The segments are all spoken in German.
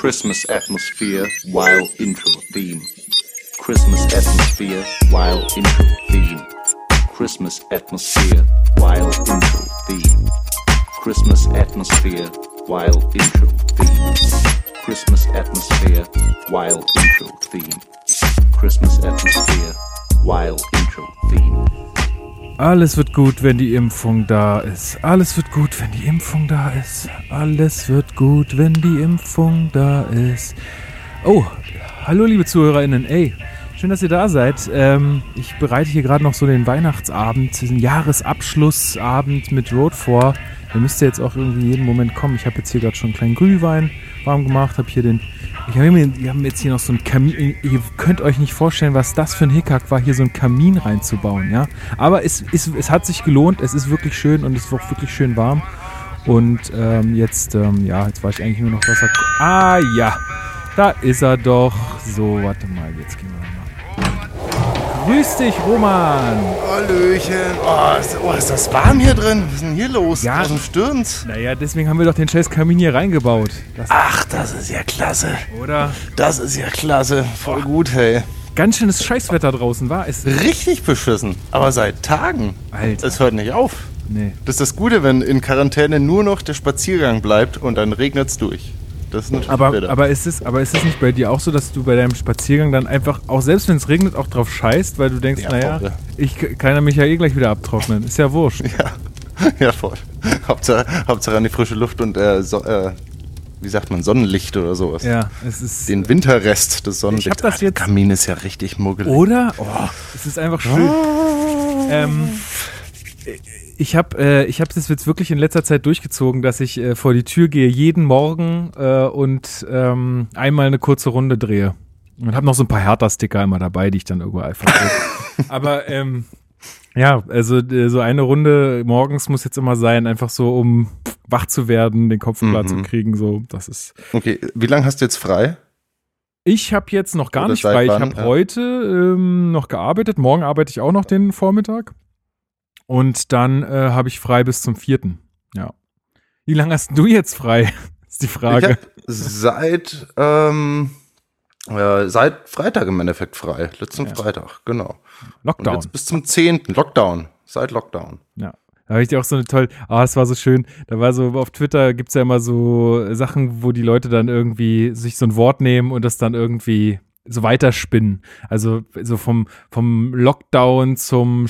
Christmas atmosphere while intro theme. Christmas atmosphere while intro theme. Christmas atmosphere while intro theme. Christmas atmosphere while intro theme. Christmas atmosphere while intro theme. Christmas atmosphere while intro theme. Alles wird gut, wenn die Impfung da ist. Alles wird gut, Impfung da ist. Alles wird gut, wenn die Impfung da ist. Oh, hallo liebe ZuhörerInnen. Ey, schön, dass ihr da seid. Ähm, ich bereite hier gerade noch so den Weihnachtsabend, diesen Jahresabschlussabend mit Road vor. Der müsste jetzt auch irgendwie jeden Moment kommen. Ich habe jetzt hier gerade schon einen kleinen Glühwein warm gemacht, habe hier den ich habe mir, wir haben jetzt hier noch so ein Kamin. Ihr könnt euch nicht vorstellen, was das für ein Hickhack war, hier so einen Kamin reinzubauen, ja. Aber es, es, es hat sich gelohnt, es ist wirklich schön und es ist auch wirklich schön warm. Und ähm, jetzt, ähm, ja, jetzt war ich eigentlich nur noch Wasser. Ah ja, da ist er doch. So, warte mal, jetzt gehen wir mal. Grüß dich, Roman. Hallöchen. Oh ist, oh, ist das warm hier drin? Was ist denn hier los? Ja. Draußen stürmt's. Naja, deswegen haben wir doch den scheiß Kamin hier reingebaut. Das, Ach, das ist ja klasse. oder? Das ist ja klasse. Voll gut, hey. Ganz schönes Scheißwetter draußen, war es? Richtig beschissen. Aber seit Tagen. Alter. Es hört nicht auf. Nee. Das ist das Gute, wenn in Quarantäne nur noch der Spaziergang bleibt und dann regnet's durch. Das ist natürlich Aber, bitter. aber, ist es, aber ist es nicht bei dir auch so, dass du bei deinem Spaziergang dann einfach, auch selbst wenn es regnet, auch drauf scheißt, weil du denkst, Ja, naja, voll. ich kann ja mich ja eh gleich wieder abtrocknen. Ist ja wurscht. Ja, ja voll. Hauptsache, Hauptsache an die frische Luft und äh, so, äh, wie sagt man, Sonnenlicht oder sowas. Ja, es ist. Den Winterrest des Sonnenlichts. Ich hab das Ah, der jetzt- Kamin ist ja richtig muggelig. Oder? Oh, es ist einfach schön. Ähm, ich habe äh, ich hab das jetzt wirklich in letzter Zeit durchgezogen, dass ich äh, vor die Tür gehe jeden Morgen äh, und ähm, einmal eine kurze Runde drehe. Und habe noch so ein paar Hertha-Sticker immer dabei, die ich dann irgendwo einfach. Aber ähm, ja, also äh, so eine Runde morgens muss jetzt immer sein, einfach so, um wach zu werden, den Kopf klar Mhm. zu kriegen. So, das ist. Okay, wie lange hast du jetzt frei? Ich habe jetzt noch gar Oder nicht frei. Ich wann? habe Ja. heute ähm, noch gearbeitet. Morgen arbeite ich auch noch den Vormittag. Und dann äh, habe ich frei bis zum vierten. Ja. Wie lange hast du jetzt frei? Ist die Frage. seit, ähm, äh, seit Freitag im Endeffekt frei. Letzten Ja. Freitag, genau. Und Lockdown. jetzt bis zum 10. Lockdown. Seit Lockdown. Ja. Da habe ich dir auch so eine tolle, ah, das war so schön. Da war so, auf Twitter gibt's ja immer so Sachen, wo die Leute dann irgendwie sich so ein Wort nehmen und das dann irgendwie so weiterspinnen. Also so vom, vom Lockdown zum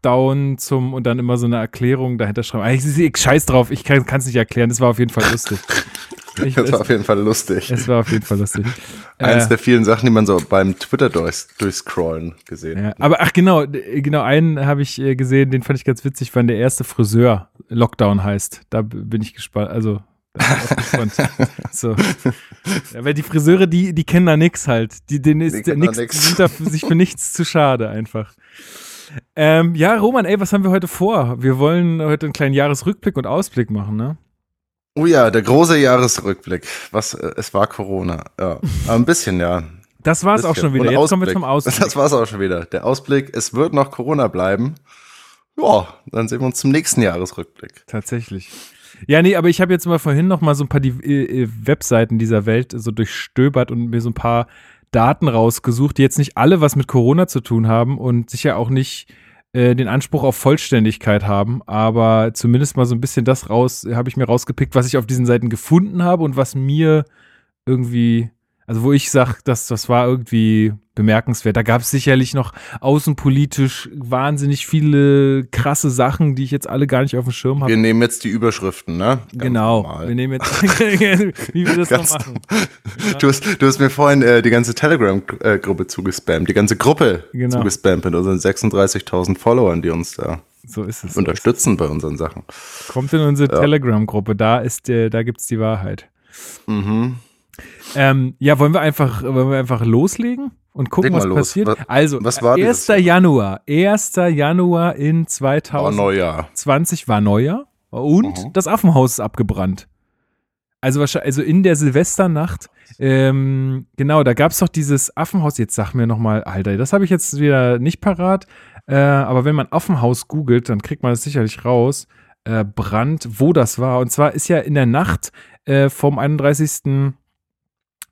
Shopdown zum und dann immer so eine Erklärung dahinter schreiben. Ah, Ich, ich scheiß drauf, ich kann es nicht erklären. Das war auf jeden Fall lustig. Ich, Das war es, auf jeden Fall lustig. es war auf jeden Fall lustig. Eins Äh, der vielen Sachen, die man so beim Twitter durch, durchscrollen gesehen Ja, hat. aber ach genau, genau einen habe ich äh, gesehen, den fand ich ganz witzig, wann der erste Friseur Lockdown heißt. Da bin ich gespannt. Also. So. Ja, weil die Friseure, die, die kennen da nix halt. Die, denen ist nix, nix. sind da sich für nichts zu schade einfach. Ähm, ja, Roman, ey, was haben wir heute vor? Wir wollen heute einen kleinen Jahresrückblick und Ausblick machen, ne? Oh ja, der große Jahresrückblick. Was, äh, es war Corona. Ja, ein bisschen, ja. Das war's auch Bisschen. schon wieder. Und Jetzt kommen wir Ausblick. zum Ausblick. Das war's auch schon wieder. Der Ausblick, es wird noch Corona bleiben. Ja, dann sehen wir uns zum nächsten Jahresrückblick. Tatsächlich. Ja, nee, aber ich habe jetzt mal vorhin noch mal so ein paar die äh, äh, Webseiten dieser Welt so durchstöbert und mir so ein paar Daten rausgesucht, die jetzt nicht alle was mit Corona zu tun haben und sicher auch nicht äh, den Anspruch auf Vollständigkeit haben, aber zumindest mal so ein bisschen das raus, habe ich mir rausgepickt, was ich auf diesen Seiten gefunden habe und was mir irgendwie, also wo ich sage, dass das war irgendwie bemerkenswert. Da gab es sicherlich noch außenpolitisch wahnsinnig viele krasse Sachen, die ich jetzt alle gar nicht auf dem Schirm habe. Wir nehmen jetzt die Überschriften, ne? Ganz Genau. normal. Wir nehmen jetzt, wie wir das Ganz noch machen. Du hast, du hast mir vorhin äh, die ganze Telegram-Gruppe zugespammt, die ganze Gruppe Genau. zugespammt mit unseren 36.000 Followern, die uns da So ist es. unterstützen bei unseren Sachen. Kommt in unsere Telegram-Gruppe. Da ist der, da gibt's die Wahrheit. Mhm. Ähm, ja, wollen wir einfach, wollen wir einfach loslegen und gucken, was los. passiert? Was- also, was war 1. dieses Jahr? Januar. 1. Januar in War 2020 Neujahr. war Neujahr und Mhm. das Affenhaus ist abgebrannt. Also wahrscheinlich, also in der Silvesternacht, ähm, genau, da gab es doch dieses Affenhaus, jetzt sag mir nochmal, Alter, das habe ich jetzt wieder nicht parat, äh, aber wenn man Affenhaus googelt, dann kriegt man es sicherlich raus, äh, Brand, wo das war. Und zwar ist ja in der Nacht äh, vom 31.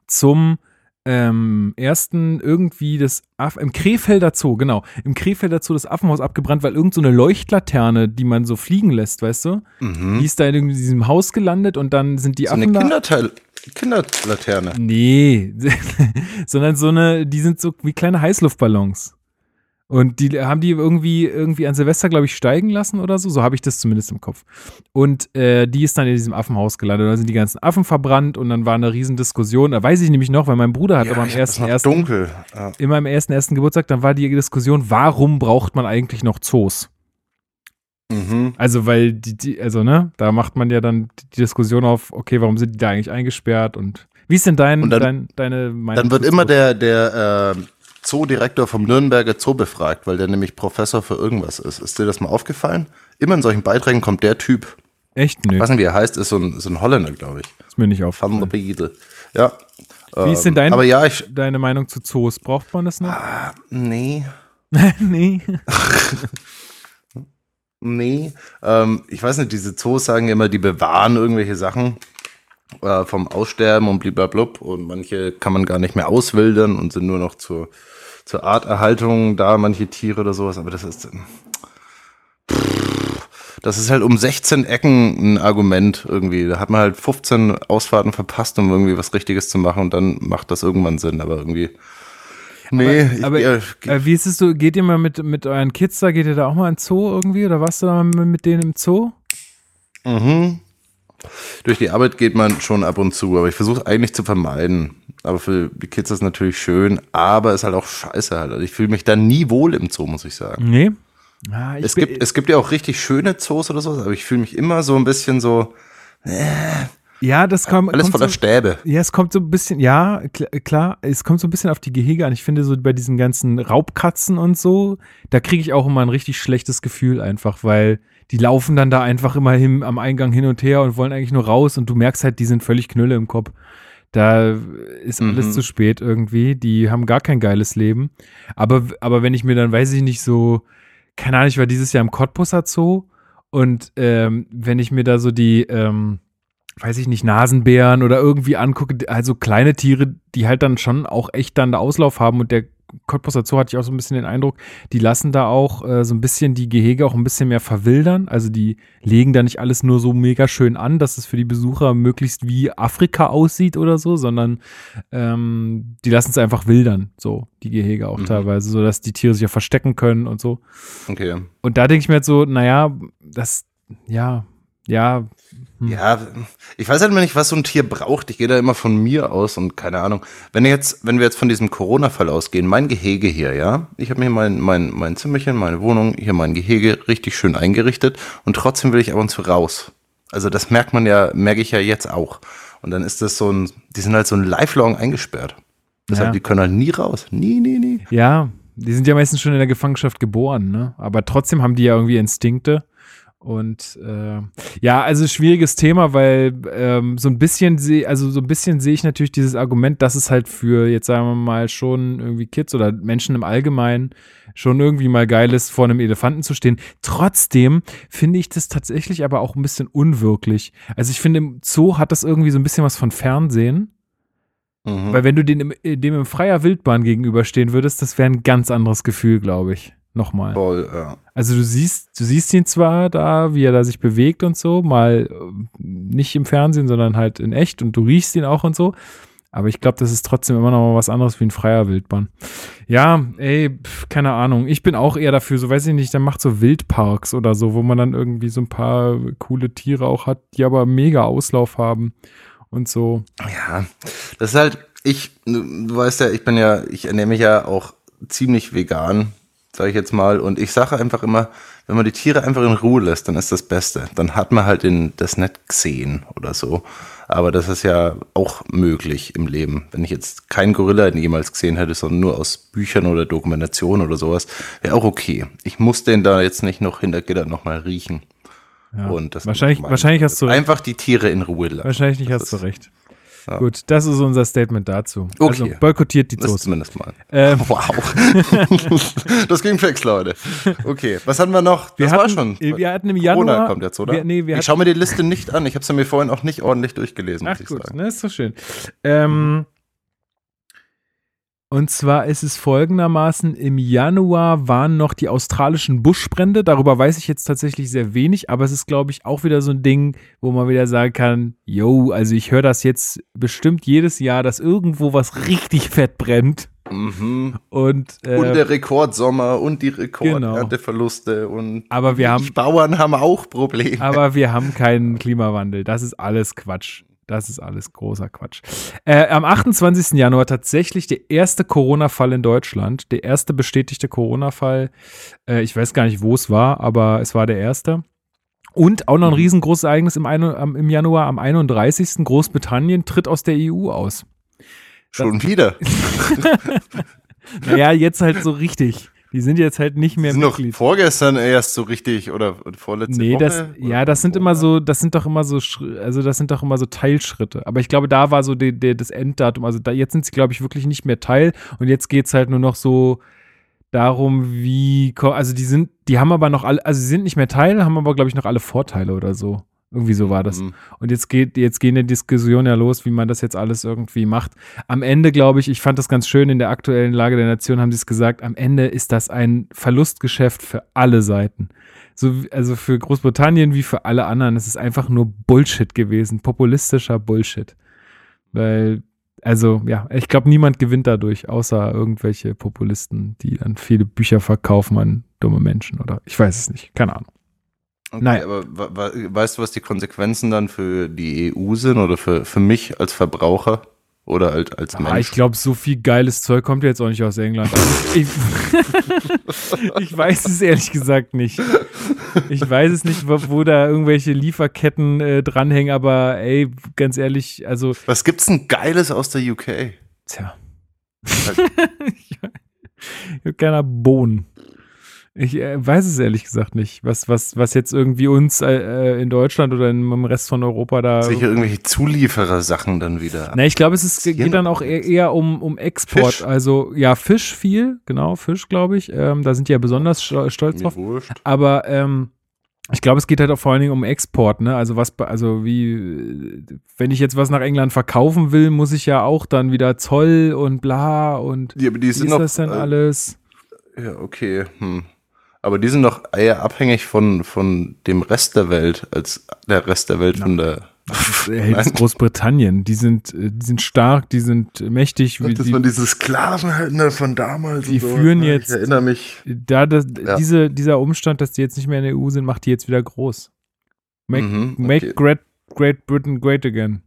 zum ähm, ersten irgendwie das Aff im Krefelder Zoo, genau, im Krefelder Zoo das Affenhaus abgebrannt, weil irgend so eine Leuchtlaterne, die man so fliegen lässt, weißt du, die ist da in diesem Haus gelandet und dann sind die Mhm. So eine Affen da. Kinderteil Kinderlaterne. Nee, sondern so eine, die sind so wie kleine Heißluftballons. Und die haben die irgendwie, irgendwie an Silvester, glaube ich, steigen lassen oder so. So habe ich das zumindest im Kopf. Und äh, die ist dann in diesem Affenhaus gelandet. Da sind die ganzen Affen verbrannt und dann war eine riesen Diskussion. Da weiß ich nämlich noch, weil mein Bruder hat aber am ersten, ersten, dunkel. Ja. immer im ersten, ersten Geburtstag, dann war die Diskussion, warum braucht man eigentlich noch Zoos? Mhm. Also, weil die, die, also, ne, da macht man ja dann die Diskussion auf, okay, warum sind die da eigentlich eingesperrt und wie ist denn dein, Und dann- dein deine Meinung? Dann wird immer der, der äh, Zoodirektor vom Nürnberger Zoo befragt, weil der nämlich Professor für irgendwas ist. Ist dir das mal aufgefallen? Immer in solchen Beiträgen kommt der Typ, Echt? Nö, ich weiß nicht, wie er heißt, ist so ein, so ein Holländer, glaube ich. ist mir nicht Van der aufgefallen. Ja. Wie ist denn dein, Aber ja, ich. deine Meinung zu Zoos? Braucht man das noch? Nee. nee. Nee. Ähm, ich weiß nicht, diese Zoos sagen immer, die bewahren irgendwelche Sachen äh, vom Aussterben und bliblablub. Und manche kann man gar nicht mehr auswildern und sind nur noch zur, zur Arterhaltung da, manche Tiere oder sowas. Aber das ist. ähm, Das ist halt um 16 Ecken ein Argument irgendwie. Da hat man halt 15 Ausfahrten verpasst, um irgendwie was Richtiges zu machen und dann macht das irgendwann Sinn. Aber irgendwie. Nee, ich- Aber äh, wie ist es so? Geht ihr mal mit, mit euren Kids da? Geht ihr da auch mal in den Zoo irgendwie? Oder warst du da mal mit denen im Zoo? Mhm. Durch die Arbeit geht man schon ab und zu, aber ich versuche eigentlich zu vermeiden. Aber für die Kids ist es natürlich schön, aber ist halt auch scheiße halt. Also ich fühle mich da nie wohl im Zoo, muss ich sagen. Nee. Ah, ich Es gibt, es gibt ja auch richtig schöne Zoos oder sowas, aber ich fühle mich immer so ein bisschen so, ja, das kommt. alles kommt voller so, Stäbe. Ja, es kommt so ein bisschen, ja, kl- klar, es kommt so ein bisschen auf die Gehege an. Ich finde so bei diesen ganzen Raubkatzen und so, da kriege ich auch immer ein richtig schlechtes Gefühl einfach, weil die laufen dann da einfach immer hin, am Eingang hin und her und wollen eigentlich nur raus und du merkst halt, die sind völlig Knülle im Kopf. Da ist alles Mhm. zu spät irgendwie. Die haben gar kein geiles Leben. Aber, aber wenn ich mir dann, weiß ich nicht, so, keine Ahnung, ich war dieses Jahr im Cottbusser Zoo und ähm, wenn ich mir da so die, ähm, weiß ich nicht, Nasenbären oder irgendwie angucke, also kleine Tiere, die halt dann schon auch echt dann da Auslauf haben und der Cottbusser Zoo hatte ich auch so ein bisschen den Eindruck, die lassen da auch äh, so ein bisschen die Gehege auch ein bisschen mehr verwildern. Also die legen da nicht alles nur so mega schön an, dass es für die Besucher möglichst wie Afrika aussieht oder so, sondern ähm, die lassen es einfach wildern, so die Gehege auch Mhm. teilweise, so dass die Tiere sich ja verstecken können und so. Okay. Und da denke ich mir jetzt so, naja, das, ja, ja, Hm. Ja, ich weiß halt immer nicht, was so ein Tier braucht. Ich gehe da immer von mir aus und keine Ahnung. Wenn jetzt, wenn wir jetzt von diesem Corona-Fall ausgehen, mein Gehege hier, ja, ich habe mir mein, mein, mein Zimmerchen, meine Wohnung, hier mein Gehege richtig schön eingerichtet und trotzdem will ich ab und zu raus. Also das merkt man ja, merke ich ja jetzt auch. Und dann ist das so ein, die sind halt so ein Lifelong eingesperrt. Deshalb, Ja. die können halt nie raus. Nie, nie, nie. Ja, die sind ja meistens schon in der Gefangenschaft geboren, ne? Aber trotzdem haben die ja irgendwie Instinkte. Und äh, ja, also schwieriges Thema, weil ähm, so ein bisschen sehe, also so ein bisschen sehe ich natürlich dieses Argument, dass es halt für jetzt sagen wir mal schon irgendwie Kids oder Menschen im Allgemeinen schon irgendwie mal geil ist, vor einem Elefanten zu stehen. Trotzdem finde ich das tatsächlich aber auch ein bisschen unwirklich. Also ich finde, im Zoo hat das irgendwie so ein bisschen was von Fernsehen. Mhm. Weil wenn du äh, dem im freier Wildbahn gegenüberstehen würdest, das wäre ein ganz anderes Gefühl, glaube ich. Nochmal. Voll, ja. Also du siehst, du siehst ihn zwar da, wie er da sich bewegt und so, mal äh, nicht im Fernsehen, sondern halt in echt und du riechst ihn auch und so. Aber ich glaube, das ist trotzdem immer noch mal was anderes wie ein freier Wildbahn. Ja, ey, pf, keine Ahnung. Ich bin auch eher dafür, so weiß ich nicht, dann macht so Wildparks oder so, wo man dann irgendwie so ein paar coole Tiere auch hat, die aber mega Auslauf haben und so. Ja, das ist halt, ich, du du weißt ja, ich bin ja, ich ernähre mich ja auch ziemlich vegan, sage ich jetzt mal. Und ich sage einfach immer, wenn man die Tiere einfach in Ruhe lässt, dann ist das Beste. Dann hat man halt den, das nicht gesehen oder so. Aber das ist ja auch möglich im Leben. Wenn ich jetzt keinen Gorilla jemals gesehen hätte, sondern nur aus Büchern oder Dokumentationen oder sowas, wäre auch okay. Ich muss den da jetzt nicht noch hinter Gitter nochmal riechen. Ja. Und das wahrscheinlich, wahrscheinlich hast du recht. Einfach die Tiere in Ruhe lassen. Wahrscheinlich nicht hast du recht. Ja. Gut, das ist unser Statement dazu. Okay. Also boykottiert die Das zumindest mal. Ähm, Wow. das ging fix, Leute. Okay, was hatten wir noch? Wir das hatten- war schon. wir hatten im Corona Januar- kommt jetzt, oder? wir- nee, wir ich schaue mir die Liste nicht an. Ich habe sie mir vorhin auch nicht ordentlich durchgelesen, Ach muss ich gut, sagen. ne, ist doch schön. Ähm, Und zwar ist es folgendermaßen, im Januar waren noch die australischen Buschbrände. Darüber weiß ich jetzt tatsächlich sehr wenig, aber es ist, glaube ich, auch wieder so ein Ding, wo man wieder sagen kann, yo, also ich höre das jetzt bestimmt jedes Jahr, dass irgendwo was richtig fett brennt. Mhm. Und, äh, Und der Rekordsommer und die Rekordernteverluste und Aber wir haben- die Bauern haben auch Probleme. aber wir haben keinen Klimawandel. Das ist alles Quatsch. Das ist alles großer Quatsch. Äh, am 28. Januar tatsächlich der erste Corona-Fall in Deutschland. Der erste bestätigte Corona-Fall. Äh, ich weiß gar nicht, wo es war, aber es war der erste. Und auch noch ein riesengroßes Ereignis im, im Januar, am 31. Großbritannien tritt aus der EU aus. Schon wieder. Naja, jetzt halt so richtig. Die sind jetzt halt nicht Die mehr sind noch Mitglied. vorgestern erst so richtig oder vorletzte Nee, Woche. das, ja, das sind immer so, das sind doch immer so, also das sind doch immer so Teilschritte. Aber ich glaube, da war so die, die, das Enddatum. Also da, jetzt sind sie, glaube ich, wirklich nicht mehr Teil. Und jetzt geht's halt nur noch so darum, wie, also die sind, die haben aber noch alle, also sie sind nicht mehr Teil, haben aber, glaube ich, noch alle Vorteile oder so. Irgendwie so war das. Mhm. Und jetzt geht, jetzt gehen die Diskussionen ja los, wie man das jetzt alles irgendwie macht. Am Ende, glaube ich, ich fand das ganz schön, in der aktuellen Lage der Nation haben sie es gesagt, am Ende ist das ein Verlustgeschäft für alle Seiten. So, also für Großbritannien wie für alle anderen. Es ist einfach nur Bullshit gewesen, populistischer Bullshit. Weil, also ja, ich glaube, niemand gewinnt dadurch, außer irgendwelche Populisten, die dann viele Bücher verkaufen an dumme Menschen oder ich weiß es nicht, keine Ahnung. Okay, Nein. aber weißt du, was die Konsequenzen dann für die EU sind oder für, für mich als Verbraucher oder als, als Mensch? Ah, ich glaube, so viel geiles Zeug kommt jetzt auch nicht aus England. Ich, ich weiß es ehrlich gesagt nicht. Ich weiß es nicht, wo, wo da irgendwelche Lieferketten äh, dranhängen, aber ey, ganz ehrlich, also, was gibt's denn Geiles aus der UK? tja. ich habe keiner Bohnen. Ich äh, weiß es ehrlich gesagt nicht, was, was, was jetzt irgendwie uns äh, äh, in Deutschland oder in, im Rest von Europa da. Sicher irgendwelche Zulieferer-Sachen dann wieder. Na, ich glaube, es ist, geht dann auch eher, eher um, um Export. Fisch. Also, ja, Fisch viel, genau, Fisch, glaube ich. Ähm, da sind die ja besonders sto- stolz drauf. Aber ähm, ich glaube, es geht halt auch vor allen Dingen um Export, ne? Also was, also wie, wenn ich jetzt was nach England verkaufen will, muss ich ja auch dann wieder Zoll und bla und Ja, aber die wie sind ist noch, das denn äh, alles? Ja, okay. Hm. Aber die sind doch eher abhängig von, von dem Rest der Welt, als der Rest der Welt von der. Das Nein. Großbritannien. Die sind, äh, die sind stark, die sind mächtig. Wie, Das die, waren diese Sklavenhändler von damals. die und so. führen Ja, jetzt- Ich erinnere mich. da das, Ja. diese, dieser Umstand, dass die jetzt nicht mehr in der EU sind, macht die jetzt wieder groß. Make, Mhm, make okay. great, great Britain great again.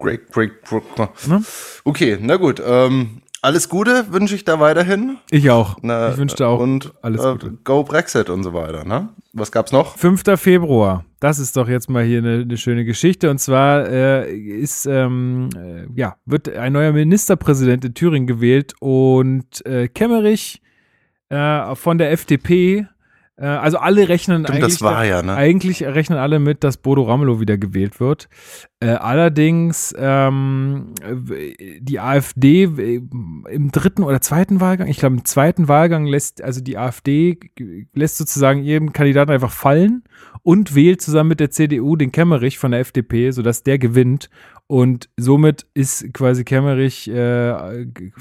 Great, great, great. Ne? Okay, na gut. Ähm, alles Gute wünsche ich da weiterhin. Ich auch. Na, ich wünschte auch und, alles äh, Gute. Go Brexit und so weiter. Ne? Was gab's noch? 5. Februar. Das ist doch jetzt mal hier eine, eine schöne Geschichte. Und zwar äh, ist, ähm, äh, ja, wird ein neuer Ministerpräsident in Thüringen gewählt und äh, Kemmerich äh, von der FDP, äh, also alle rechnen Stimmt, eigentlich. das war ja, ne? Eigentlich rechnen alle mit, dass Bodo Ramelow wieder gewählt wird. Äh, allerdings ähm, die AfD im dritten oder zweiten Wahlgang, ich glaube im zweiten Wahlgang lässt also die AfD lässt sozusagen ihren Kandidaten einfach fallen und wählt zusammen mit der CDU den Kemmerich von der FDP, sodass der gewinnt. Und somit ist quasi Kemmerich äh, g-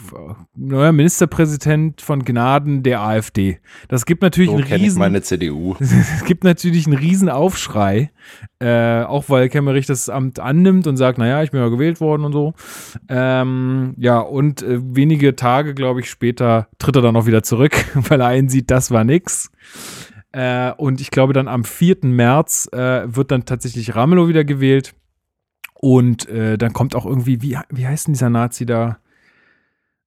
neuer Ministerpräsident von Gnaden der AfD. Das gibt natürlich So einen kenne ich riesen meine CDU. es gibt natürlich einen riesen Aufschrei, äh, auch weil Kemmerich das Amt annimmt und sagt, naja, ich bin ja gewählt worden und so. Ähm, ja, und äh, wenige Tage, glaube ich, später tritt er dann auch wieder zurück, weil er einsieht, das war nix. Äh, und ich glaube, dann am 4. März äh, wird dann tatsächlich Ramelow wieder gewählt. Und äh, dann kommt auch irgendwie, wie, wie heißt denn dieser Nazi da?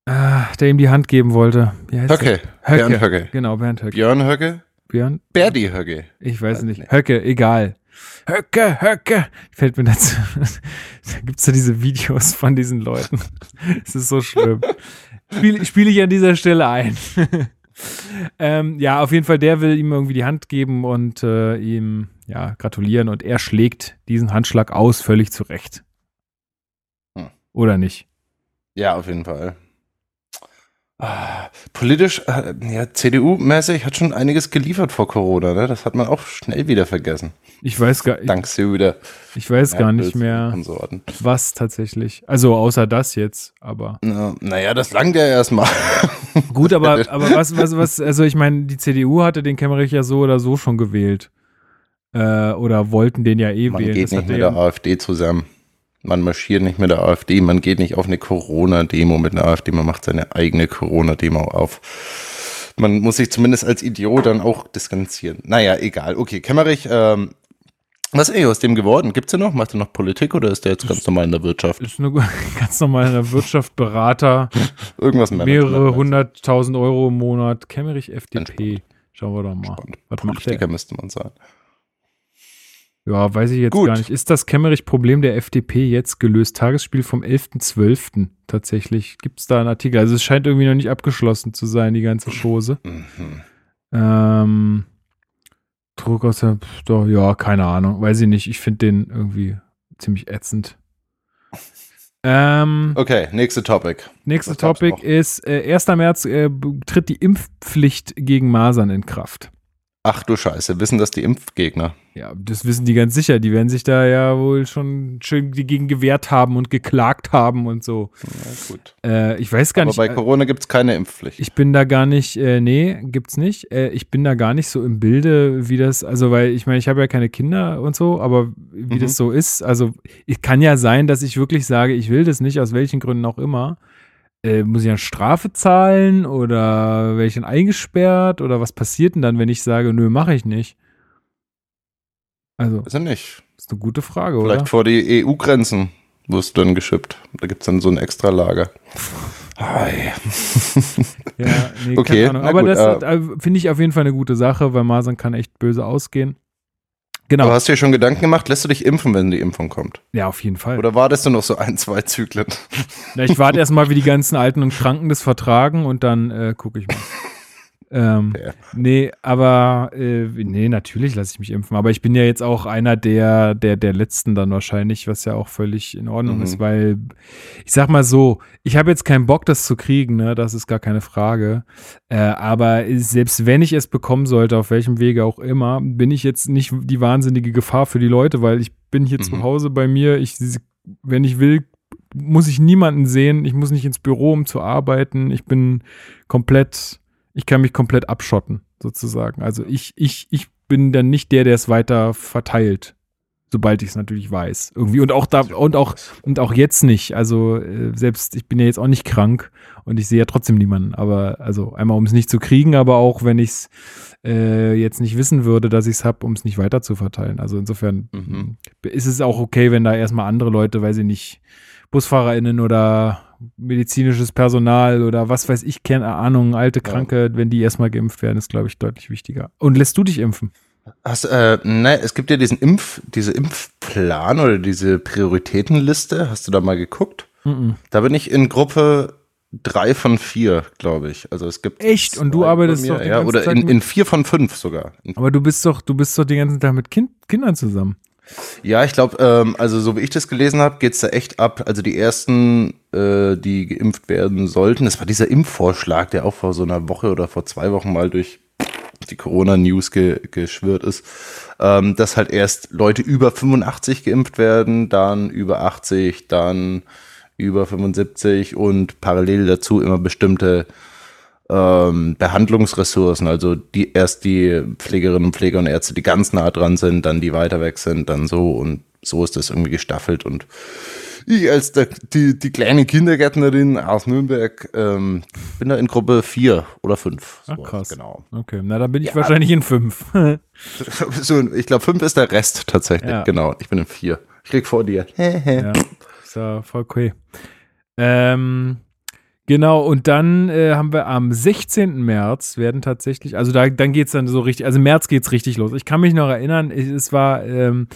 Äh, der ihm die Hand geben wollte. Wie heißt Höcke. der? Höcke. Björn Höcke. Genau, Bernd Höcke. Björn Höcke? Björn? Berdi Höcke. Ich weiß Weiß nicht. nicht. Höcke, egal. Höcke, Höcke. Fällt mir dazu. da gibt's ja diese Videos von diesen Leuten. Es ist so schlimm. Spiele spiel ich an dieser Stelle ein. ähm, ja, auf jeden Fall, der will ihm irgendwie die Hand geben und äh, ihm ja, gratulieren und er schlägt diesen Handschlag aus, völlig zurecht. Hm. Oder nicht? Ja, auf jeden Fall. Politisch, äh, ja, CDU-mäßig hat schon einiges geliefert vor Corona, ne? Das hat man auch schnell wieder vergessen. Ich weiß gar, Dank Söder. ich weiß gar nicht mehr, was tatsächlich. Also außer das jetzt, aber. Na, naja, das langt ja erstmal. Gut, aber, aber was, was, was, also ich meine, die CDU hatte den Kemmerich ja so oder so schon gewählt. Äh, oder wollten den ja eh Man wählen. geht Das nicht mit er der AfD zusammen. Man marschiert nicht mit der AfD, man geht nicht auf eine Corona-Demo mit einer AfD, man macht seine eigene Corona-Demo auf. Man muss sich zumindest als Idiot dann auch distanzieren. Naja, egal. Okay, Kemmerich, ähm, was ist eigentlich aus dem geworden? Gibt's den noch? Macht er noch Politik oder ist der jetzt ganz normal in der Wirtschaft? ist eine ganz normale Wirtschaft, Berater, Irgendwas mit mehrere hunderttausend Euro im Monat. Kemmerich FDP. Schauen wir doch mal. Spannend. Was macht Politiker der? müsste man sagen. Ja, weiß ich jetzt Gut. gar nicht. Ist das Kemmerich-Problem der FDP jetzt gelöst? Tagesspiel vom 11.12. tatsächlich. Gibt es da einen Artikel? Also es scheint irgendwie noch nicht abgeschlossen zu sein, die ganze Chose. Mhm. Ähm, Druck aus der, doch, ja, keine Ahnung. Weiß ich nicht. Ich finde den irgendwie ziemlich ätzend. Ähm, Okay, nächste Topic. was gab's Topic ist, äh, 1. März äh, tritt die Impfpflicht gegen Masern in Kraft. Ach du Scheiße, wissen das die Impfgegner? Ja, das wissen die ganz sicher. Die werden sich da ja wohl schon schön gegen gewehrt haben und geklagt haben und so. Na gut. Äh, ich weiß gar Aber nicht. bei äh, Corona gibt's keine Impfpflicht. ich bin da gar nicht, äh, nee, gibt's nicht. Äh, ich bin da gar nicht so im Bilde, wie das, also weil ich meine, ich habe ja keine Kinder und so, aber wie Mhm. das so ist, also es kann ja sein, dass ich wirklich sage, ich will das nicht, aus welchen Gründen auch immer. Äh, muss ich eine Strafe zahlen oder werde ich dann eingesperrt oder was passiert denn dann, wenn ich sage, nö, mache ich nicht? Also, Ist er nicht. ist eine gute Frage, Vielleicht oder? vor die EU-Grenzen wirst du dann geschippt. Da gibt's dann so ein extra Lager. Ei. Ja, nee, Okay, keine Ahnung. na Aber gut, das äh, finde ich auf jeden Fall eine gute Sache, weil Masern kann echt böse ausgehen. Genau. Aber hast du dir schon Gedanken gemacht, lässt du dich impfen, wenn die Impfung kommt? ja, auf jeden Fall. Oder wartest du noch so ein, zwei Zyklen? Na, ich warte erstmal, wie die ganzen Alten und Kranken das vertragen und dann äh, gucke ich mal. Ähm, Ja. Nee, aber äh, nee, natürlich lasse ich mich impfen. Aber ich bin ja jetzt auch einer der, der, der Letzten dann wahrscheinlich, was ja auch völlig in Ordnung Mhm. ist, weil ich sag mal so, ich habe jetzt keinen Bock, das zu kriegen, ne? Das ist gar keine Frage. Äh, aber selbst wenn ich es bekommen sollte, auf welchem Wege auch immer, bin ich jetzt nicht die wahnsinnige Gefahr für die Leute, weil ich bin hier Mhm. zu Hause bei mir. Ich, wenn ich will, muss ich niemanden sehen. Ich muss nicht ins Büro, um zu arbeiten. Ich bin komplett, ich kann mich komplett abschotten, sozusagen. Also ich, ich, ich bin dann nicht der, der es weiter verteilt. Sobald ich es natürlich weiß. Irgendwie. Und auch da, und auch, und auch jetzt nicht. Also, äh, selbst, ich bin ja jetzt auch nicht krank und ich sehe ja trotzdem niemanden. Aber, also, einmal, um es nicht zu kriegen, aber auch, wenn ich es äh, jetzt nicht wissen würde, dass ich es habe, um es nicht weiter zu verteilen. Also, insofern Mhm. ist es auch okay, wenn da erstmal andere Leute, weiß ich nicht, BusfahrerInnen oder medizinisches Personal oder was weiß ich, keine Ahnung, alte Kranke, wenn die erstmal geimpft werden, ist, glaube ich, deutlich wichtiger. Und lässt du dich impfen? Hast, äh, ne, es gibt ja diesen Impf, diese Impfplan oder diese Prioritätenliste. Hast du da mal geguckt? Mhm. Da bin ich in Gruppe drei von vier, glaube ich. Also es gibt Echt? Und du arbeitest doch ja, oder in, in vier von fünf sogar. Aber du bist doch, du bist doch den ganzen Tag mit kind, Kindern zusammen. Ja, ich glaube, ähm, also so wie ich das gelesen habe, geht's da echt ab. Also die ersten, äh, die geimpft werden sollten, das war dieser Impfvorschlag, der auch vor so einer Woche oder vor zwei Wochen mal durch die Corona-News ge geschwirrt ist, ähm, dass halt erst Leute über 85 geimpft werden, dann über 80, dann über 75 und parallel dazu immer bestimmte ähm, Behandlungsressourcen, also die erst die Pflegerinnen und Pfleger und Ärzte, die ganz nah dran sind, dann die weiter weg sind, dann so und so ist das irgendwie gestaffelt und ich als der, die, die kleine Kindergärtnerin aus Nürnberg ähm, bin da in Gruppe vier oder fünf. Ach, So, krass. Genau. Okay, na, dann bin ich wahrscheinlich in fünf. So, ich glaube, fünf ist der Rest tatsächlich. Ja. Genau. Ich bin in vier. Ich krieg vor dir. ja, ist ja voll okay. Ähm, genau, und dann äh, haben wir am 16. März werden tatsächlich, also da, dann geht's dann so richtig, also im März geht's richtig los. Ich kann mich noch erinnern, es war, ähm,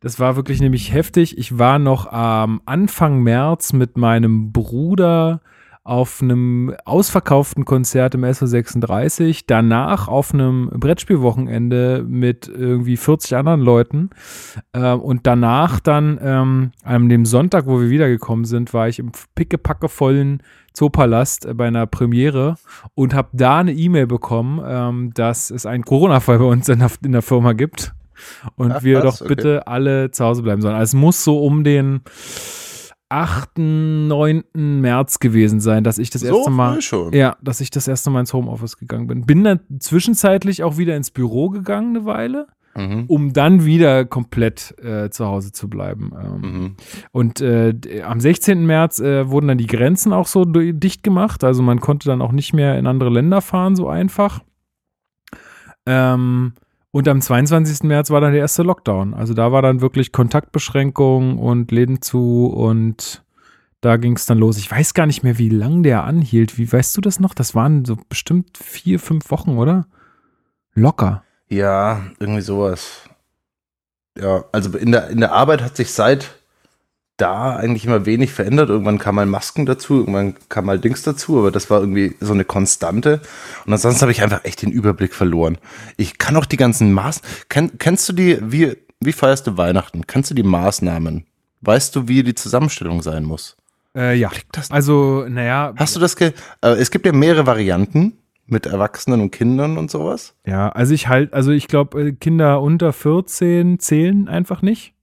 das war wirklich nämlich heftig. Ich war noch am Anfang März mit meinem Bruder auf einem ausverkauften Konzert im SO36, danach auf einem Brettspielwochenende mit irgendwie 40 anderen Leuten äh, und danach dann ähm, an dem Sonntag, wo wir wiedergekommen sind, war ich im pickepackevollen Zoopalast äh, bei einer Premiere und habe da eine E-Mail bekommen, ähm, dass es einen Corona-Fall bei uns in der, in der Firma gibt und Ach, wir was? doch bitte alle zu Hause bleiben sollen. Also es muss so um den 8., 9. März gewesen sein, dass ich das So erste Mal früh schon. ja, dass ich das erste Mal ins Homeoffice gegangen bin. Bin dann zwischenzeitlich auch wieder ins Büro gegangen eine Weile, Mhm. um dann wieder komplett äh, zu Hause zu bleiben. Ähm, Mhm. Und äh, am 16. März äh, wurden dann die Grenzen auch so dicht gemacht. Also man konnte dann auch nicht mehr in andere Länder fahren, so einfach. Ähm, und am 22. März war dann der erste Lockdown. Also da war dann wirklich Kontaktbeschränkung und Läden zu und da ging es dann los. Ich weiß gar nicht mehr, wie lang der anhielt. Wie weißt du das noch? Das waren so bestimmt vier, fünf Wochen, oder? Locker. Ja, irgendwie sowas. Ja, also in der, in der Arbeit hat sich seit da eigentlich immer wenig verändert. Irgendwann kam mal Masken dazu, irgendwann kam mal Dings dazu, aber das war irgendwie so eine Konstante. Und ansonsten habe ich einfach echt den Überblick verloren. Ich kann auch die ganzen Maß. Kenn, kennst du die, wie, wie feierst du Weihnachten? Kennst du die Maßnahmen? Weißt du, wie die Zusammenstellung sein muss? Äh, ja. das- Also, naja. Hast du das ge äh, Es gibt ja mehrere Varianten mit Erwachsenen und Kindern und sowas. Ja, also ich halt, also ich glaube, Kinder unter 14 zählen einfach nicht.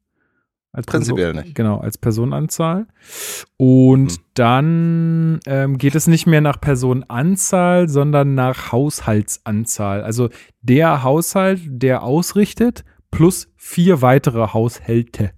Als Prinzipiell Person- nicht. Genau, als Personenanzahl. Und Hm. dann ähm, geht es nicht mehr nach Personenanzahl, sondern nach Haushaltsanzahl. Also der Haushalt, der ausrichtet, plus vier weitere Haushalte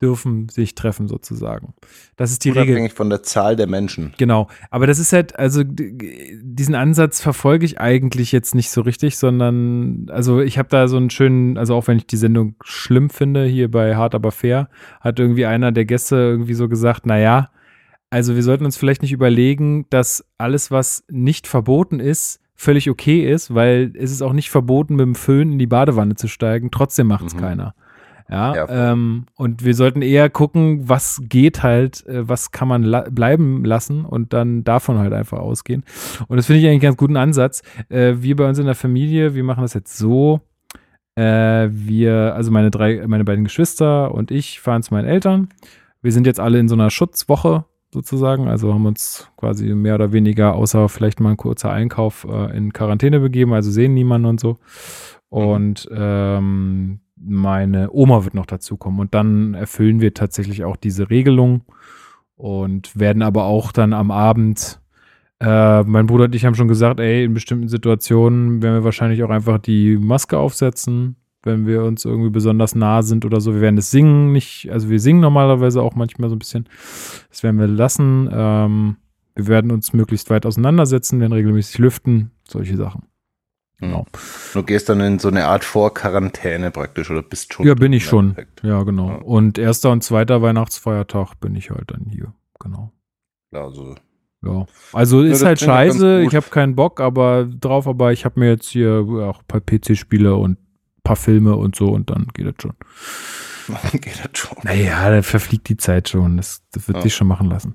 dürfen sich treffen sozusagen. Das ist die Regel. Unabhängig von der Zahl der Menschen. Genau, aber das ist halt, also diesen Ansatz verfolge ich eigentlich jetzt nicht so richtig, sondern, also ich habe da so einen schönen, also auch wenn ich die Sendung schlimm finde, hier bei Hart aber fair, hat irgendwie einer der Gäste irgendwie so gesagt, naja, also wir sollten uns vielleicht nicht überlegen, dass alles, was nicht verboten ist, völlig okay ist, weil es ist auch nicht verboten, mit dem Föhn in die Badewanne zu steigen, trotzdem macht es Mhm. keiner. Ja, Ja, ähm, und wir sollten eher gucken, was geht halt, äh, was kann man la bleiben lassen und dann davon halt einfach ausgehen. Und das finde ich eigentlich einen ganz guten Ansatz. Äh, wir bei uns in der Familie, wir machen das jetzt so. Äh, wir, also meine drei, meine beiden Geschwister und ich fahren zu meinen Eltern. Wir sind jetzt alle in so einer Schutzwoche sozusagen, also haben uns quasi mehr oder weniger, außer vielleicht mal ein kurzer Einkauf, äh, in Quarantäne begeben, also sehen niemanden und so. Und ähm, meine Oma wird noch dazukommen. Und dann erfüllen wir tatsächlich auch diese Regelung und werden aber auch dann am Abend, äh, mein Bruder und ich haben schon gesagt, ey, in bestimmten Situationen werden wir wahrscheinlich auch einfach die Maske aufsetzen, wenn wir uns irgendwie besonders nah sind oder so. Wir werden das singen, nicht, also wir singen normalerweise auch manchmal so ein bisschen. Das werden wir lassen. Ähm, wir werden uns möglichst weit auseinandersetzen, werden regelmäßig lüften, solche Sachen. Genau. Du gehst dann in so eine Art Vorquarantäne praktisch oder bist schon. Ja, bin ich schon. Endeffekt. Ja, genau. Ja. Und erster und zweiter Weihnachtsfeiertag bin ich halt dann hier. Genau. Also, Ja. Also Ja, ist halt scheiße. Ich habe keinen Bock, aber drauf, aber ich habe mir jetzt hier auch ein paar PC-Spiele und ein paar Filme und so und dann geht das schon. geht das schon. Naja, da verfliegt die Zeit schon. Das, das wird Ja. sich schon machen lassen.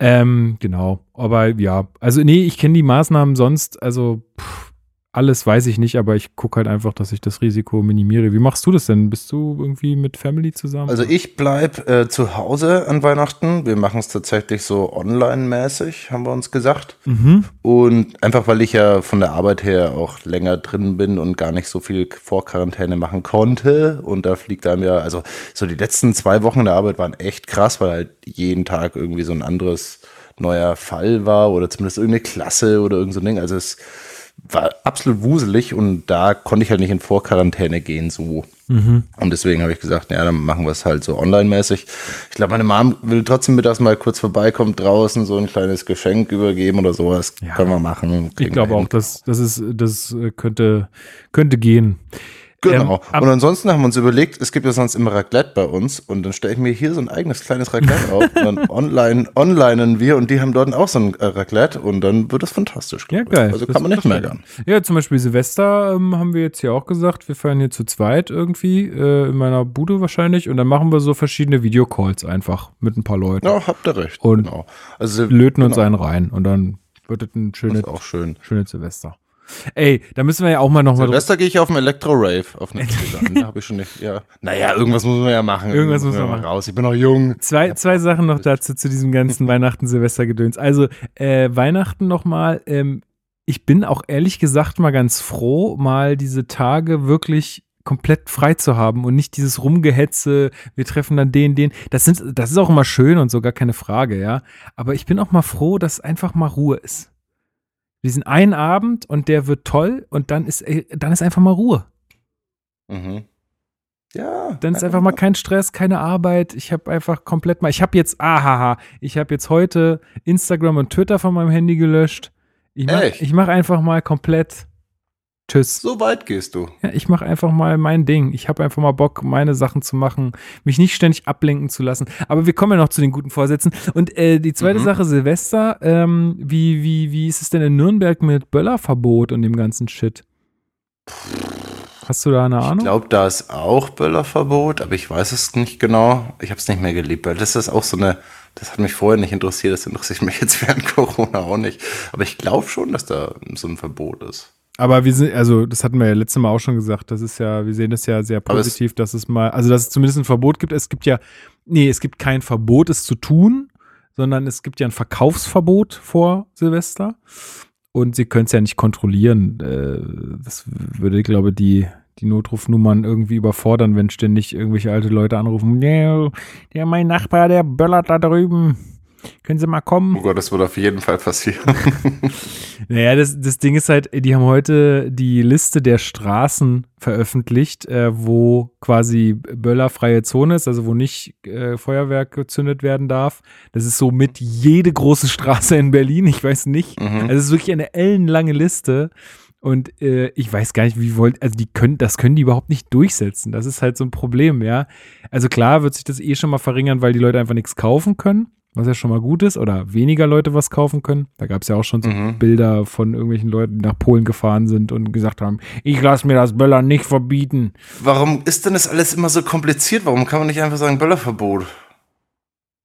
Ähm, genau. Aber ja, also nee, ich kenne die Maßnahmen sonst, also pff, alles weiß ich nicht, aber ich gucke halt einfach, dass ich das Risiko minimiere. Wie machst du das denn? Bist du irgendwie mit Family zusammen? Also ich bleib äh, zu Hause an Weihnachten. Wir machen es tatsächlich so online-mäßig, haben wir uns gesagt. mhm. Und einfach, weil ich ja von der Arbeit her auch länger drin bin und gar nicht so viel Vorquarantäne machen konnte. Und da fliegt einem ja, also so die letzten zwei Wochen der Arbeit waren echt krass, weil halt jeden Tag irgendwie so ein anderes neuer Fall war oder zumindest irgendeine Klasse oder irgend so ein Ding. Also es war absolut wuselig und da konnte ich halt nicht in Vorquarantäne gehen so. Mhm. Und deswegen habe ich gesagt, ja, dann machen wir es halt so online-mäßig. Ich glaube, meine Mom will trotzdem mittags mal kurz vorbeikommen, draußen so ein kleines Geschenk übergeben oder sowas. Ja. Können wir machen. Ich glaube auch, dass das ist, das äh, könnte, könnte gehen. Genau. Ähm, und ansonsten haben wir uns überlegt, es gibt ja sonst immer Raclette bei uns und dann stelle ich mir hier so ein eigenes kleines Raclette auf und dann online, onlinen wir und die haben dort auch so ein äh, Raclette und dann wird das fantastisch. Ja, geil. Also Das kann man nicht meckern. schön. Ja, zum Beispiel Silvester ähm, haben wir jetzt hier auch gesagt, wir feiern hier zu zweit irgendwie, äh, in meiner Bude wahrscheinlich. Und dann machen wir so verschiedene Videocalls einfach mit ein paar Leuten. Ja, habt ihr recht. Und genau. Also Löten uns genau. einen rein. Und dann wird es ein Das schönes, ist auch schön. schönes Silvester. Ey, da müssen wir ja auch mal nochmal Silvester gehe ich auf einen Elektro-Rave auf eine Da habe ich schon nicht, ja. Naja, irgendwas muss man ja machen. Irgendwas muss man machen. raus. Ich bin noch jung. Zwei, zwei Sachen noch dazu, zu diesem ganzen Weihnachten-Silvester-Gedöns. Also, äh, Weihnachten nochmal, ähm, ich bin auch ehrlich gesagt mal ganz froh, mal diese Tage wirklich komplett frei zu haben und nicht dieses Rumgehetze, wir treffen dann den, den. Das, sind, das ist auch immer schön und so, gar keine Frage, ja. Aber ich bin auch mal froh, dass einfach mal Ruhe ist. Diesen einen Abend und der wird toll und dann ist, äh, dann ist einfach mal Ruhe. Mhm. Ja. Dann ist einfach mal kein Stress, keine Arbeit. Ich habe einfach komplett mal. Ich habe jetzt, ahaha, ich habe jetzt heute Instagram und Twitter von meinem Handy gelöscht. Ich mach, Echt? ich mach einfach mal komplett Tschüss. So weit gehst du. Ja, ich mache einfach mal mein Ding. Ich habe einfach mal Bock, meine Sachen zu machen, mich nicht ständig ablenken zu lassen. Aber wir kommen ja noch zu den guten Vorsätzen. Und äh, die zweite Mhm. Sache, Silvester, ähm, wie, wie, wie ist es denn in Nürnberg mit Böllerverbot und dem ganzen Shit? Hast du da eine Ich Ahnung? glaube, da ist auch Böllerverbot, aber ich weiß es nicht genau. Ich habe es nicht mehr geliebt, weil das ist auch so eine, das hat mich vorher nicht interessiert, das interessiert mich jetzt während Corona auch nicht. Aber ich glaube schon, dass da so ein Verbot ist. Aber wir sind, also das hatten wir ja letztes Mal auch schon gesagt, das ist ja, wir sehen das ja sehr Aber es- positiv, dass es mal, also dass es zumindest ein Verbot gibt. Es gibt ja, nee, es gibt kein Verbot, es zu tun, sondern es gibt ja ein Verkaufsverbot vor Silvester. Und sie können es ja nicht kontrollieren. Äh, Das würde, glaube ich, die, die Notrufnummern irgendwie überfordern, wenn ständig irgendwelche alte Leute anrufen. Ja, der mein Nachbar, der böllert da drüben. Können Sie mal kommen? Oh Gott, das wird auf jeden Fall passieren. Naja, das, das Ding ist halt, die haben heute die Liste der Straßen veröffentlicht, äh, wo quasi böllerfreie Zone ist, also wo nicht äh, Feuerwerk gezündet werden darf. Das ist so mit jede große Straße in Berlin, ich weiß nicht. Mhm. Also es ist wirklich eine ellenlange Liste. Und äh, ich weiß gar nicht, wie wollt, also die können, das können die überhaupt nicht durchsetzen. Das ist halt so ein Problem, ja. Also klar wird sich das eh schon mal verringern, weil die Leute einfach nichts kaufen können, was ja schon mal gut ist, oder weniger Leute was kaufen können. Da gab es ja auch schon so Mhm. Bilder von irgendwelchen Leuten, die nach Polen gefahren sind und gesagt haben, ich lasse mir das Böller nicht verbieten. Warum ist denn das alles immer so kompliziert? Warum kann man nicht einfach sagen Böllerverbot?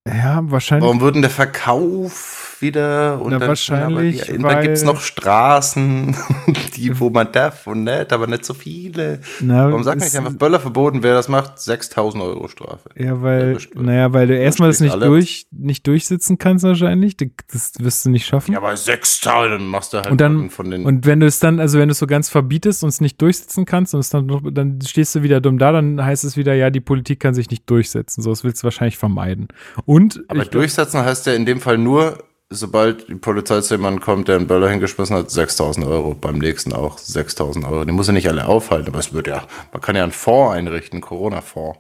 Ja, wahrscheinlich. Warum würden der Verkauf wieder und Na, dann, wahrscheinlich, aber, ja, weil- da gibt es noch Straßen, die, wo man darf und nicht, aber nicht so viele. Na, Warum sagt man nicht einfach Böllerverboten, wer das macht, 6000 Euro Strafe? Ja, weil, naja, weil du erstmal das nicht alle. durch, nicht durchsitzen kannst wahrscheinlich. Das wirst du nicht schaffen. Ja, aber 6000 machst du halt Und dann- von den. Und wenn du es dann, also wenn du es so ganz verbietest und es nicht durchsetzen kannst und es dann, dann stehst du wieder dumm da, dann heißt es wieder, ja, die Politik kann sich nicht durchsetzen. So, das willst du wahrscheinlich vermeiden. Und aber durchsetzen heißt ja in dem Fall nur, sobald die Polizei kommt, der einen Böller hingeschmissen hat, 6000 Euro. Beim nächsten auch 6000 Euro. Die muss ja nicht alle aufhalten, aber es wird ja, man kann ja einen Fonds einrichten, Corona-Fonds.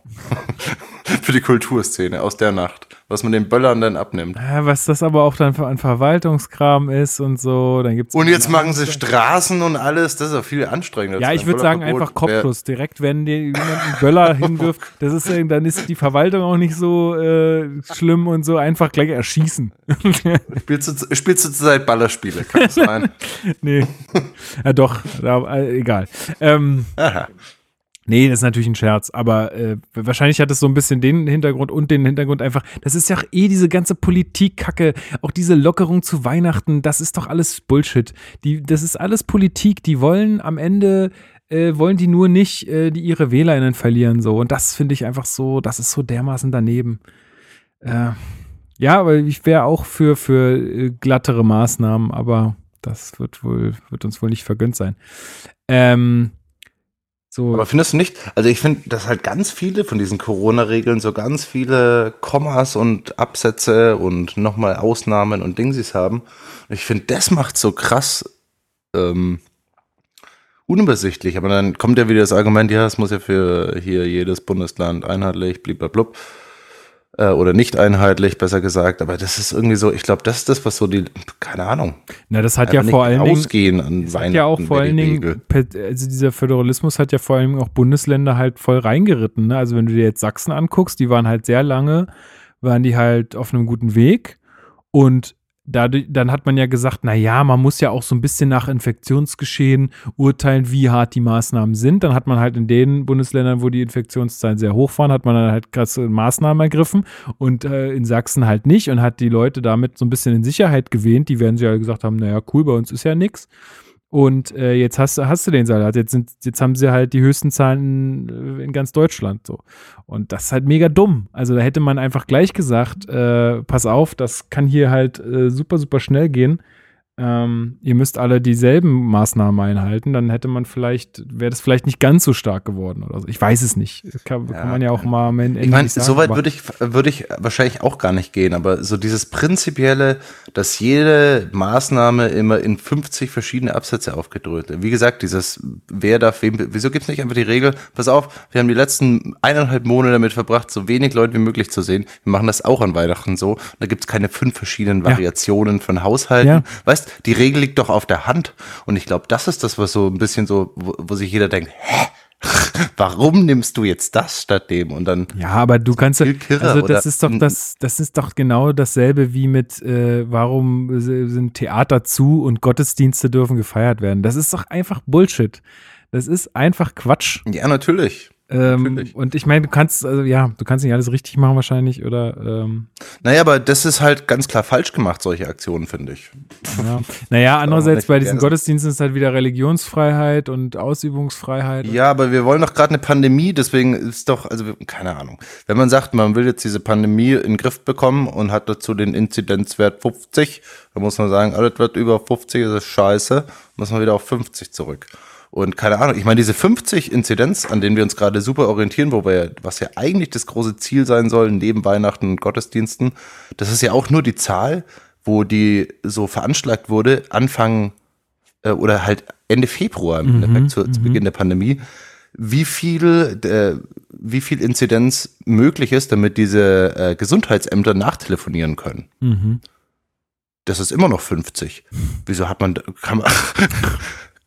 Für die Kulturszene aus der Nacht. Was man den Böllern dann abnimmt. ja, was das aber auch dann für ein Verwaltungskram ist und so, dann gibt's Und jetzt machen sie Straßen und alles, das ist ja viel anstrengender. Ja, ich würde sagen einfach Kopfschuss. Direkt, wenn dir jemand einen Böller hinwirft, das ist, dann ist die Verwaltung auch nicht so äh, schlimm und so einfach gleich erschießen. Spielst du, spielst du zurzeit Ballerspiele? Kann das sein? nee. Ja, doch, da, äh, egal. Ähm, Aha. Nee, das ist natürlich ein Scherz, aber äh, wahrscheinlich hat es so ein bisschen den Hintergrund und den Hintergrund einfach, das ist ja auch eh diese ganze Politikkacke, auch diese Lockerung zu Weihnachten, das ist doch alles Bullshit. Die, das ist alles Politik, die wollen am Ende, äh, wollen die nur nicht äh, die ihre WählerInnen verlieren so und das finde ich einfach so, das ist so dermaßen daneben. Äh, ja, aber ich wäre auch für, für äh, glattere Maßnahmen, aber das wird wohl, wird uns wohl nicht vergönnt sein. Ähm, so. Aber findest du nicht? Also ich finde, dass halt ganz viele von diesen Corona-Regeln so ganz viele Kommas und Absätze und nochmal Ausnahmen und Dingsies haben. Ich finde, das macht so krass ähm, unübersichtlich. Aber dann kommt ja wieder das Argument, ja, es muss ja für hier jedes Bundesland einheitlich, bliblablub. Äh, oder nicht einheitlich, besser gesagt. Aber das ist irgendwie so, ich glaube, das ist das, was so die, keine Ahnung. Na, das hat ja vor allen Dingen. Ausgehen an Das hat ja auch vor allen Dingen, also dieser Föderalismus hat ja vor allen Dingen auch Bundesländer halt voll reingeritten. Ne? Also wenn du dir jetzt Sachsen anguckst, die waren halt sehr lange, waren die halt auf einem guten Weg und dadurch, dann hat man ja gesagt, na ja, man muss ja auch so ein bisschen nach Infektionsgeschehen urteilen, wie hart die Maßnahmen sind. Dann hat man halt in den Bundesländern, wo die Infektionszahlen sehr hoch waren, hat man dann halt krasse Maßnahmen ergriffen und äh, in Sachsen halt nicht und hat die Leute damit so ein bisschen in Sicherheit gewähnt. Die werden sie ja gesagt haben, naja, cool, bei uns ist ja nichts. Und äh, jetzt hast, hast du den Salat. Jetzt, sind, jetzt haben sie halt die höchsten Zahlen in, in ganz Deutschland. So. Und das ist halt mega dumm. Also da hätte man einfach gleich gesagt, äh, pass auf, das kann hier halt äh, super, super schnell gehen ähm, ihr müsst alle dieselben Maßnahmen einhalten, dann hätte man vielleicht, wäre das vielleicht nicht ganz so stark geworden oder so. Ich weiß es nicht. Das kann, ja, kann man ja auch mal am Ende Ich meine, so weit würde ich, würde ich wahrscheinlich auch gar nicht gehen, aber so dieses prinzipielle, dass jede Maßnahme immer in 50 verschiedene Absätze aufgedröhnt wird. Wie gesagt, dieses, wer darf wem, wieso gibt es nicht einfach die Regel, pass auf, wir haben die letzten eineinhalb Monate damit verbracht, so wenig Leute wie möglich zu sehen. Wir machen das auch an Weihnachten so. Da gibt es keine fünf verschiedenen Variationen ja. von Haushalten. Ja. Weißt die Regel liegt doch auf der Hand. Und ich glaube, das ist das, was so ein bisschen so, wo, wo sich jeder denkt, hä? Warum nimmst du jetzt das statt dem? Und dann. Ja, aber du kannst also das ist doch das, das ist doch genau dasselbe wie mit, äh, warum sind Theater zu und Gottesdienste dürfen gefeiert werden. Das ist doch einfach Bullshit. Das ist einfach Quatsch. Ja, natürlich. Ähm, und ich meine, du kannst, also ja, du kannst nicht alles richtig machen wahrscheinlich, oder? Ähm. Naja, aber das ist halt ganz klar falsch gemacht, solche Aktionen, finde ich. Ja. Naja, andererseits bei diesen Gottesdiensten ist halt wieder Religionsfreiheit und Ausübungsfreiheit. Ja, aber wir wollen doch gerade eine Pandemie, deswegen ist doch, also keine Ahnung. Wenn man sagt, man will jetzt diese Pandemie in den Griff bekommen und hat dazu den Inzidenzwert 50, dann muss man sagen, alles wird über 50, ist scheiße, muss man wieder auf 50 zurück. Und keine Ahnung, ich meine, diese 50 Inzidenz, an denen wir uns gerade super orientieren, wo wir, was ja eigentlich das große Ziel sein soll, neben Weihnachten und Gottesdiensten, das ist ja auch nur die Zahl, wo die so veranschlagt wurde, Anfang äh, oder halt Ende Februar im mhm, Endeffekt zu, zu, mhm. Beginn der Pandemie, wie viel, äh, wie viel Inzidenz möglich ist, damit diese äh, Gesundheitsämter nachtelefonieren können. Mhm. Das ist immer noch 50. Wieso hat man, kann man,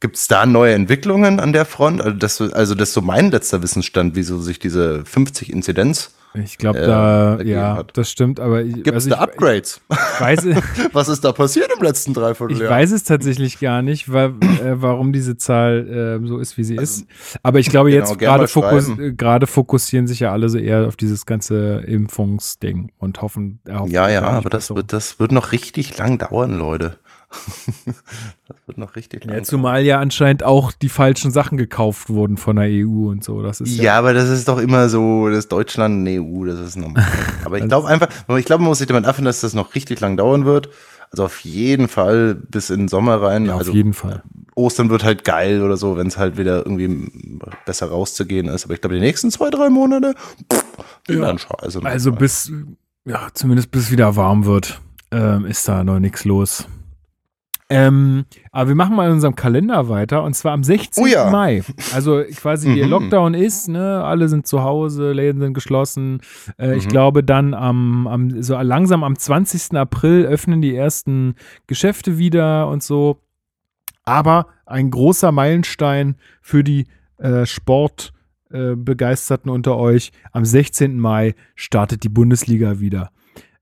Gibt es da neue Entwicklungen an der Front? Also das, also das ist so mein letzter Wissensstand, wieso sich diese 50 Inzidenz ich glaube, äh, da, ja, hat. das stimmt, aber. Gibt es also da Upgrades? weiß, Was ist da passiert im letzten Dreivierteljahr? Ich weiß es tatsächlich gar nicht, weil, äh, warum diese Zahl äh, so ist, wie sie also, ist. Aber ich glaube, genau, jetzt gerade fokus, fokussieren sich ja alle so eher auf dieses ganze Impfungsding und hoffen. Ja, ja, aber das wird, das wird noch richtig lang dauern, Leute. das wird noch richtig lang. Ja, zumal ja anscheinend auch die falschen Sachen gekauft wurden von der EU und so. Das ist ja, ja aber das ist doch immer so, das Deutschland eine EU, das ist normal. aber ich glaube einfach, ich glaube, man muss sich damit abfinden, dass das noch richtig lang dauern wird. Also auf jeden Fall bis in den Sommer rein. Ja, auf also jeden Fall. Ostern wird halt geil oder so, wenn es halt wieder irgendwie besser rauszugehen ist. Aber ich glaube, die nächsten zwei, drei Monate, pff, ja. dann scheiße. Also bis, ja, zumindest bis wieder warm wird, ähm, ist da noch nichts los. Ähm, aber wir machen mal in unserem Kalender weiter und zwar am 16. Oh ja. Mai. Also quasi mhm. der Lockdown ist, ne, alle sind zu Hause, Läden sind geschlossen. Äh, mhm. Ich glaube dann am, am, so langsam am 20. April öffnen die ersten Geschäfte wieder und so. Aber ein großer Meilenstein für die äh, Sportbegeisterten äh, unter euch. Am 16. Mai startet die Bundesliga wieder.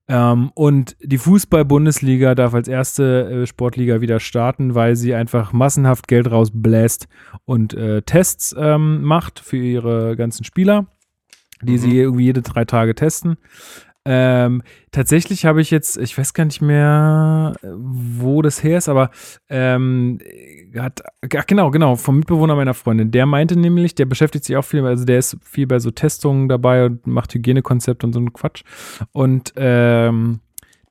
Ähm, und die Fußball-Bundesliga darf als erste äh, Sportliga wieder starten, weil sie einfach massenhaft Geld rausbläst und äh, Tests ähm, macht für ihre ganzen Spieler, die mhm. sie irgendwie jede drei Tage testen. Ähm, tatsächlich habe ich jetzt, ich weiß gar nicht mehr, wo das her ist, aber ähm, hat, ach genau, genau, vom Mitbewohner meiner Freundin. Der meinte nämlich, der beschäftigt sich auch viel, also der ist viel bei so Testungen dabei und macht Hygienekonzept und so einen Quatsch. Und ähm,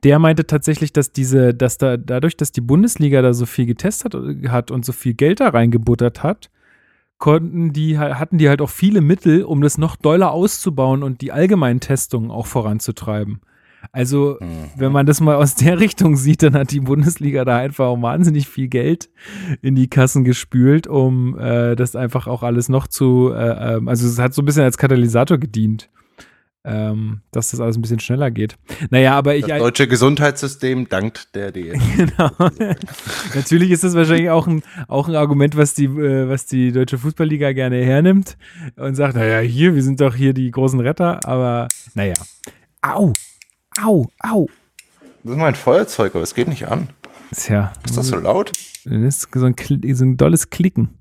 der meinte tatsächlich, dass diese, dass da dadurch, dass die Bundesliga da so viel getestet hat und so viel Geld da reingebuttert hat, konnten die, hatten die halt auch viele Mittel, um das noch doller auszubauen und die allgemeinen Testungen auch voranzutreiben. Also, mhm. wenn man das mal aus der Richtung sieht, dann hat die Bundesliga da einfach wahnsinnig viel Geld in die Kassen gespült, um äh, das einfach auch alles noch zu, äh, ähm, also es hat so ein bisschen als Katalysator gedient. Ähm, dass das alles ein bisschen schneller geht. Naja, aber ich. Das deutsche Gesundheitssystem dankt der DFB. genau. Natürlich ist das wahrscheinlich auch ein, auch ein Argument, was die, äh, was die Deutsche Fußballliga gerne hernimmt und sagt, naja, hier, wir sind doch hier die großen Retter, aber naja. Au, au, au. Das ist mein Feuerzeug, aber es geht nicht an. Tja. Ist das so laut? Das ist so ein, so ein dolles Klicken.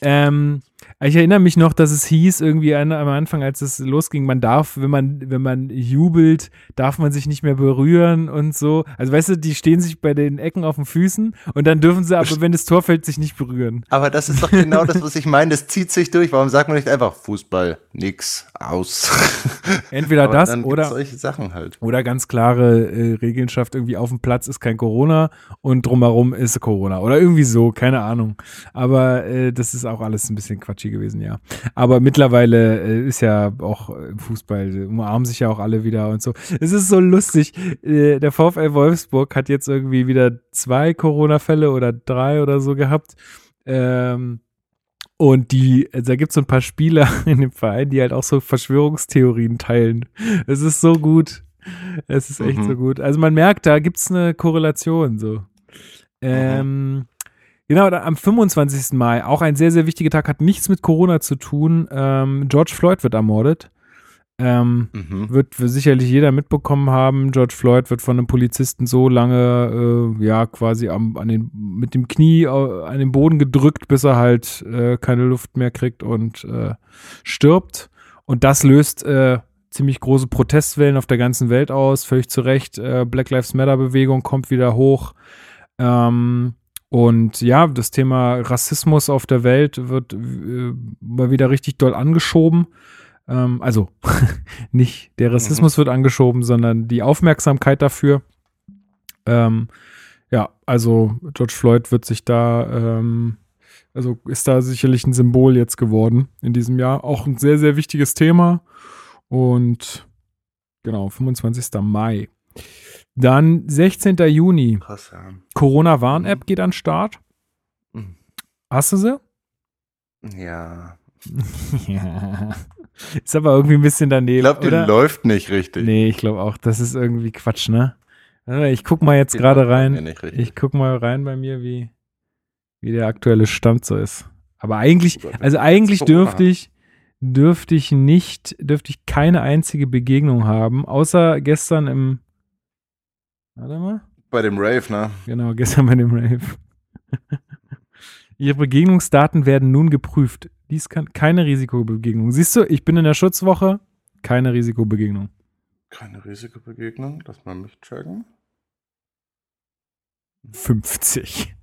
Ähm, ich erinnere mich noch, dass es hieß, irgendwie an, am Anfang, als es losging, man darf, wenn man, wenn man jubelt, darf man sich nicht mehr berühren und so. Also weißt du, die stehen sich bei den Ecken auf den Füßen und dann dürfen sie aber, wenn das Tor fällt, sich nicht berühren. Aber das ist doch genau das, was ich meine. Das zieht sich durch. Warum sagt man nicht einfach Fußball, nix, aus? Entweder das oder solche Sachen halt. Oder ganz klare äh, Regeln schafft, irgendwie auf dem Platz ist kein Corona und drumherum ist Corona. Oder irgendwie so, keine Ahnung. Aber äh, das ist auch alles ein bisschen quatschig gewesen, ja. Aber mittlerweile äh, ist ja auch im Fußball, umarmen sich ja auch alle wieder und so. Es ist so lustig. Äh, der VfL Wolfsburg hat jetzt irgendwie wieder zwei Corona-Fälle oder drei oder so gehabt. Ähm, und die, also da gibt es so ein paar Spieler in dem Verein, die halt auch so Verschwörungstheorien teilen. Es ist so gut. Es ist echt Mhm. so gut. Also man merkt, da gibt es eine Korrelation so. Ähm, Genau, dann am 25. Mai, auch ein sehr, sehr wichtiger Tag, hat nichts mit Corona zu tun. Ähm, George Floyd wird ermordet. Ähm, Mhm. wird sicherlich jeder mitbekommen haben. George Floyd wird von einem Polizisten so lange, äh, ja, quasi am, an den, mit dem Knie äh, an den Boden gedrückt, bis er halt äh, keine Luft mehr kriegt und äh, stirbt. Und das löst äh, ziemlich große Protestwellen auf der ganzen Welt aus, völlig zu Recht. Äh, Black Lives Matter-Bewegung kommt wieder hoch. Ähm, und ja, das Thema Rassismus auf der Welt wird mal wieder richtig doll angeschoben. Ähm, also nicht der Rassismus wird angeschoben, sondern die Aufmerksamkeit dafür. Ähm, ja, also George Floyd wird sich da, ähm, also ist da sicherlich ein Symbol jetzt geworden in diesem Jahr. Auch ein sehr, sehr wichtiges Thema. Und genau, 25. Mai. Dann 16. Juni. Krass, ja. Corona-Warn-App geht an den Start. Mhm. Hast du sie? Ja. ja. Ist aber irgendwie ein bisschen daneben. Ich glaube, die oder? läuft nicht richtig. Nee, ich glaube auch. Das ist irgendwie Quatsch, ne? Ich guck mal jetzt gerade rein. Ich guck mal rein bei mir, wie, wie der aktuelle Stand so ist. Aber eigentlich, Oh also eigentlich dürfte ich, dürfte ich nicht, dürfte ich keine einzige Begegnung haben, außer gestern im, warte mal, Bei dem Rave, ne? genau, gestern bei dem Rave. Ihre Begegnungsdaten werden nun geprüft. Dies kann keine Risikobegegnung. Siehst du, ich bin in der Schutzwoche, keine Risikobegegnung. Keine Risikobegegnung. Lass mal mich checken. 50.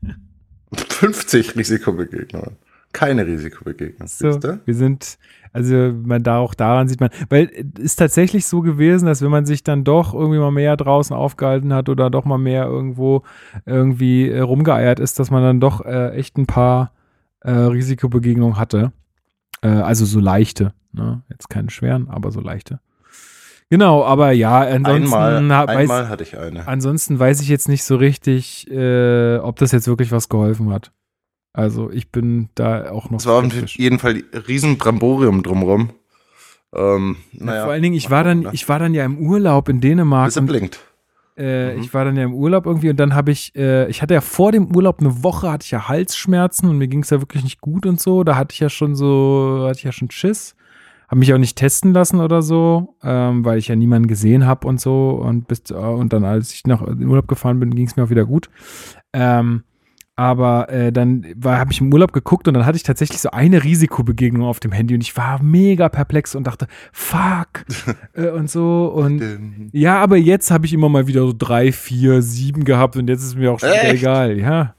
50 Risikobegegnungen. Keine Risikobegegnung. So, siehst du? wir sind, also man da auch daran sieht man, weil es ist tatsächlich so gewesen, dass wenn man sich dann doch irgendwie mal mehr draußen aufgehalten hat oder doch mal mehr irgendwo irgendwie äh, rumgeeiert ist, dass man dann doch äh, echt ein paar äh, Risikobegegnungen hatte. Äh, also so leichte, ne? Jetzt keine schweren, aber so leichte. Genau, aber ja, ansonsten, Einmal, weiß, einmal hatte ich eine. ansonsten weiß ich jetzt nicht so richtig, äh, ob das jetzt wirklich was geholfen hat. Also ich bin da auch noch Es war auf jeden Fall riesen Bramborium drumrum. Ähm, Ja, naja, Vor allen Dingen, ich war dann, ne? ich war dann ja im Urlaub in Dänemark. Bis er blinkt. Äh, Mhm. Ich war dann ja im Urlaub irgendwie und dann habe ich, äh, ich hatte ja vor dem Urlaub eine Woche, hatte ich ja Halsschmerzen und mir ging es ja wirklich nicht gut und so. Da hatte ich ja schon so, hatte ich ja schon Schiss. Habe mich auch nicht testen lassen oder so, ähm, weil ich ja niemanden gesehen habe und so. Und, bis, äh, und dann, als ich nach in den Urlaub gefahren bin, ging es mir auch wieder gut. Ähm, aber äh, dann habe ich im Urlaub geguckt und dann hatte ich tatsächlich so eine Risikobegegnung auf dem Handy und ich war mega perplex und dachte, fuck äh, und so und ja, aber jetzt habe ich immer mal wieder so drei, vier, sieben gehabt und jetzt ist mir auch schon Echt? egal, ja.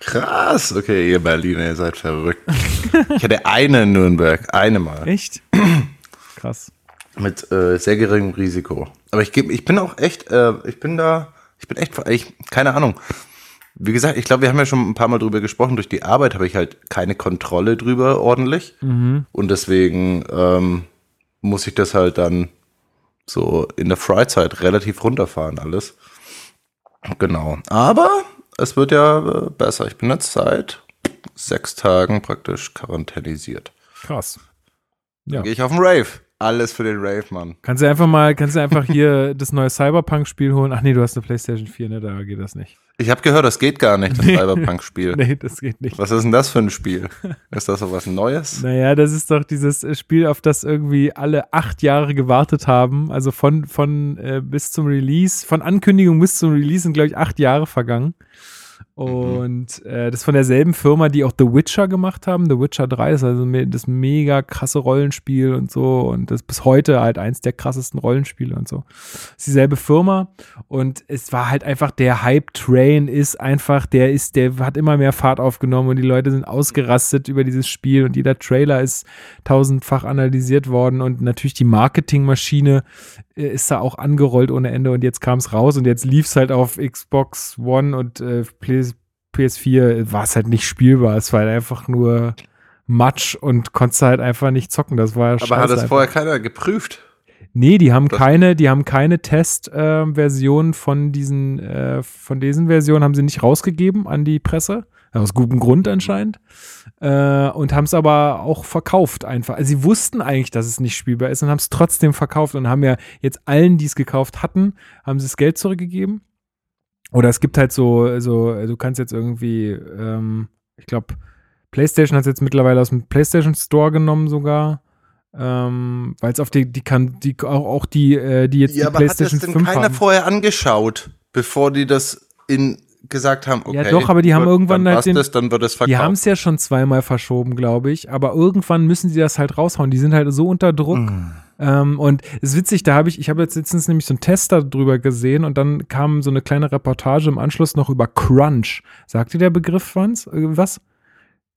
Krass. Okay, ihr Berliner, ihr seid verrückt. ich hatte eine in Nürnberg. Eine mal. Echt? Krass. Mit äh, sehr geringem Risiko. Aber ich, geb, ich bin auch echt, äh, ich bin da, ich bin echt, ich, keine Ahnung. Wie gesagt, ich glaube, wir haben ja schon ein paar Mal drüber gesprochen. Durch die Arbeit habe ich halt keine Kontrolle drüber ordentlich. Mhm. Und deswegen ähm, muss ich das halt dann so in der Freizeit relativ runterfahren alles. Genau. Aber es wird ja äh, besser. Ich bin jetzt seit sechs Tagen praktisch quarantänisiert. Krass. Dann Ja. gehe ich auf den Rave. Alles für den Rave, Mann. Kannst du einfach mal, kannst du einfach hier das neue Cyberpunk-Spiel holen? Ach nee, du hast eine PlayStation 4, ne? Da geht das nicht. Ich habe gehört, das geht gar nicht, das Cyberpunk-Spiel. Nee, das geht nicht. Was ist denn das für ein Spiel? Ist das so was Neues? Naja, das ist doch dieses äh, Spiel, auf das irgendwie alle acht Jahre gewartet haben. Also von, von äh, bis zum Release, von Ankündigung bis zum Release sind, glaube ich, acht Jahre vergangen. Und äh, das ist von derselben Firma, die auch The Witcher gemacht haben. The Witcher 3 ist also das mega krasse Rollenspiel und so. Und das ist bis heute halt eins der krassesten Rollenspiele und so. Ist dieselbe Firma. Und es war halt einfach, der Hype-Train ist einfach, der ist, der hat immer mehr Fahrt aufgenommen und die Leute sind ausgerastet über dieses Spiel und jeder Trailer ist tausendfach analysiert worden und natürlich die Marketingmaschine äh, ist da auch angerollt ohne Ende und jetzt kam es raus und jetzt lief es halt auf Xbox One und äh, PS- PS4 war es halt nicht spielbar. Es war halt einfach nur Matsch und konntest halt einfach nicht zocken. Das war Aber hat das einfach. vorher keiner geprüft? Nee, die haben Das- keine, die haben keine Testversion von diesen, äh, von diesen Versionen haben sie nicht rausgegeben an die Presse. Aus gutem Grund anscheinend. Äh, und haben es aber auch verkauft einfach. Also sie wussten eigentlich, dass es nicht spielbar ist und haben es trotzdem verkauft und haben ja jetzt allen, die es gekauft hatten, haben sie das Geld zurückgegeben. Oder es gibt halt so, so, du kannst jetzt irgendwie, ähm, ich glaube, PlayStation hat es jetzt mittlerweile aus dem PlayStation Store genommen sogar. Ähm, weil es auf die, die kann, die auch, auch die, äh, die jetzt Ja, die aber hat das PlayStation denn 5 keiner haben. vorher angeschaut, bevor die das in gesagt haben, okay. Ja, doch, aber die haben gut, irgendwann dann halt den- es, dann wird es Die verkauft. haben es ja schon zweimal verschoben, glaube ich, aber irgendwann müssen die das halt raushauen. Die sind halt so unter Druck. Hm. Ähm, und es ist witzig, da habe ich, ich habe jetzt letztens nämlich so einen Tester drüber gesehen und dann kam so eine kleine Reportage im Anschluss noch über Crunch. Sagt dir der Begriff was? Äh, was?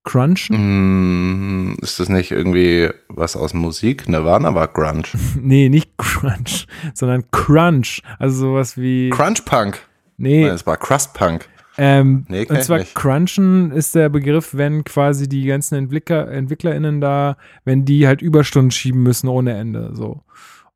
Crunchen? Mm, ist das nicht irgendwie was aus Musik? Nirvana war Grunge. Nee, nicht Crunch, sondern Crunch. Also sowas wie. Crunch Punk. nee, Nein, es war Crust Punk. Ähm, Nee, und zwar nicht. Crunchen ist der Begriff, wenn quasi die ganzen Entwickler, EntwicklerInnen da, wenn die halt Überstunden schieben müssen ohne Ende, so.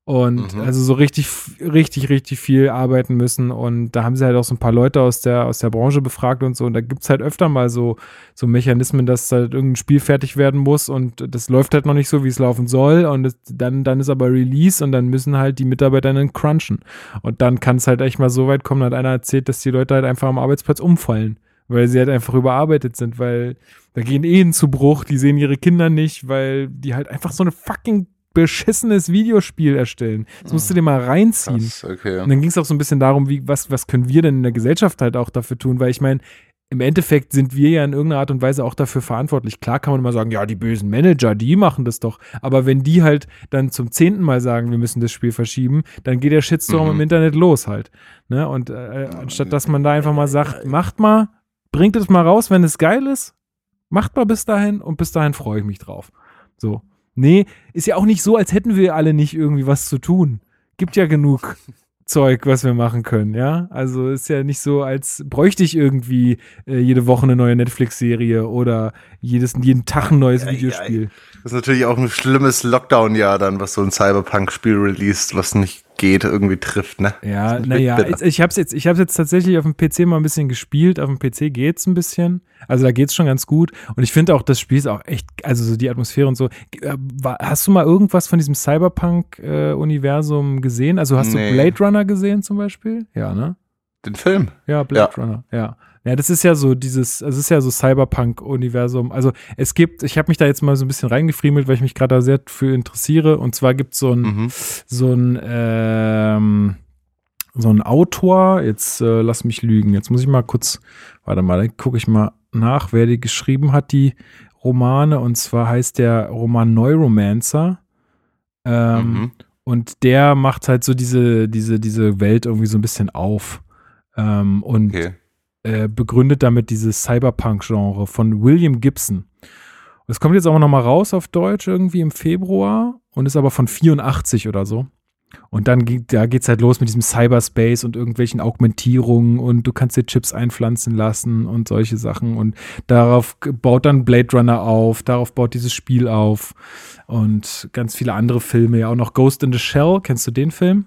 Und Mhm. also so richtig, richtig, richtig viel arbeiten müssen. Und da haben sie halt auch so ein paar Leute aus der, aus der Branche befragt und so. Und da gibt's halt öfter mal so, so Mechanismen, dass halt irgendein Spiel fertig werden muss und das läuft halt noch nicht so, wie es laufen soll. Und es, dann, dann ist aber Release und dann müssen halt die MitarbeiterInnen crunchen. Und dann kann es halt echt mal so weit kommen, hat einer erzählt, dass die Leute halt einfach am Arbeitsplatz umfallen, weil sie halt einfach überarbeitet sind, weil da gehen Ehen zu Bruch, die sehen ihre Kinder nicht, weil die halt einfach so eine fucking beschissenes Videospiel erstellen. Das musst du dir mal reinziehen. Krass, okay. Und dann ging es auch so ein bisschen darum, wie, was, was können wir denn in der Gesellschaft halt auch dafür tun, weil ich meine, im Endeffekt sind wir ja in irgendeiner Art und Weise auch dafür verantwortlich. Klar kann man immer sagen, ja, die bösen Manager, die machen das doch. Aber wenn die halt dann zum zehnten Mal sagen, wir müssen das Spiel verschieben, dann geht der Shitstorm Mhm. im Internet los halt. Ne? Und äh, anstatt dass man da einfach mal sagt, macht mal, bringt es mal raus, wenn es geil ist, macht mal bis dahin und bis dahin freue ich mich drauf. So. Nee, ist ja auch nicht so, als hätten wir alle nicht irgendwie was zu tun. Gibt ja genug Zeug, was wir machen können, ja. Also ist ja nicht so, als bräuchte ich irgendwie äh, jede Woche eine neue Netflix-Serie oder jedes, jeden Tag ein neues Ja, Videospiel. Das ist natürlich auch ein schlimmes Lockdown-Jahr dann, was so ein Cyberpunk-Spiel released, was nicht geht, irgendwie trifft, ne? Ja, naja, ich, ich habe es jetzt, ich hab's jetzt tatsächlich auf dem PC mal ein bisschen gespielt. Auf dem PC geht's ein bisschen. Also da geht's schon ganz gut. Und ich finde auch, das Spiel ist auch echt, also so die Atmosphäre und so. Äh, Hast du mal irgendwas von diesem Cyberpunk-Universum gesehen? Also hast Nee. du Blade Runner gesehen zum Beispiel? Ja, ne? Den Film. Ja, Blade Runner, ja. Ja, das ist ja so dieses, es ist ja so Cyberpunk-Universum. Also es gibt, ich habe mich da jetzt mal so ein bisschen reingefriemelt, weil ich mich gerade da sehr für interessiere. Und zwar gibt so ein, Mhm. so ein, ähm, so ein Autor, jetzt äh, lass mich lügen, jetzt muss ich mal kurz, warte mal, dann gucke ich mal nach, wer die geschrieben hat, die Romane. Und zwar heißt der Roman Neuromancer. Ähm, Mhm. Und der macht halt so diese, diese, diese Welt irgendwie so ein bisschen auf. Ähm, und Okay. Äh, begründet damit dieses Cyberpunk-Genre von William Gibson. Das kommt jetzt auch noch mal raus auf Deutsch irgendwie im Februar und ist aber von 84 oder so. Und dann geht, da geht's halt los mit diesem Cyberspace und irgendwelchen Augmentierungen und du kannst dir Chips einpflanzen lassen und solche Sachen. Und darauf baut dann Blade Runner auf, darauf baut dieses Spiel auf und ganz viele andere Filme. Ja, auch noch Ghost in the Shell. Kennst du den Film?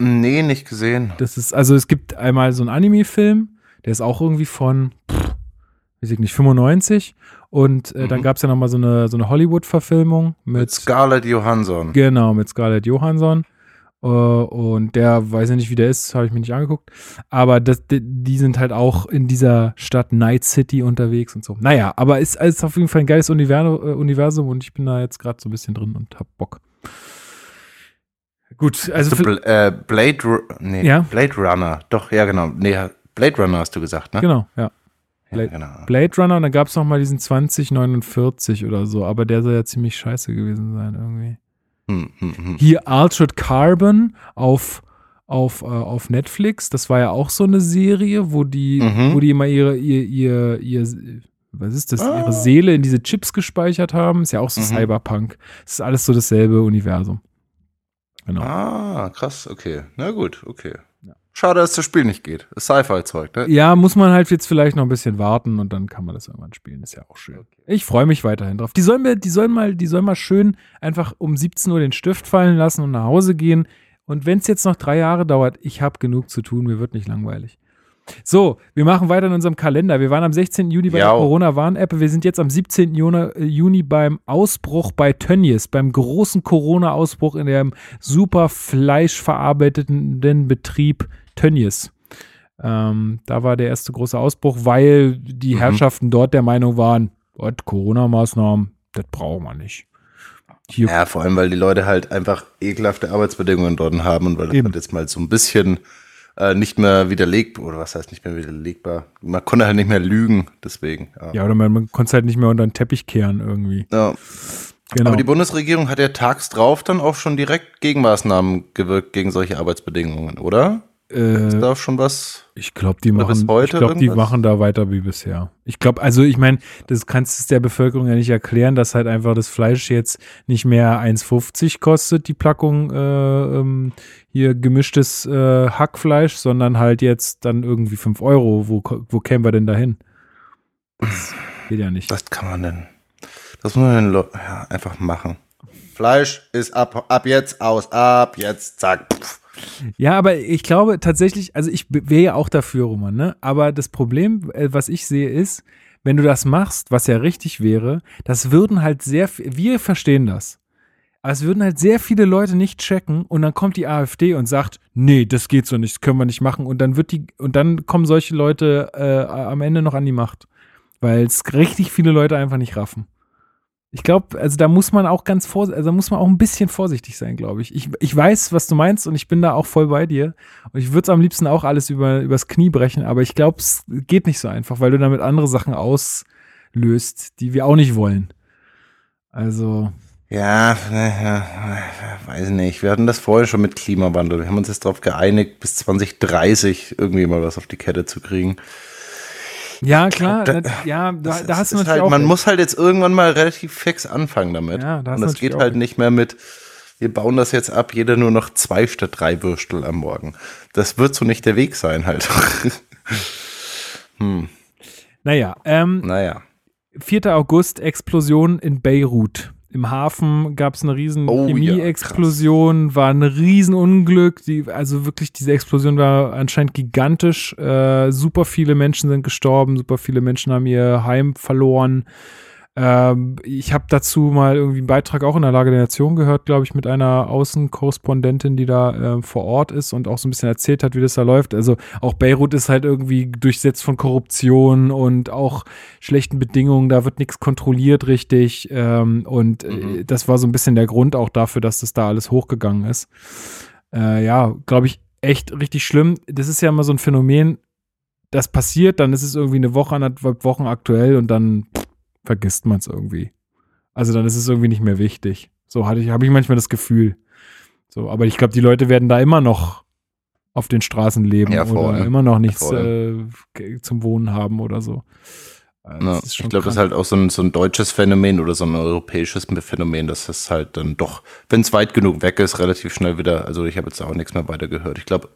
Nee, nicht gesehen. Das ist, also es gibt einmal so einen Anime-Film, der ist auch irgendwie von, pff, weiß ich nicht, 95. Und äh, dann Mhm. gab es ja nochmal so eine, so eine Hollywood-Verfilmung Mit mit, Scarlett Johansson. genau, mit Scarlett Johansson. Äh, und der, weiß ich nicht, wie der ist, habe ich mir nicht angeguckt. Aber das, die, die sind halt auch in dieser Stadt Night City unterwegs und so. Naja, aber ist, ist auf jeden Fall ein geiles Universum, äh, Universum und ich bin da jetzt gerade so ein bisschen drin und hab Bock. Gut, also Bl äh, Blade, nee, Ja? Blade Runner. Doch, ja, genau. Nee, Blade Runner hast du gesagt, ne? genau, ja. Ja, Blade- genau. Blade Runner und dann gab es noch mal diesen 2049 oder so, aber der soll ja ziemlich scheiße gewesen sein irgendwie. Hm, hm, hm. Hier Altered Carbon auf, auf, äh, auf Netflix, das war ja auch so eine Serie, wo die, Mhm. wo die immer ihre, ihr, ihr, ihr, was ist das, Ah. ihre Seele in diese Chips gespeichert haben. Ist ja auch so Mhm. Cyberpunk. Das ist alles so dasselbe Universum. Genau. Ah, krass, okay. Na gut, okay. Schade, dass das Spiel nicht geht. Das Sci-Fi-Zeug, ne? Ja, muss man halt jetzt vielleicht noch ein bisschen warten und dann kann man das irgendwann spielen. Ist ja auch schön. Ich freue mich weiterhin drauf. Die sollen mir, die sollen mal, die sollen mal schön einfach um 17 Uhr den Stift fallen lassen und nach Hause gehen. Und wenn es jetzt noch drei Jahre dauert, ich habe genug zu tun, mir wird nicht langweilig. So, wir machen weiter in unserem Kalender. Wir waren am 16. Juni bei der Ja. Corona-Warn-App. Wir sind jetzt am 17. Juni, äh, Juni beim Ausbruch bei Tönnies, beim großen Corona-Ausbruch in dem super fleischverarbeitenden Betrieb Tönnies. Ähm, da war der erste große Ausbruch, weil die Mhm. Herrschaften dort der Meinung waren, Gott, Corona-Maßnahmen, das brauchen wir nicht. Hier, Ja, vor allem, weil die Leute halt einfach ekelhafte Arbeitsbedingungen dort haben und weil das Eben. halt jetzt mal so ein bisschen äh, nicht mehr widerlegbar, oder was heißt nicht mehr widerlegbar? Man konnte halt nicht mehr lügen, deswegen. Ja. ja, oder man, man konnte es halt nicht mehr unter den Teppich kehren irgendwie. Ja. Genau. Aber die Bundesregierung hat ja tags drauf dann auch schon direkt Gegenmaßnahmen gewirkt gegen solche Arbeitsbedingungen, oder? Äh, Ist da schon was? Ich glaube, die machen, heute ich glaube, die machen da weiter wie bisher. Ich glaube, also ich meine, das kannst du der Bevölkerung ja nicht erklären, dass halt einfach das Fleisch jetzt nicht mehr 1,50 kostet, die Packung äh, ähm, hier gemischtes äh, Hackfleisch, sondern halt jetzt dann irgendwie 5 Euro. Wo, wo kämen wir denn dahin? Das geht ja nicht. Was kann man denn? Das muss man den Leu- ja, einfach machen. Fleisch ist ab, ab jetzt aus, ab jetzt, zack. Pff. Ja, aber ich glaube tatsächlich, also ich wäre ja auch dafür, Roman, ne? Aber das Problem, äh, was ich sehe, ist, wenn du das machst, was ja richtig wäre, das würden halt sehr, wir verstehen das. Aber es würden halt sehr viele Leute nicht checken und dann kommt die AfD und sagt, nee, das geht so nicht, das können wir nicht machen. Und dann wird die, und dann kommen solche Leute äh, am Ende noch an die Macht. Weil es richtig viele Leute einfach nicht raffen. Ich glaube, also da muss man auch ganz vorsichtig, also da muss man auch ein bisschen vorsichtig sein, glaube ich. ich. Ich weiß, was du meinst und ich bin da auch voll bei dir. Und ich würde es am liebsten auch alles über, übers Knie brechen, aber ich glaube, es geht nicht so einfach, weil du damit andere Sachen auslöst, die wir auch nicht wollen. Also, Ja, ja, weiß nicht. Wir hatten das vorher schon mit Klimawandel. Wir haben uns jetzt darauf geeinigt, bis 2030 irgendwie mal was auf die Kette zu kriegen. Ja, klar, da- ja, da, da hast du natürlich halt, auch. man recht. muss halt jetzt irgendwann mal relativ fix anfangen damit. Ja, da Und das geht halt recht. nicht mehr mit, wir bauen das jetzt ab, jeder nur noch zwei statt drei Würstel am Morgen. Das wird so nicht der Weg sein halt. naja, ähm, naja. 4. August, Explosion in Beirut. Im Hafen gab es eine riesen Oh ja, Chemie-Explosion, war ein Riesenunglück. Die, also wirklich, diese Explosion war anscheinend gigantisch. Äh, super viele Menschen sind gestorben, super viele Menschen haben ihr Heim verloren. Ähm, ich habe dazu mal irgendwie einen Beitrag auch in der Lage der Nation gehört, glaube ich, mit einer Außenkorrespondentin, die da äh, vor Ort ist und auch so ein bisschen erzählt hat, wie das da läuft. Also auch Beirut ist halt irgendwie durchsetzt von Korruption und auch schlechten Bedingungen. Da wird nichts kontrolliert richtig. Ähm, und äh, Mhm. das war so ein bisschen der Grund auch dafür, dass das da alles hochgegangen ist. Äh, ja, glaube ich, echt richtig schlimm. Das ist ja immer so ein Phänomen, das passiert, dann ist es irgendwie eine Woche, anderthalb Wochen aktuell und dann pff, vergisst man es irgendwie. Also dann ist es irgendwie nicht mehr wichtig. So hatte ich, habe ich manchmal das Gefühl. So, aber ich glaube, die Leute werden da immer noch auf den Straßen leben Ja, voll. oder immer noch nichts voll. äh, zum Wohnen haben oder so. Das Ja, ich glaube, das ist halt auch so ein, so ein deutsches Phänomen oder so ein europäisches Phänomen, dass es halt dann doch, wenn es weit genug weg ist, relativ schnell wieder, also ich habe jetzt auch nichts mehr weiter gehört. Ich glaube,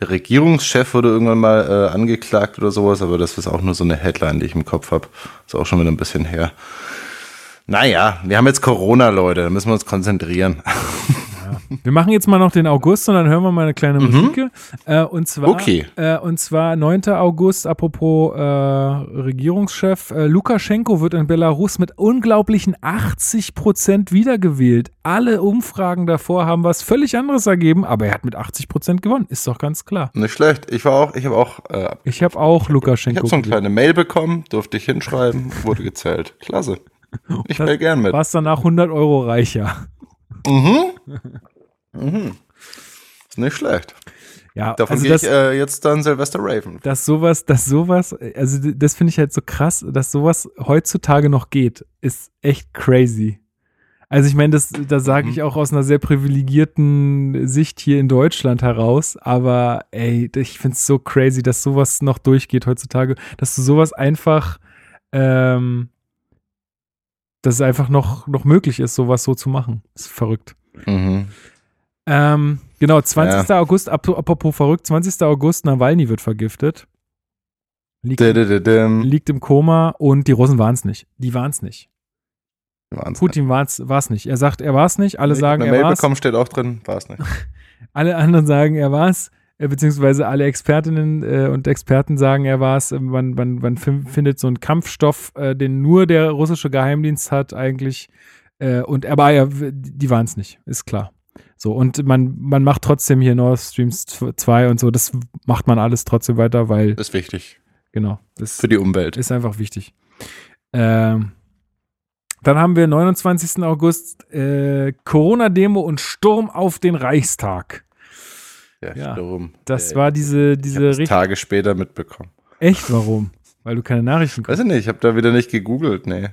der Regierungschef wurde irgendwann mal äh, angeklagt oder sowas, aber das ist auch nur so eine Headline, die ich im Kopf habe. Ist auch schon wieder ein bisschen her. Naja, wir haben jetzt Corona, Leute, da müssen wir uns konzentrieren. Wir machen jetzt mal noch den August und dann hören wir mal eine kleine mhm. Musik. Äh, und zwar, okay. äh, und zwar 9. August, apropos äh, Regierungschef, äh, Lukaschenko wird in Belarus mit unglaublichen 80 Prozent wiedergewählt. Alle Umfragen davor haben was völlig anderes ergeben, aber er hat mit 80 Prozent gewonnen, ist doch ganz klar. Nicht schlecht. Ich war auch, ich habe auch. Äh, ich habe auch Lukaschenko. Ich habe so eine kleine Mail bekommen, durfte ich hinschreiben, wurde gezählt. Klasse. Ich wäre gern mit. Warst danach 100 Euro reicher. Mhm. Mhm. Ist nicht schlecht. Ja, Davon also gehe ich äh, jetzt dann Silvester Raven. Dass sowas, dass sowas, also das finde ich halt so krass, dass sowas heutzutage noch geht, ist echt crazy. Also ich meine, das, das sage mhm. ich auch aus einer sehr privilegierten Sicht hier in Deutschland heraus, aber ey, ich finde es so crazy, dass sowas noch durchgeht heutzutage, dass du sowas einfach, ähm, dass es einfach noch, noch möglich ist, sowas so zu machen. Ist verrückt. Mhm. Ähm, genau, 20. Ja. August, apropos verrückt, 20. August, Nawalny wird vergiftet. Liegt, da, da, da, liegt im Koma und die Russen waren es nicht. Die waren es nicht. Waren's Putin war es nicht. Er sagt, er war es nicht. Alle ich sagen, eine er war es. Mail bekommen steht auch drin, war es nicht. alle anderen sagen, er war es. Äh, beziehungsweise alle Expertinnen äh, und Experten sagen, er war es. Ähm, man, man, man findet so einen Kampfstoff, äh, den nur der russische Geheimdienst hat eigentlich. Äh, und war ja, die waren es nicht, ist klar. So, und man, man macht trotzdem hier Nord Streams 2 und so, das macht man alles trotzdem weiter, weil. Das ist wichtig. Genau. Das Für die Umwelt. Ist einfach wichtig. Ähm, dann haben wir 29. August äh, Corona-Demo und Sturm auf den Reichstag. Der ja, Sturm. Das äh, war diese, diese ich Tage später mitbekommen. Echt? Warum? Weil du keine Nachrichten kriegst. Weiß ich nicht, ich habe da wieder nicht gegoogelt, nee.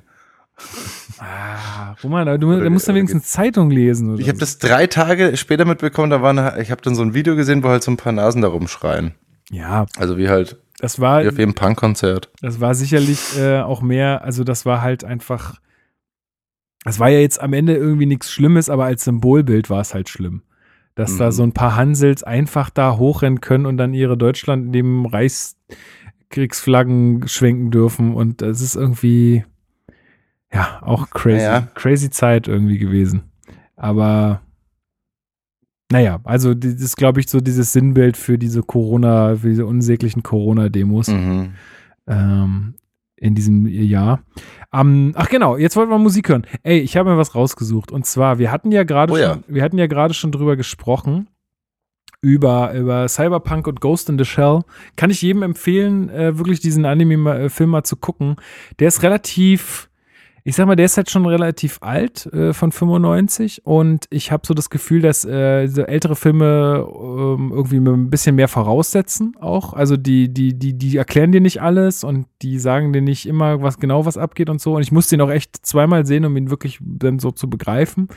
Ah, Roman, aber du, da musst dann wenigstens Zeitung lesen. Oder ich habe das drei Tage später mitbekommen, da war eine, ich habe dann so ein Video gesehen, wo halt so ein paar Nasen da rumschreien. Ja. Also wie halt das war, wie auf jedem Punkkonzert. Das war sicherlich äh, auch mehr, also das war halt einfach, das war ja jetzt am Ende irgendwie nichts Schlimmes, aber als Symbolbild war es halt schlimm. Dass mhm. da so ein paar Hansels einfach da hochrennen können und dann ihre Deutschland neben Reichskriegsflaggen schwenken dürfen und das ist irgendwie, ja, auch crazy, naja. crazy Zeit irgendwie gewesen. Aber naja, also das ist, glaube ich, so dieses Sinnbild für diese Corona, für diese unsäglichen Corona-Demos mhm. ähm, in diesem Jahr. Um, ach genau, jetzt wollten wir Musik hören. Ey, ich habe mir was rausgesucht. Und zwar, wir hatten ja gerade oh, schon, ja. wir hatten ja gerade schon drüber gesprochen. Über, über Cyberpunk und Ghost in the Shell. Kann ich jedem empfehlen, äh, wirklich diesen Anime-Film äh, mal zu gucken. Der ist relativ ich sag mal, der ist halt schon relativ alt, äh, von 95. Und ich habe so das Gefühl, dass äh, so ältere Filme ähm, irgendwie ein bisschen mehr voraussetzen auch. Also die, die, die, die erklären dir nicht alles und die sagen dir nicht immer, was genau was abgeht und so. Und ich musste ihn auch echt zweimal sehen, um ihn wirklich dann so zu begreifen.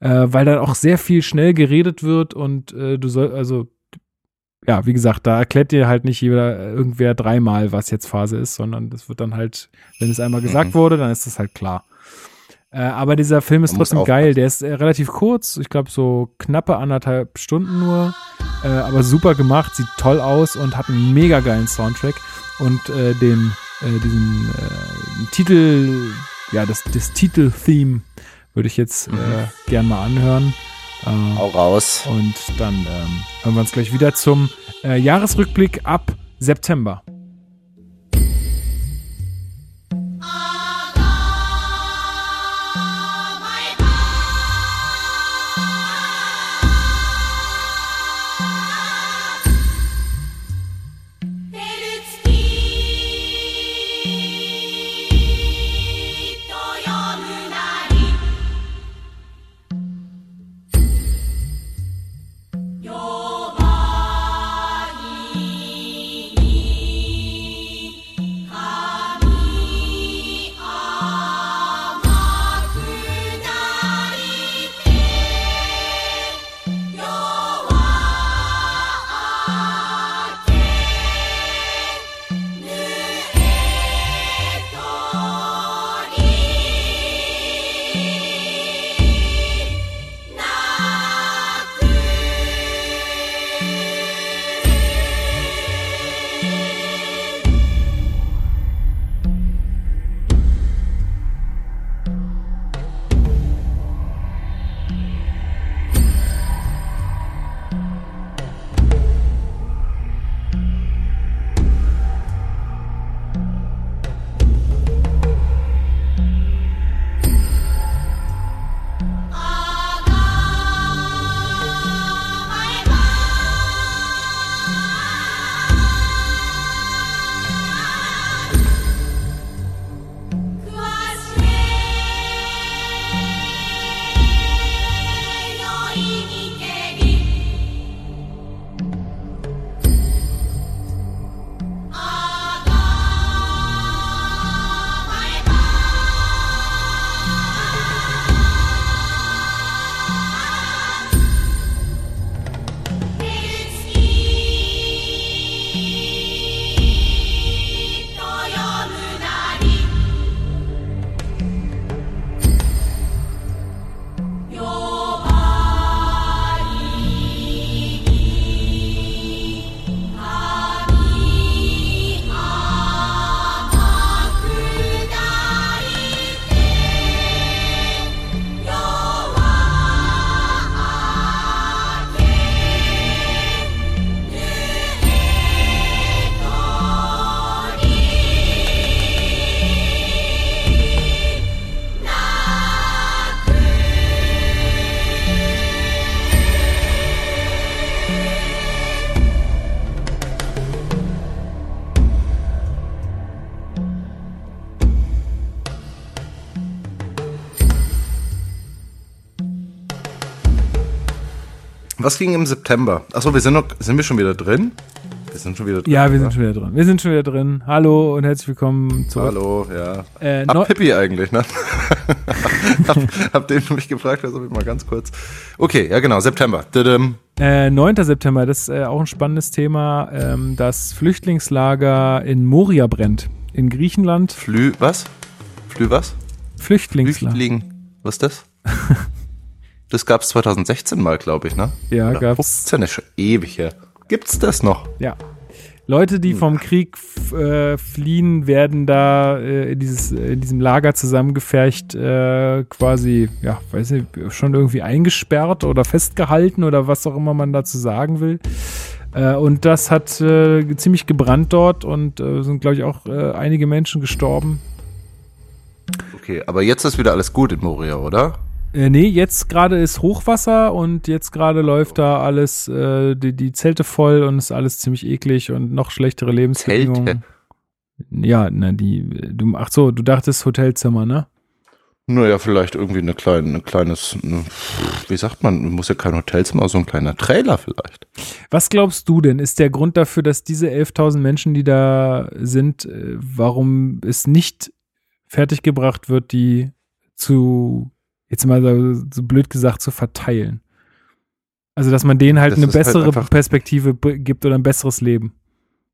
Äh, weil dann auch sehr viel schnell geredet wird und äh, du soll, also ja, wie gesagt, da erklärt dir halt nicht jeder äh, irgendwer dreimal, was jetzt Phase ist, sondern das wird dann halt, wenn es einmal gesagt mhm. wurde, dann ist das halt klar. Äh, aber dieser Film ist Man trotzdem geil. Der ist äh, relativ kurz, ich glaube so knappe anderthalb Stunden nur, äh, aber super gemacht, sieht toll aus und hat einen mega geilen Soundtrack und äh, den äh, diesen Titel, ja das, das Titeltheme würde ich jetzt mhm. gern mal anhören. Äh, Hau raus. Und dann ähm, hören wir uns gleich wieder zum äh, Jahresrückblick ab September. Was ging im September? Achso, wir sind noch, sind wir schon wieder drin? Wir sind schon wieder drin. Ja, wir oder? sind schon wieder drin. Wir sind schon wieder drin. Hallo und herzlich willkommen zurück. Hallo, ja. Äh, Ab Pippi eigentlich, ne? hab, hab den mich gefragt, also mal ganz kurz. Okay, ja genau, September. Äh, 9. September, das ist äh, auch ein spannendes Thema. Ähm, das Flüchtlingslager in Moria brennt. In Griechenland. Flü, was? Flü was? Flüchtlingslager. Flüchtling. Was ist das? das gab's 2016 mal, glaube ich, ne? Ja, Oder gab's. 15 ist schon ewig her. Gibt's das noch? Ja. Leute, Hm. die vom Krieg äh, fliehen, werden da äh, in, dieses, äh, in diesem Lager zusammengefercht, äh, quasi, ja, weiß nicht, schon irgendwie eingesperrt oder festgehalten oder was auch immer man dazu sagen will. Äh, und das hat ziemlich gebrannt dort und sind, glaube ich, auch einige Menschen gestorben. Okay, aber jetzt ist wieder alles gut in Moria, oder? Äh, nee, jetzt gerade ist Hochwasser und jetzt gerade läuft da alles, äh, die, die Zelte voll und ist alles ziemlich eklig und noch schlechtere Lebensbedingungen. Zelte? Ja, na, die, du, ach so, du dachtest Hotelzimmer, ne? Naja, vielleicht irgendwie eine kleine, ein kleines, ne, wie sagt man, muss ja kein Hotelzimmer, so ein kleiner Trailer vielleicht. Was glaubst du denn, ist der Grund dafür, dass diese 11.000 Menschen, die da sind, äh, warum es nicht fertiggebracht wird, die zu, jetzt mal so, so blöd gesagt, zu verteilen? Also, dass man denen halt Das eine halt bessere einfach- Perspektive gibt oder ein besseres Leben.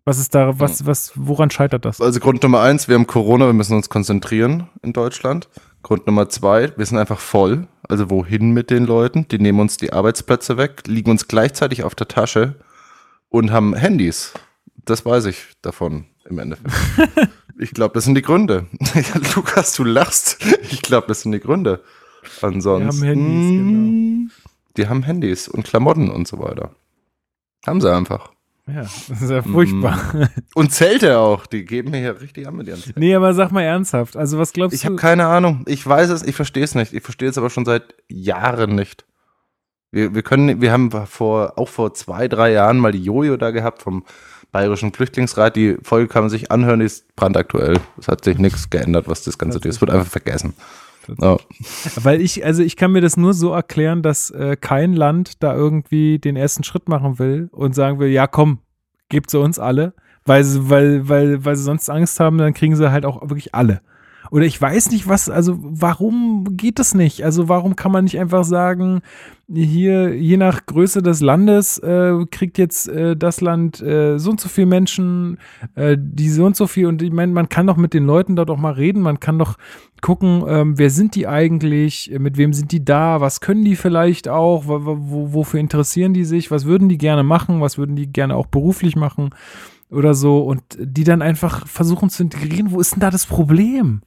Was ist da, was, was, woran scheitert das? Also Grund Nummer eins, wir haben Corona, wir müssen uns konzentrieren in Deutschland. Grund Nummer zwei, wir sind einfach voll. Also wohin mit den Leuten? Die nehmen uns die Arbeitsplätze weg, liegen uns gleichzeitig auf der Tasche und haben Handys. Das weiß ich davon im Endeffekt. ich glaube, das sind die Gründe. Lukas, du lachst. Ich glaube, das sind die Gründe. Ansonsten. Handys, genau. Die haben Handys und Klamotten und so weiter. Haben sie einfach. Ja, das ist ja furchtbar. Und Zelte auch. Die geben mir hier richtig an mit ihren Zelten. Nee, aber sag mal ernsthaft. Also, was glaubst Ich du? habe keine Ahnung. Ich weiß es, ich verstehe es nicht. Ich verstehe es aber schon seit Jahren nicht. Wir, wir können, wir haben vor, auch vor zwei, drei Jahren mal die Jojo da gehabt vom Bayerischen Flüchtlingsrat. Die Folge kann man sich anhören, die ist brandaktuell. Es hat sich nichts geändert, was das Ganze tut. Es wird einfach vergessen. Ja. Weil ich, also ich kann mir das nur so erklären, dass äh, kein Land da irgendwie den ersten Schritt machen will und sagen will, ja komm, gebt sie uns alle, weil sie, weil, weil, weil sie sonst Angst haben, dann kriegen sie halt auch wirklich alle. Oder ich weiß nicht, was, also warum geht das nicht? Also warum kann man nicht einfach sagen, hier, je nach Größe des Landes, äh, kriegt jetzt äh, das Land äh, so und so viele Menschen, äh, die so und so viel, und ich meine, man kann doch mit den Leuten dort auch mal reden, man kann doch gucken, ähm, wer sind die eigentlich, mit wem sind die da, was können die vielleicht auch, wo, wofür interessieren die sich, was würden die gerne machen, was würden die gerne auch beruflich machen? Oder so. Und die dann einfach versuchen zu integrieren. Wo ist denn da das Problem?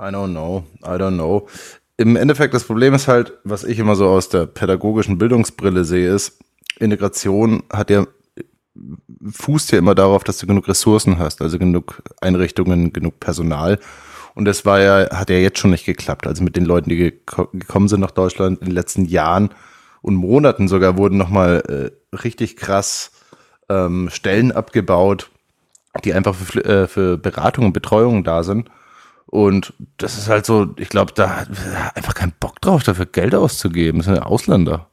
I don't know. I don't know. Im Endeffekt, das Problem ist halt, was ich immer so aus der pädagogischen Bildungsbrille sehe, ist, Integration hat ja, fußt ja immer darauf, dass du genug Ressourcen hast, also genug Einrichtungen, genug Personal. Und das war ja, hat ja jetzt schon nicht geklappt. Also mit den Leuten, die geko gekommen sind nach Deutschland in den letzten Jahren und Monaten sogar wurden nochmal äh, richtig krass ähm, Stellen abgebaut, die einfach für, äh, für Beratung und Betreuung da sind. Und das ist halt so, ich glaube, da hat einfach keinen Bock drauf, dafür Geld auszugeben. Das sind ja Ausländer.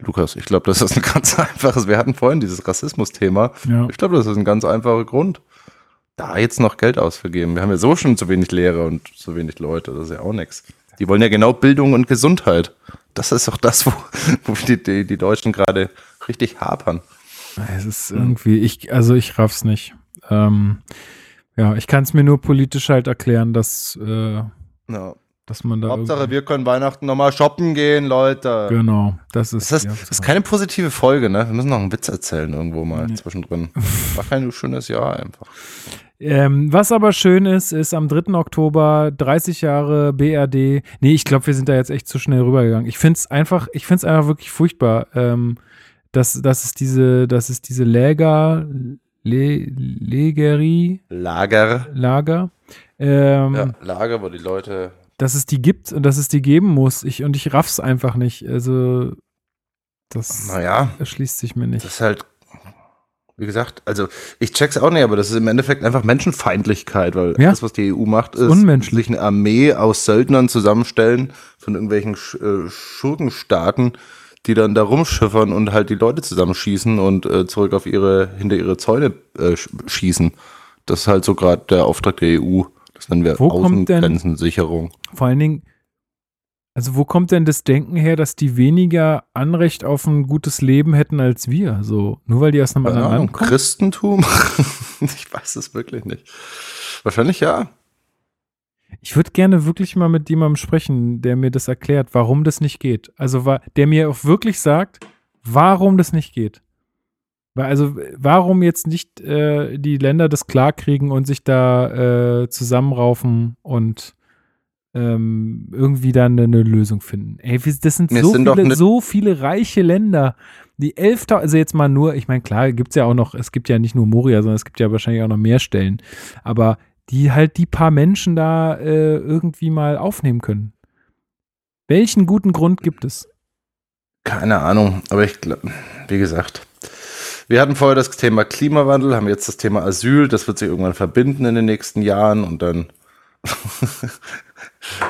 Lukas, ich glaube, das ist ein ganz einfaches, wir hatten vorhin dieses Rassismus-Thema. Ja. Ich glaube, das ist ein ganz einfacher Grund. Da jetzt noch Geld auszugeben. Wir haben ja so schon zu wenig Lehrer und zu wenig Leute, das ist ja auch nichts. Die wollen ja genau Bildung und Gesundheit. Das ist doch das, wo, wo die, die, die Deutschen gerade richtig hapern. Es ist irgendwie, ich, also ich raff's nicht. Ähm, ja, ich kann es mir nur politisch halt erklären, dass, äh, Ja. dass man da. Hauptsache, wir können Weihnachten nochmal shoppen gehen, Leute. Genau, das ist. Das, ist, ja, das ist keine positive Folge, ne? Wir müssen noch einen Witz erzählen irgendwo mal Nee. zwischendrin. War kein schönes Jahr einfach. Ähm, was aber schön ist, ist am 3. Oktober 30 Jahre BRD. Nee, ich glaube, wir sind da jetzt echt zu schnell rübergegangen. Ich finde es einfach, ich finde es einfach wirklich furchtbar, ähm, dass, dass es diese, dass es diese Läger, Le, Legerie, Lager. Lager, ähm, Ja, Lager, wo die Leute. dass es die gibt und dass es die geben muss. Ich, und ich raff's einfach nicht. Also, das Naja, erschließt sich mir das nicht. ist halt, wie gesagt, also ich check's auch nicht, aber das ist im Endeffekt einfach Menschenfeindlichkeit, weil Ja. das, was die EU macht, ist unmenschlich. sich eine Armee aus Söldnern zusammenstellen von irgendwelchen Sch äh, Schurkenstaaten, die dann da rumschiffern und halt die Leute zusammenschießen und äh, zurück auf ihre, hinter ihre Zäune äh, schießen. Das ist halt so gerade der Auftrag der EU. Das nennen wir Wo Außengrenzensicherung. Vor allen Dingen, also wo kommt denn das Denken her, dass die weniger Anrecht auf ein gutes Leben hätten als wir? So, nur weil die aus einem Keine anderen Ahnung, Land kommen? Christentum? ich weiß es wirklich nicht. Wahrscheinlich ja. Ich würde gerne wirklich mal mit jemandem sprechen, der mir das erklärt, warum das nicht geht. Also, der mir auch wirklich sagt, warum das nicht geht. Also, warum jetzt nicht äh, die Länder das klarkriegen und sich da äh, zusammenraufen und ähm, irgendwie dann eine Lösung finden. Ey, das sind, so, sind viele, ne- so viele reiche Länder. Die 11.000, also jetzt mal nur, ich meine, klar, gibt es ja auch noch, es gibt ja nicht nur Moria, sondern es gibt ja wahrscheinlich auch noch mehr Stellen. Aber die halt die paar Menschen da äh, irgendwie mal aufnehmen können. Welchen guten Grund gibt es? Keine Ahnung, aber ich glaube, wie gesagt, wir hatten vorher das Thema Klimawandel, haben jetzt das Thema Asyl, das wird sich irgendwann verbinden in den nächsten Jahren und dann.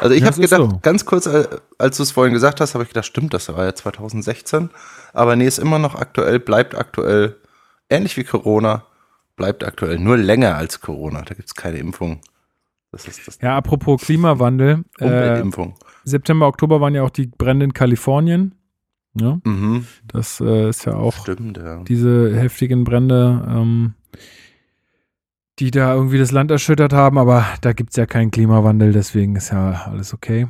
also ich habe gedacht, so. ganz kurz, äh, als du es vorhin gesagt hast, habe ich gedacht, stimmt, das war ja 2016, aber nee, ist immer noch aktuell, bleibt aktuell, ähnlich wie Corona, bleibt aktuell, nur länger als Corona, da gibt es keine Impfung. Das ist das Ja, apropos Klimawandel. Äh, Umweltimpfung. September, Oktober waren ja auch die Brände in Kalifornien. Ja, Mhm, das äh, ist ja auch stimmt, ja. diese heftigen Brände, ähm, die da irgendwie das Land erschüttert haben, aber da gibt es ja keinen Klimawandel, deswegen ist ja alles okay.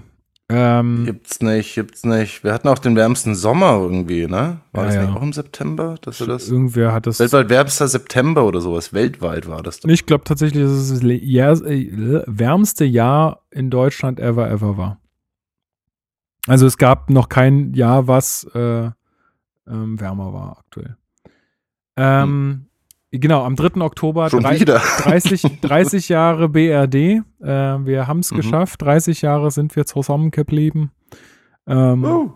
Ähm, Gibt's nicht, gibt's nicht. Wir hatten auch den wärmsten Sommer irgendwie, ne? War Ja, das ja. nicht auch im September, dass wir das? irgendwer hat das. Weltweit wärmster September oder sowas. Weltweit war das doch. Ich glaube tatsächlich, dass es das äh, wärmste Jahr in Deutschland ever, ever war. Also es gab noch kein Jahr, was äh, ähm, wärmer war aktuell. Ähm, Genau, am 3. Oktober Schon drei- wieder. 30, 30 Jahre BRD. Äh, wir haben es Mhm. geschafft. 30 Jahre sind wir zusammengeblieben. Ähm, Oh.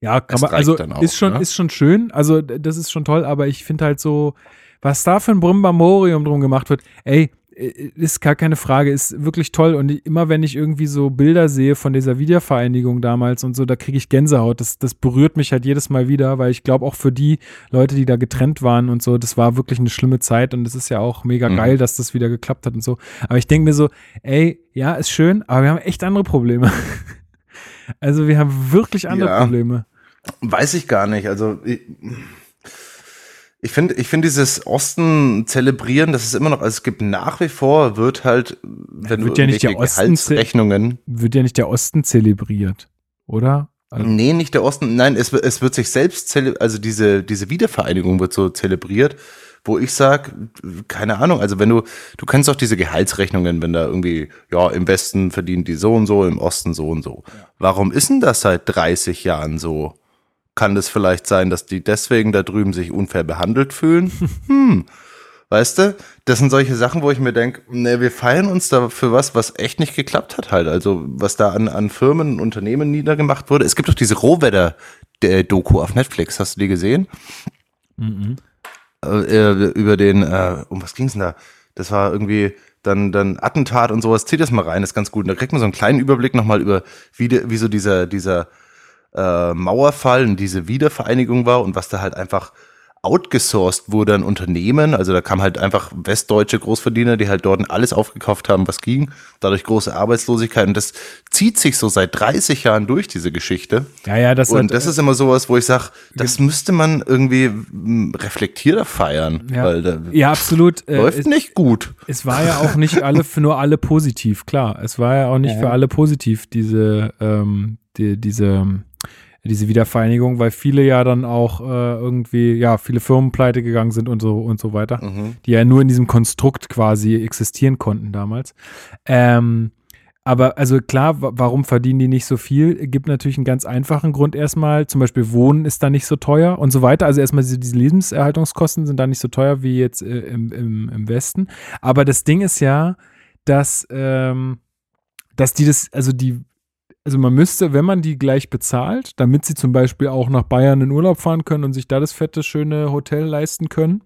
ja, kann man, also auch, ist schon, ne? ist schon schön. Also das ist schon toll, aber ich finde halt so, was da für ein Brimbamorium drum gemacht wird, ey, ist gar keine Frage, ist wirklich toll. Und immer wenn ich irgendwie so Bilder sehe von dieser Wiedervereinigung damals und so, da kriege ich Gänsehaut. Das, das berührt mich halt jedes Mal wieder, weil ich glaube auch für die Leute, die da getrennt waren und so, das war wirklich eine schlimme Zeit und es ist ja auch mega Mhm. geil, dass das wieder geklappt hat und so. Aber ich denke mir so, ey, ja, ist schön, aber wir haben echt andere Probleme. Also wir haben wirklich andere Ja. Probleme. Weiß ich gar nicht. Also ich, ich finde, ich finde dieses Osten zelebrieren, das ist immer noch, also es gibt nach wie vor, wird halt, wenn wird du ja nicht der Osten Gehaltsrechnungen, Wird ja nicht der Osten zelebriert, oder? Also, nee, nicht der Osten, nein, es, wird- es wird sich selbst, zele- also diese, diese Wiedervereinigung wird so zelebriert, wo ich sag, keine Ahnung, also wenn du, du kennst auch diese Gehaltsrechnungen, wenn da irgendwie, ja, im Westen verdienen die so und so, im Osten so und so. Warum ist denn das seit 30 Jahren so? Kann das vielleicht sein, dass die deswegen da drüben sich unfair behandelt fühlen? hm. Weißt du, das sind solche Sachen, wo ich mir denke, ne, wir feiern uns da für was, was echt nicht geklappt hat halt. Also was da an, an Firmen und Unternehmen niedergemacht wurde. Es gibt doch diese Rohwetter-Doku auf Netflix, hast du die gesehen? mhm. Äh, äh, über den, äh, um was ging's denn da? Das war irgendwie dann, dann Attentat und sowas. Zieh das mal rein, das ist ganz gut. Und da kriegt man so einen kleinen Überblick nochmal über, wie, de, wie so dieser, dieser äh, Mauerfall und diese Wiedervereinigung war und was da halt einfach outgesourced wurde an Unternehmen. Also da kam halt einfach westdeutsche Großverdiener, die halt dort alles aufgekauft haben, was ging. Dadurch große Arbeitslosigkeit. Und das zieht sich so seit 30 Jahren durch, diese Geschichte. Ja, ja, das Und hat, das ist immer sowas, wo ich sage, das müsste man irgendwie m, reflektierter feiern, Ja. weil da ja, absolut. Äh, läuft es, nicht gut. es war ja auch nicht alle für nur alle positiv, klar. Es war ja auch nicht für alle positiv, diese, ähm, die, diese, diese Wiedervereinigung, weil viele ja dann auch äh, irgendwie, ja, viele Firmen pleite gegangen sind und so und so weiter, Mhm. die ja nur in diesem Konstrukt quasi existieren konnten damals. Ähm, aber also klar, wa- warum verdienen die nicht so viel? Gibt natürlich einen ganz einfachen Grund erstmal. Zum Beispiel Wohnen ist da nicht so teuer und so weiter. Also erstmal diese, diese Lebenserhaltungskosten sind da nicht so teuer wie jetzt äh, im, im, im Westen. Aber das Ding ist ja, dass, ähm, dass die das, also die, also man müsste, wenn man die gleich bezahlt, damit sie zum Beispiel auch nach Bayern in Urlaub fahren können und sich da das fette, schöne Hotel leisten können,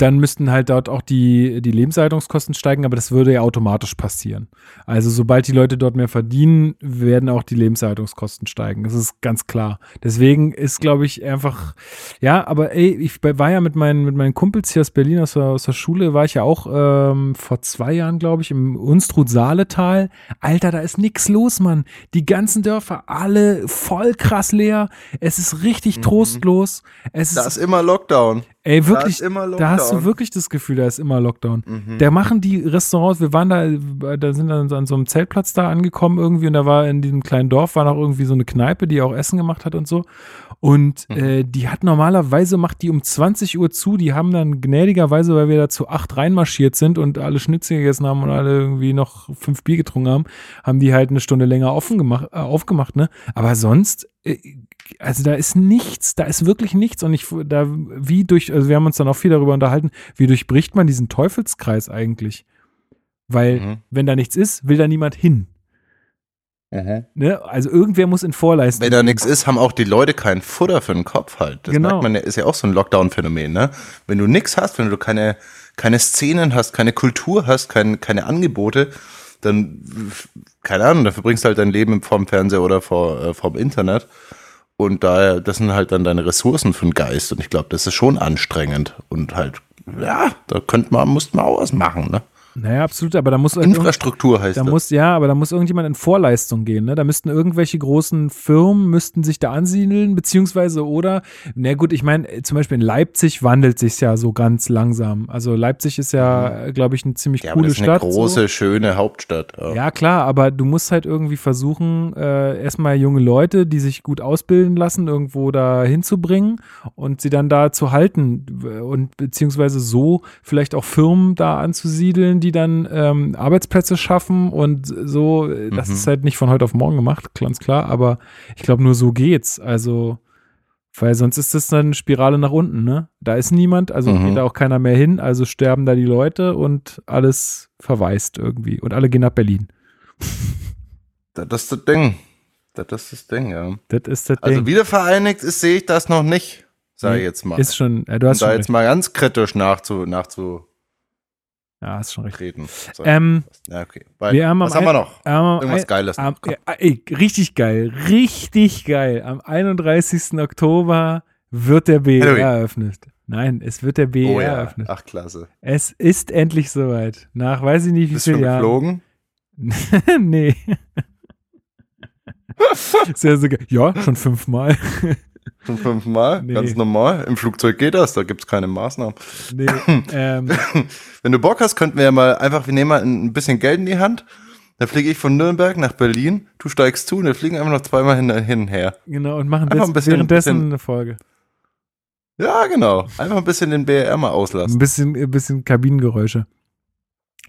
dann müssten halt dort auch die, die Lebenshaltungskosten steigen, aber das würde ja automatisch passieren. Also sobald die Leute dort mehr verdienen, werden auch die Lebenshaltungskosten steigen. Das ist ganz klar. Deswegen ist, glaube ich, einfach, ja, aber ey, ich war ja mit meinen, mit meinen Kumpels hier aus Berlin, aus der, aus der Schule, war ich ja auch ähm, vor zwei Jahren, glaube ich, im Unstrut-Saaletal. Alter, da ist nix los, Mann. Die ganzen Dörfer, alle voll krass leer. Es ist richtig Mhm. trostlos. Es Da ist ist immer Lockdown. Ey, wirklich, Da da hast du wirklich das Gefühl, da ist immer Lockdown. Mhm. Da machen die Restaurants, wir waren da, da sind dann an so einem Zeltplatz da angekommen irgendwie und da war in diesem kleinen Dorf war noch irgendwie so eine Kneipe, die auch Essen gemacht hat und so. Und Mhm. äh, die hat normalerweise, macht die um 20 Uhr zu, die haben dann gnädigerweise, weil wir da zu acht reinmarschiert sind und alle Schnitzel gegessen haben und alle irgendwie noch fünf Bier getrunken haben, haben die halt eine Stunde länger offen gemacht, äh, aufgemacht, ne? Aber sonst, äh, also da ist nichts, da ist wirklich nichts und ich, da, wie durch, also wir haben uns dann auch viel darüber unterhalten, wie durchbricht man diesen Teufelskreis eigentlich? Weil, Mhm. wenn da nichts ist, will da niemand hin. Ne? Also irgendwer muss in Vorleistung. Wenn da nichts ist, haben auch die Leute keinen Futter für den Kopf halt. Das Genau. merkt man ja, ist ja auch so ein Lockdown-Phänomen, ne? Wenn du nichts hast, wenn du keine, keine Szenen hast, keine Kultur hast, kein, keine Angebote, dann, keine Ahnung, dafür bringst du halt dein Leben vorm Fernseher oder vor, äh, vorm Internet. Und daher, das sind halt dann deine Ressourcen für den Geist. Und ich glaube, das ist schon anstrengend. Und halt, ja, da könnte man, musste man auch was machen, ne? Naja, absolut, aber da muss Infrastruktur heißt da das. muss, ja, aber da muss irgendjemand in Vorleistung gehen, ne? Da müssten irgendwelche großen Firmen müssten sich da ansiedeln, beziehungsweise oder, na gut, ich meine, zum Beispiel in Leipzig wandelt sich ja so ganz langsam. Also Leipzig ist ja, glaube ich, eine ziemlich Mhm. ja, aber coole das ist eine Stadt. große, so. schöne Hauptstadt. Ja. Ja, klar, aber du musst halt irgendwie versuchen, äh, erstmal junge Leute, die sich gut ausbilden lassen, irgendwo da hinzubringen und sie dann da zu halten und beziehungsweise so vielleicht auch Firmen da anzusiedeln, die dann ähm, Arbeitsplätze schaffen und so. Das Mhm. ist halt nicht von heute auf morgen gemacht, ganz klar, aber ich glaube, nur so geht's. Also, weil sonst ist das dann eine Spirale nach unten, ne? Da ist niemand, also Mhm. geht da auch keiner mehr hin, also sterben da die Leute und alles verwaist irgendwie und alle gehen nach Berlin. Das ist das Ding. Das ist das Ding, ja. Das ist das Also Ding. wiedervereinigt ist, sehe ich das noch nicht, sage ich Nee, jetzt mal. Ist schon, äh, du um hast da schon jetzt recht. mal ganz kritisch nachzu, nachzutreten. Ja, hast schon recht. So. Ähm, ja, okay. Weil, wir haben was haben wir noch? am Irgendwas ein- Geiles. am, ja, ey, richtig geil, richtig geil. Am 31. Oktober wird der BER Halloween. eröffnet. Nein, es wird der BER oh ja. eröffnet. Ach, klasse. Es ist endlich soweit. Nach weiß ich nicht wie Bist schon Jahren. geflogen? nee. Sehr, sehr geil. Ja, schon fünfmal. Schon fünfmal? Nee. Ganz normal. Im Flugzeug geht das, da gibt es keine Maßnahmen. nee. ähm, Wenn du Bock hast, könnten wir ja mal einfach, wir nehmen mal ein bisschen Geld in die Hand. Dann fliege ich von Nürnberg nach Berlin, du steigst zu und wir fliegen einfach noch zweimal hin, hin und her. genau, und machen ein bisschen- währenddessen bisschen- eine Folge. Ja, genau. Einfach ein bisschen den BR mal auslassen. Ein bisschen, ein bisschen Kabinengeräusche.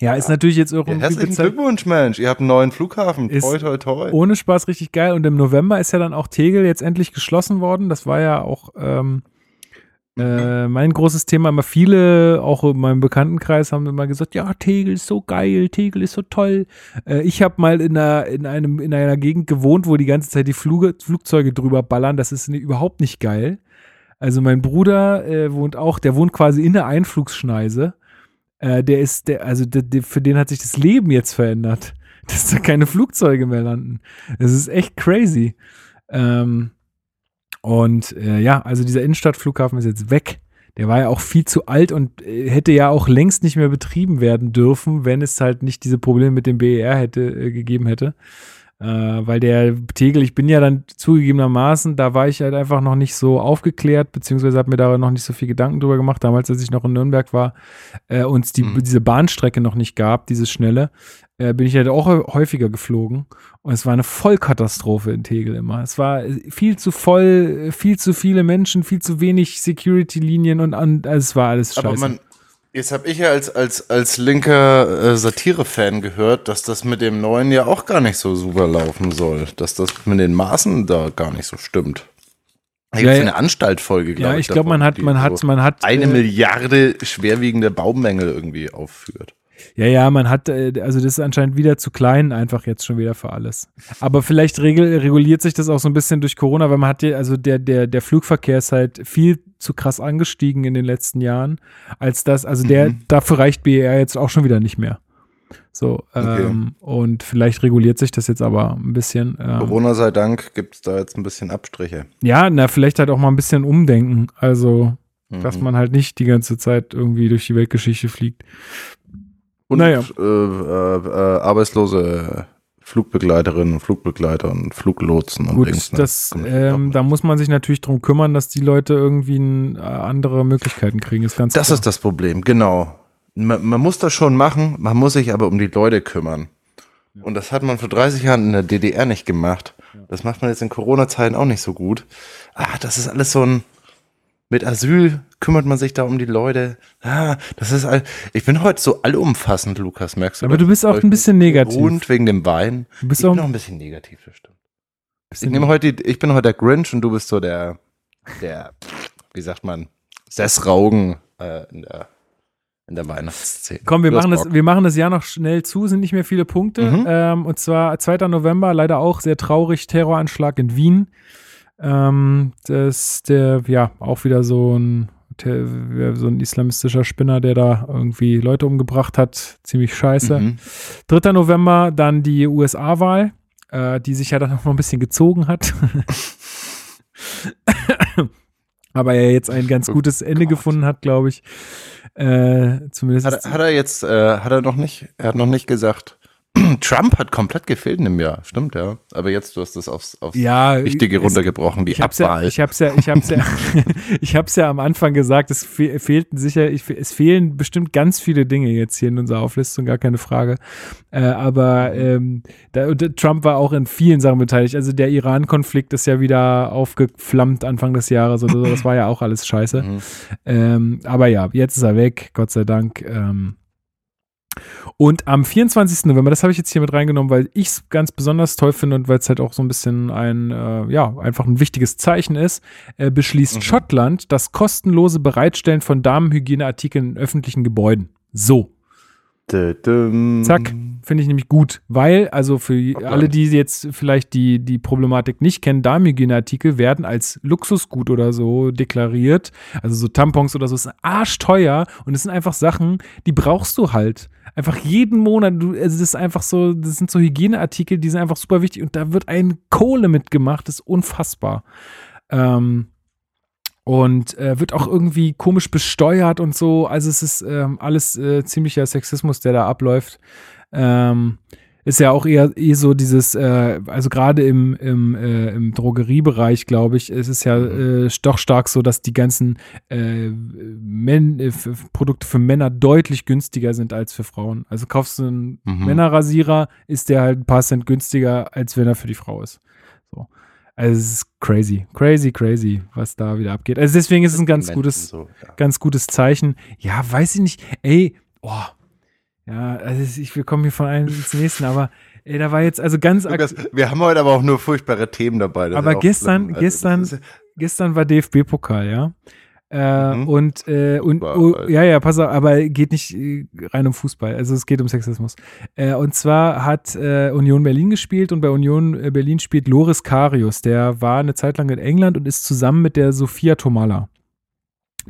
Ja, ist natürlich jetzt Ja, irgendwie herzlichen bezahlt- Glückwunsch, Mensch. Ihr habt einen neuen Flughafen. Ist- toi, toi, toi. ohne Spaß richtig geil. Und im November ist ja dann auch Tegel jetzt endlich geschlossen worden. Das war ja auch ähm, äh, mein großes Thema. Immer viele, auch in meinem Bekanntenkreis, haben immer gesagt, ja, Tegel ist so geil, Tegel ist so toll. Äh, ich habe mal in einer, in, einem, in einer Gegend gewohnt, wo die ganze Zeit die Fluge, Flugzeuge drüber ballern. Das ist überhaupt nicht geil. Also mein Bruder äh, wohnt auch, der wohnt quasi in der Einflugsschneise. Äh, der ist, der, also der, der, für den hat sich das Leben jetzt verändert, dass da keine Flugzeuge mehr landen. Das ist echt crazy. Ähm, und äh, ja, also dieser Innenstadtflughafen ist jetzt weg. Der war ja auch viel zu alt und äh, hätte ja auch längst nicht mehr betrieben werden dürfen, wenn es halt nicht diese Probleme mit dem BER hätte äh, gegeben hätte. Äh, weil der Tegel, ich bin ja dann zugegebenermaßen, da war ich halt einfach noch nicht so aufgeklärt, beziehungsweise habe mir da noch nicht so viel Gedanken drüber gemacht, damals, als ich noch in Nürnberg war, äh, und es die, Mhm. diese Bahnstrecke noch nicht gab, diese schnelle, äh, bin ich halt auch häufiger geflogen. Und es war eine Vollkatastrophe in Tegel immer. Es war äh, viel zu voll, äh, viel zu viele Menschen, viel zu wenig Security-Linien und an, also es war alles scheiße. Jetzt habe ich ja als, als, als linker äh, Satire-Fan gehört, dass das mit dem neuen ja auch gar nicht so super laufen soll. Dass das mit den Maßen da gar nicht so stimmt. Da gibt es ja. eine Anstaltfolge, glaube ja, ich. ich glaube, man hat, man hat, man hat eine äh, Milliarde schwerwiegende Baumängel irgendwie aufführt. Ja, ja, man hat, äh, also das ist anscheinend wieder zu klein, einfach jetzt schon wieder für alles. Aber vielleicht regel, reguliert sich das auch so ein bisschen durch Corona, weil man hat ja, also der, der, der Flugverkehr ist halt viel zu krass angestiegen in den letzten Jahren, als das, also der, Mhm. dafür reicht BER jetzt auch schon wieder nicht mehr. So, Okay. ähm, und vielleicht reguliert sich das jetzt aber ein bisschen. Ähm, Corona sei Dank gibt es da jetzt ein bisschen Abstriche. ja, na, vielleicht halt auch mal ein bisschen umdenken. Also, dass Mhm. man halt nicht die ganze Zeit irgendwie durch die Weltgeschichte fliegt. Und Naja. äh, äh, arbeitslose Flugbegleiterinnen und Flugbegleiter und Fluglotsen und Gut, Dings, ne? das, ähm, da muss man sich natürlich drum kümmern, dass die Leute irgendwie n, äh, andere Möglichkeiten kriegen. Ist ganz Das klar. ist das Problem, genau. Man, man muss das schon machen, man muss sich aber um die Leute kümmern. Und das hat man vor 30 Jahren in der DDR nicht gemacht. Das macht man jetzt in Corona-Zeiten auch nicht so gut. Ah, das ist alles so ein. Mit Asyl kümmert man sich da um die Leute. Ah, das ist all, Ich bin heute so allumfassend, Lukas, merkst du? Aber das? du bist auch ein bisschen negativ. Und wegen dem Wein. Du bist ich auch bin ein auch ein bisschen negativ, das stimmt. Ich, nehme heute, die- ich bin heute der Grinch und du bist so der, der, wie sagt man, Sessraugen äh, in der, in der Weihnachtsszene. Komm, wir machen, das, wir machen das Jahr noch schnell zu, sind nicht mehr viele Punkte. Mhm. Ähm, und zwar 2. November, leider auch sehr traurig, Terroranschlag in Wien. Ähm, das ist der, ja, auch wieder so ein, so ein islamistischer Spinner, der da irgendwie Leute umgebracht hat. Ziemlich scheiße. Mhm. 3. November dann die USA-Wahl, äh, die sich ja dann noch mal ein bisschen gezogen hat. Aber ja jetzt ein ganz Oh gutes Ende Gott. gefunden hat, glaube ich. Äh, zumindest. Hat, er- hat er jetzt, äh, hat er noch nicht, er hat noch nicht gesagt, Trump hat komplett gefehlt in dem Jahr, stimmt, ja. Aber jetzt, du hast das aufs, aufs ja, Wichtige runtergebrochen, die Ich hab's ja, Abwahl. ich hab's ja, ich hab's ja, ich hab's ja am Anfang gesagt, es fe fehlten sicher, ich, es fehlen bestimmt ganz viele Dinge jetzt hier in unserer Auflistung, gar keine Frage. Äh, aber ähm, da, äh, Trump war auch in vielen Sachen beteiligt. Also der Iran-Konflikt ist ja wieder aufgeflammt Anfang des Jahres oder so. Das war ja auch alles scheiße. Mhm. Ähm, aber ja, jetzt ist er weg, Gott sei Dank. Ähm, und am 24. November, das habe ich jetzt hier mit reingenommen, weil ich es ganz besonders toll finde und weil es halt auch so ein bisschen ein, äh, ja, einfach ein wichtiges Zeichen ist, äh, beschließt Mhm. Schottland das kostenlose Bereitstellen von Damenhygieneartikeln in öffentlichen Gebäuden. So. Zack. Finde ich nämlich gut, weil, also für alle, die jetzt vielleicht die, die Problematik nicht kennen, Darmhygieneartikel werden als Luxusgut oder so deklariert. Also so Tampons oder so ist arschteuer und es sind einfach Sachen, die brauchst du halt. Einfach jeden Monat, du, also das ist einfach so, das sind so Hygieneartikel, die sind einfach super wichtig und da wird ein Kohle mitgemacht, das ist unfassbar. Ähm, und äh, wird auch irgendwie komisch besteuert und so. Also es ist ähm, alles äh, ziemlicher Sexismus, der da abläuft. Ähm, ist ja auch eher eh so dieses, äh, also gerade im, im, äh, im Drogeriebereich, glaube ich, ist es ja äh, doch stark so, dass die ganzen äh, Men äh, Produkte für Männer deutlich günstiger sind als für Frauen. Also kaufst du einen Mhm. Männerrasierer, ist der halt ein paar Cent günstiger, als wenn er für die Frau ist. So. Also es ist crazy, crazy, crazy, was da wieder abgeht. Also deswegen ist es ein ganz Menschen gutes, So, ja. ganz gutes Zeichen. Ja, weiß ich nicht. Ey, oh. Ja, also ich, wir kommen hier von einem ins nächsten, aber ey, da war jetzt also ganz Lukas, wir haben heute aber auch nur furchtbare Themen dabei. das Aber gestern- schlimm. Also, gestern- gestern war DFB-Pokal, ja. Äh, Mhm. Und, äh, und oh, ja, ja, pass auf, aber geht nicht äh, rein um Fußball, also es geht um Sexismus. Äh, und zwar hat äh, Union Berlin gespielt und bei Union äh, Berlin spielt Loris Karius, der war eine Zeit lang in England und ist zusammen mit der Sophia Tomala.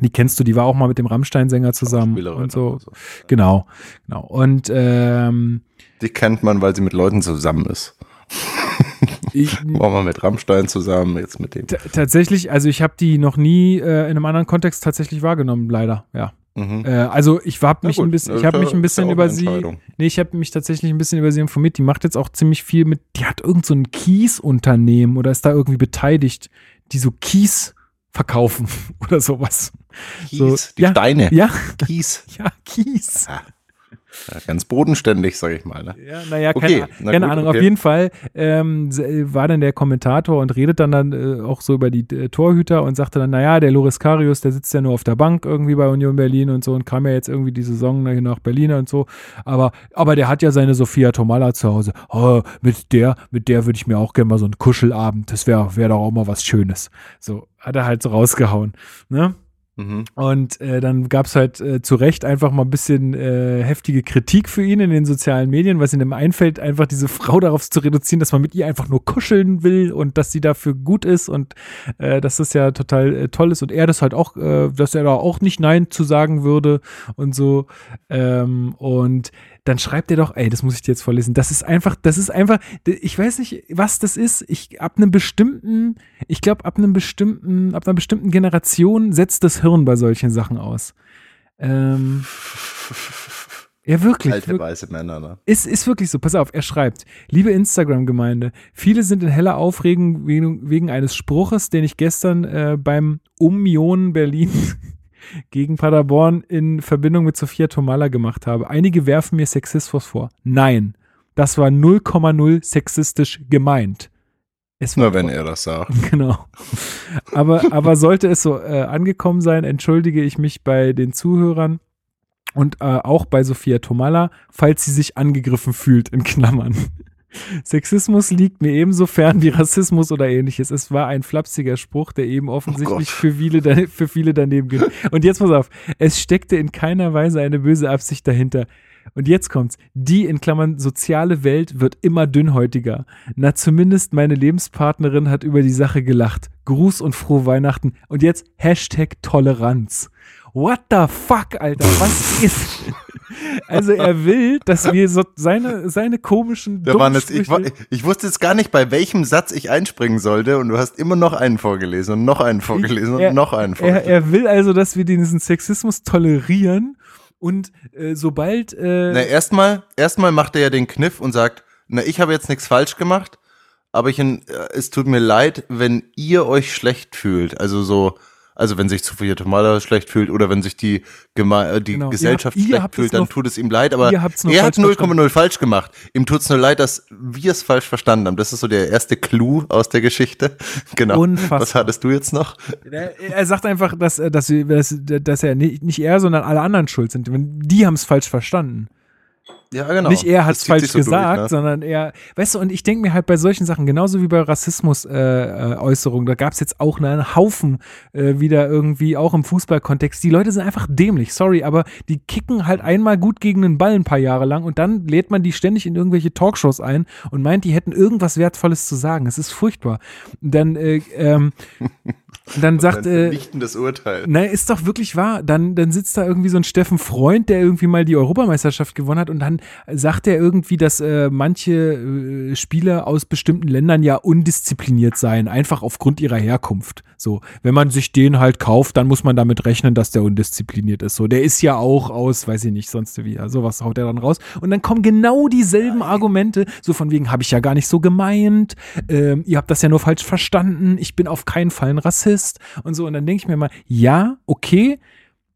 Die kennst du, die war auch mal mit dem Rammstein-Sänger zusammen und so. so. Genau, genau. Und ähm, Die kennt man, weil sie mit Leuten zusammen ist. ich, War mal mit Rammstein zusammen, jetzt mit dem. tatsächlich, also ich habe die noch nie äh, in einem anderen Kontext tatsächlich wahrgenommen, leider, ja. Mhm. Äh, also ich habe mich gut, ein bisschen, ich ist mich ja- ein ja bisschen über sie, nee, ich habe mich tatsächlich ein bisschen über sie informiert. Die macht jetzt auch ziemlich viel mit, die hat irgend so ein Kiesunternehmen oder ist da irgendwie beteiligt, die so Kies verkaufen oder sowas. So, Kies, die ja, Steine. Ja, Kies. ja, Kies. Ja, ganz bodenständig, sag ich mal. Ne? Ja, naja, Okay, keine, na keine gut, Ahnung. okay. Auf jeden Fall ähm, äh, war dann der Kommentator und redet dann, dann äh, auch so über die äh, Torhüter und sagte dann, naja, der Loris Karius, der sitzt ja nur auf der Bank irgendwie bei Union Berlin und so und kam ja jetzt irgendwie die Saison nach- nach Berlin und so. Aber, aber der hat ja seine Sophia Tomala zu Hause. Oh, mit der, mit der würde ich mir auch gerne mal so einen Kuschelabend. Das wäre wär doch auch mal was Schönes. So, hat er halt so rausgehauen. Ne? Mhm. Und äh, dann gab es halt äh, zu Recht einfach mal ein bisschen äh, heftige Kritik für ihn in den sozialen Medien, was ihm einfällt, einfach diese Frau darauf zu reduzieren, dass man mit ihr einfach nur kuscheln will und dass sie dafür gut ist und äh, dass das ja total äh, toll ist und er das halt auch, äh, dass er da auch nicht Nein zu sagen würde und so. Ähm, und dann schreibt er doch, ey, das muss ich dir jetzt vorlesen. Das ist einfach, das ist einfach, ich weiß nicht, was das ist. Ich ab einem bestimmten, ich glaube, ab einem bestimmten, ab einer bestimmten Generation setzt das Hirn bei solchen Sachen aus. Ähm, ja, wirklich. Alte weiße Männer, ne? Ist, ist wirklich so. Pass auf, er schreibt, liebe Instagram-Gemeinde, viele sind in heller Aufregung wegen, wegen eines Spruches, den ich gestern äh, beim Union Berlin gegen Paderborn in Verbindung mit Sophia Tomala gemacht habe. Einige werfen mir Sexismus vor. Nein, das war 0,0 sexistisch gemeint. Nur wenn er das sagt. Genau. Aber, aber sollte es so äh, angekommen sein, entschuldige ich mich bei den Zuhörern und äh, auch bei Sophia Tomala, falls sie sich angegriffen fühlt, in Klammern. Sexismus liegt mir ebenso fern wie Rassismus oder ähnliches. Es war ein flapsiger Spruch, der eben offensichtlich Gott. für, viele, für viele daneben ging. Und jetzt pass auf, es steckte in keiner Weise eine böse Absicht dahinter. Und jetzt kommt's. Die in Klammern soziale Welt wird immer dünnhäutiger. Na, zumindest meine Lebenspartnerin hat über die Sache gelacht. Gruß und frohe Weihnachten. Und jetzt Hashtag Toleranz. What the fuck, Alter? Was ist? Also er will, dass wir so seine, seine komischen Da waren jetzt, ich, ich wusste jetzt gar nicht, bei welchem Satz ich einspringen sollte und du hast immer noch einen vorgelesen und noch einen vorgelesen er, und noch einen er, vorgelesen. er will also, dass wir diesen Sexismus tolerieren und äh, sobald äh, Na, erstmal, erstmal macht er ja den Kniff und sagt, na, ich habe jetzt nichts falsch gemacht, aber ich, äh, es tut mir leid, wenn ihr euch schlecht fühlt. Also so, also wenn sich Sophia Tomala schlecht fühlt oder wenn sich die, Geme äh, die Genau, Gesellschaft habt- schlecht es fühlt, dann nur- tut es ihm leid, aber er hat falsch 0,0 falsch gemacht. Ihm tut's nur leid, dass wir es falsch verstanden haben. Das ist so der erste Clou aus der Geschichte. Genau. Unfassbar. Was hattest du jetzt noch? er, er sagt einfach, dass, äh, dass, dass, dass er nicht, nicht er, sondern alle anderen schuld sind. Die haben es falsch verstanden. Ja, genau. Nicht er hat es falsch so gesagt, durch, ne? sondern er, weißt du, und ich denke mir halt bei solchen Sachen, genauso wie bei Rassismus-Äußerungen, äh, Äußerungen, da gab es jetzt auch einen Haufen äh, wieder irgendwie, auch im Fußballkontext. Die Leute sind einfach dämlich, sorry, aber die kicken halt einmal gut gegen den Ball ein paar Jahre lang und dann lädt man die ständig in irgendwelche Talkshows ein und meint, die hätten irgendwas Wertvolles zu sagen. Es ist furchtbar. Und dann, äh, ähm, dann sagt, Ein äh, vernichtendes Urteil. na, ist doch wirklich wahr. Dann, dann sitzt da irgendwie so ein Steffen Freund, der irgendwie mal die Europameisterschaft gewonnen hat und dann sagt er irgendwie, dass äh, manche äh, Spieler aus bestimmten Ländern ja undiszipliniert seien, einfach aufgrund ihrer Herkunft. So, wenn man sich den halt kauft, dann muss man damit rechnen, dass der undiszipliniert ist. So, der ist ja auch aus, weiß ich nicht, sonst wie, ja, sowas haut er dann raus. Und dann kommen genau dieselben Argumente, so von wegen, habe ich ja gar nicht so gemeint, ähm, ihr habt das ja nur falsch verstanden, ich bin auf keinen Fall ein Rassist und so. Und dann denke ich mir mal, ja, okay,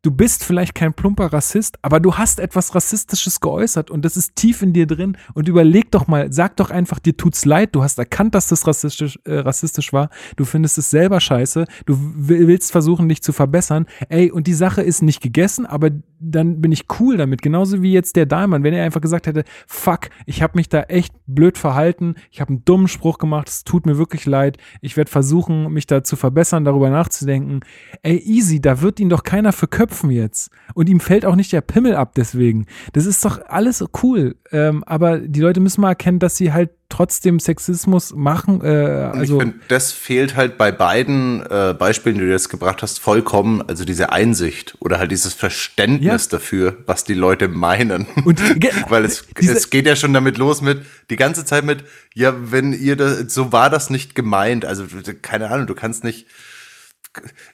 du bist vielleicht kein plumper Rassist, aber du hast etwas Rassistisches geäußert und das ist tief in dir drin. Und überleg doch mal, sag doch einfach, dir tut's leid, du hast erkannt, dass das rassistisch, äh, rassistisch war, du findest es selber scheiße, du will- willst versuchen, dich zu verbessern. Ey, und die Sache ist nicht gegessen, aber dann bin ich cool damit. Genauso wie jetzt der Dahlmann, wenn er einfach gesagt hätte, fuck, ich habe mich da echt blöd verhalten, ich habe einen dummen Spruch gemacht, es tut mir wirklich leid, ich werde versuchen, mich da zu verbessern, darüber nachzudenken. Ey, easy, da wird ihn doch keiner verköpfen jetzt. Und ihm fällt auch nicht der Pimmel ab deswegen. Das ist doch alles cool. Ähm, aber die Leute müssen mal erkennen, dass sie halt trotzdem Sexismus machen. Äh, Und also, ich finde, das fehlt halt bei beiden äh, Beispielen, die du jetzt gebracht hast, vollkommen. Also diese Einsicht oder halt dieses Verständnis Ja. dafür, was die Leute meinen. Und weil es, es geht ja schon damit los mit, die ganze Zeit mit, ja, wenn ihr das, so war das nicht gemeint. Also, keine Ahnung, du kannst nicht.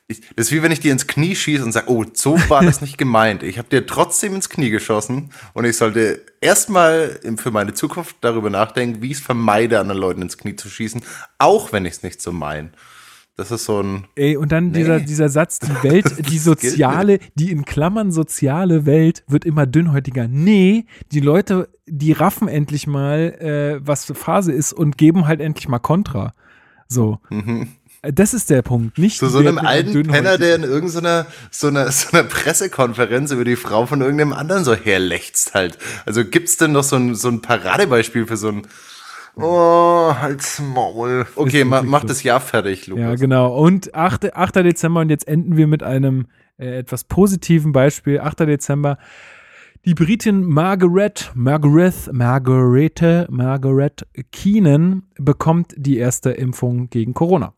Ich, das ist wie wenn ich dir ins Knie schieße und sage, oh, so war das nicht gemeint. Ich habe dir trotzdem ins Knie geschossen und ich sollte erstmal für meine Zukunft darüber nachdenken, wie ich es vermeide, anderen Leuten ins Knie zu schießen, auch wenn ich es nicht so meine. Das ist so ein. Ey, und dann dieser, dieser Satz, die Welt, die soziale, die in Klammern soziale Welt wird immer dünnhäutiger. Nee, die Leute, die raffen endlich mal, äh, was für Phase ist und geben halt endlich mal Kontra. So. Äh, Das ist der Punkt. Nicht Zu so einem alten. Penner, der in irgendeiner so einer, so einer Pressekonferenz über die Frau von irgendeinem anderen so herlächzt halt. Also gibt's denn noch so ein, so ein Paradebeispiel für so ein Oh, halt's Maul. Okay, ma, mach das Jahr fertig, Lukas. Ja, genau. Und 8. 8. Dezember und jetzt enden wir mit einem äh, etwas positiven Beispiel. 8. Dezember. Die Britin Margaret, Margaret, Margarete, Margaret Keenan bekommt die erste Impfung gegen Corona.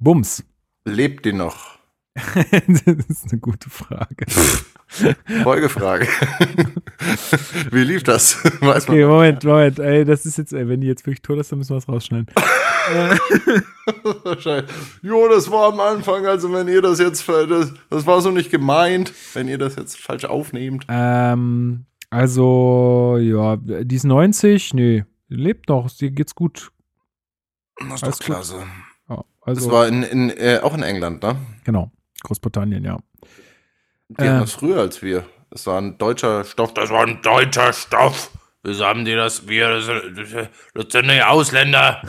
Bums. Lebt die noch? das ist eine gute Frage. Folgefrage. Wie lief das? Weiß Okay, man. Moment, Moment. Ey, das ist jetzt, ey, wenn die jetzt wirklich tot ist, dann müssen wir es rausschneiden. Jo, das war am Anfang, also wenn ihr das jetzt, das, das war so nicht gemeint, wenn ihr das jetzt falsch aufnehmt. Ähm, also, ja, die ist 90, nee, lebt noch, ihr geht's gut. Das ist Alles doch gut. Ja, Das also, war in, in, äh, auch in England, ne? genau, Großbritannien, ja. Die hatten Äh. das früher als wir. Das war ein deutscher Stoff. Das war ein deutscher Stoff. Wieso haben die das? Wir, das, das, das sind die Ausländer.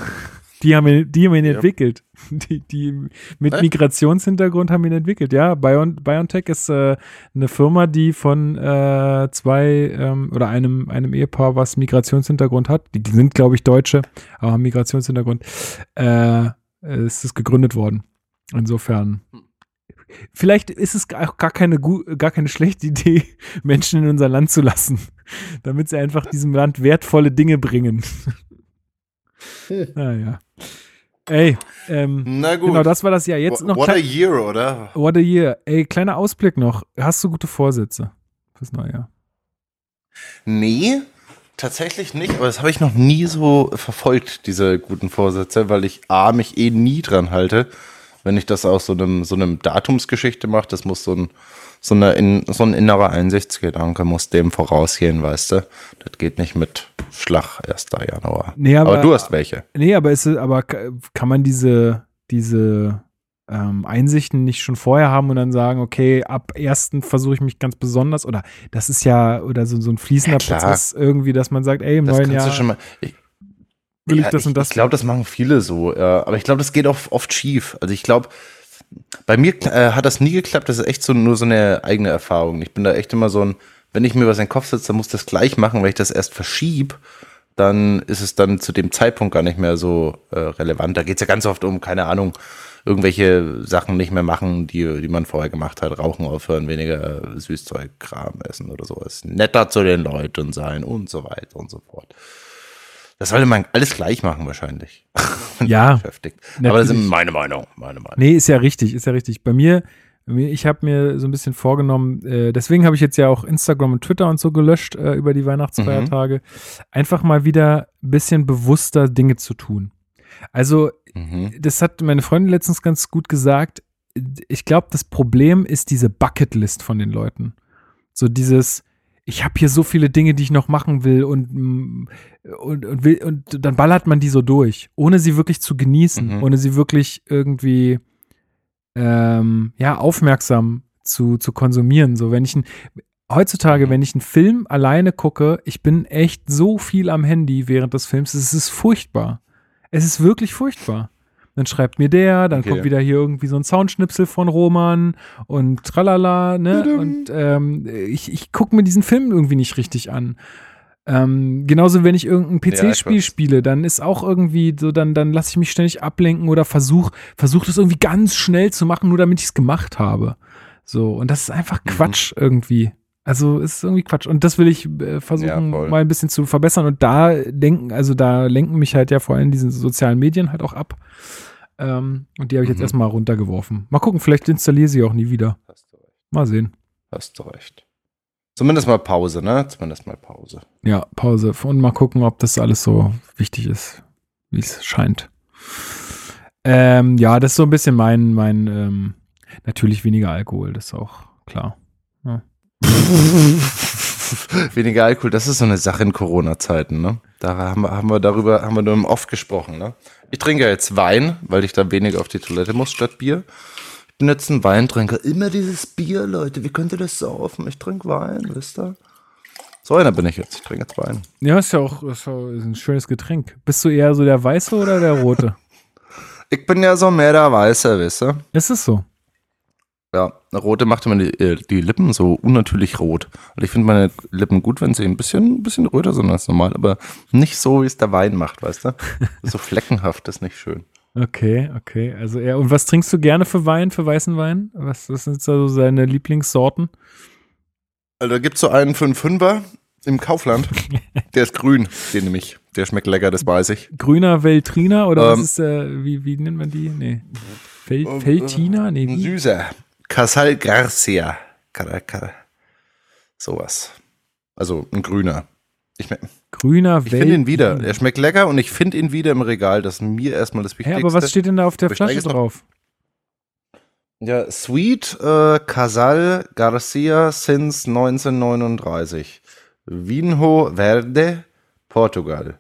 Die haben ihn, die haben ihn entwickelt. Die, die mit Was? Migrationshintergrund haben ihn entwickelt, ja. Bion, BioNTech ist äh, eine Firma, die von äh, zwei ähm, oder einem, einem Ehepaar, was Migrationshintergrund hat, die, die sind, glaube ich, Deutsche, aber haben Migrationshintergrund, äh, ist es gegründet worden. Insofern. Vielleicht ist es auch gar keine, gar keine schlechte Idee, Menschen in unser Land zu lassen, damit sie einfach diesem Land wertvolle Dinge bringen. naja. Ey, ähm, Na gut. genau, das war das Jahr. Jetzt noch What a year, oder? What a year. Ey, kleiner Ausblick noch. Hast du gute Vorsätze fürs neue Jahr? Nee, tatsächlich nicht. Aber das habe ich noch nie so verfolgt, diese guten Vorsätze, weil ich A, mich eh nie dran halte. Wenn ich das aus so einem, so einem Datumsgeschichte mache, das muss so ein, so, eine, in, so ein innerer Einsichtsgedanke muss dem vorausgehen, weißt du? Das geht nicht mit Schlag 1. Januar. Nee, aber, aber- du hast welche. Nee, aber ist aber ka- kann man diese, diese ähm, Einsichten nicht schon vorher haben und dann sagen, okay, ab ersten versuche ich mich ganz besonders oder das ist ja oder so, so ein fließender Ja. Prozess irgendwie, dass man sagt, ey, im Das neuen Jahr mal. Ich, will ich Ja, das und das. Ich glaube, das machen viele so. Ja. Aber ich glaube, das geht auch oft schief. Also ich glaube, bei mir äh, hat das nie geklappt. Das ist echt so nur so eine eigene Erfahrung. Ich bin da echt immer so ein, wenn ich mir was in den Kopf setze, dann muss ich das gleich machen. Wenn ich das erst verschieb, dann ist es dann zu dem Zeitpunkt gar nicht mehr so äh, relevant. Da geht es ja ganz oft um, keine Ahnung, irgendwelche Sachen nicht mehr machen, die, die man vorher gemacht hat. Rauchen aufhören, weniger äh, Süßzeug, Kram essen oder sowas. Netter zu den Leuten sein und so weiter und so fort. Das sollte man alles gleich machen wahrscheinlich. Ja, beschäftigt. Aber das ist meine Meinung, meine Meinung. Nee, ist ja richtig, ist ja richtig. Bei mir, ich habe mir so ein bisschen vorgenommen, äh, deswegen habe ich jetzt ja auch Instagram und Twitter und so gelöscht äh, über die Weihnachtsfeiertage, einfach mal wieder ein bisschen bewusster Dinge zu tun. Also, Mhm. das hat meine Freundin letztens ganz gut gesagt. Ich glaube, das Problem ist diese Bucketlist von den Leuten. So dieses, ich habe hier so viele Dinge, die ich noch machen will und, mm, und, und, will, und dann ballert man die so durch, ohne sie wirklich zu genießen, Mhm. ohne sie wirklich irgendwie ähm, ja, aufmerksam zu, zu konsumieren. So, wenn ich ein, heutzutage, Mhm. wenn ich einen Film alleine gucke, ich bin echt so viel am Handy während des Films, es ist furchtbar. Es ist wirklich furchtbar. Dann schreibt mir der, dann Okay. kommt wieder hier irgendwie so ein Soundschnipsel von Roman und tralala, ne? Tudum. Und ähm, ich, ich gucke mir diesen Film irgendwie nicht richtig an. Ähm, genauso, wenn ich irgendein Ja, PC-Spiel weiß. spiele, dann ist auch irgendwie so, dann, dann lasse ich mich ständig ablenken oder versuch, versuch das irgendwie ganz schnell zu machen, nur damit ich es gemacht habe. So, und das ist einfach Mhm. Quatsch irgendwie. Also es ist irgendwie Quatsch. Und das will ich äh, Ja, versuchen, voll. mal ein bisschen zu verbessern. Und da denken, also da lenken mich halt ja vor allem diese sozialen Medien halt auch ab. Ähm, und die habe ich jetzt Mhm. erstmal runtergeworfen. Mal gucken, vielleicht installiere sie auch nie wieder. Hast du recht. Mal sehen. Hast du recht. Zumindest mal Pause, ne? Zumindest mal Pause. Ja, Pause. Und mal gucken, ob das alles so wichtig ist, wie es scheint. Ähm, ja, das ist so ein bisschen mein, mein, ähm, natürlich weniger Alkohol, das ist auch klar. Weniger Alkohol, das ist so eine Sache in Corona-Zeiten, ne? Da haben wir, haben wir darüber, haben wir nur oft gesprochen, ne? Ich trinke jetzt Wein, weil ich da weniger auf die Toilette muss statt Bier. Ich bin jetzt ein Weintrinker. Immer dieses Bier, Leute. Wie könnt ihr das saufen? Ich trinke Wein, wisst ihr? So einer bin ich jetzt. Ich trinke jetzt Wein. Ja, ist ja auch ist ein schönes Getränk. Bist du eher so der Weiße oder der Rote? Ich bin ja so mehr der Weiße, wisst ihr? ist es so? Ja, rote macht immer die, äh, die Lippen so unnatürlich rot. Und ich finde meine Lippen gut, wenn sie ein bisschen, ein bisschen röter sind als normal, aber nicht so, wie es der Wein macht, weißt du? So fleckenhaft ist nicht schön. Okay, okay. Also ja, und was trinkst du gerne für Wein, für weißen Wein? Was, was sind so seine Lieblingssorten? Also da gibt es so einen für einen Fünfer im Kaufland. Der ist grün, den nehme ich. Der schmeckt lecker, das weiß ich. Grüner Veltriner oder Ähm, was ist der, wie, wie nennt man die? Nee. Fel, Feltina? Nee, wie? süßer. Casal Garcia. Car- Car- Sowas. Also ein grüner. Ich, me- Grüner ich finde ihn wieder. Er schmeckt lecker und ich finde ihn wieder im Regal. Das ist mir erstmal das Wichtigste. aber was steht denn da auf der Aber Flasche drauf? Ja, Sweet äh, Casal Garcia since 1939. Vinho Verde, Portugal.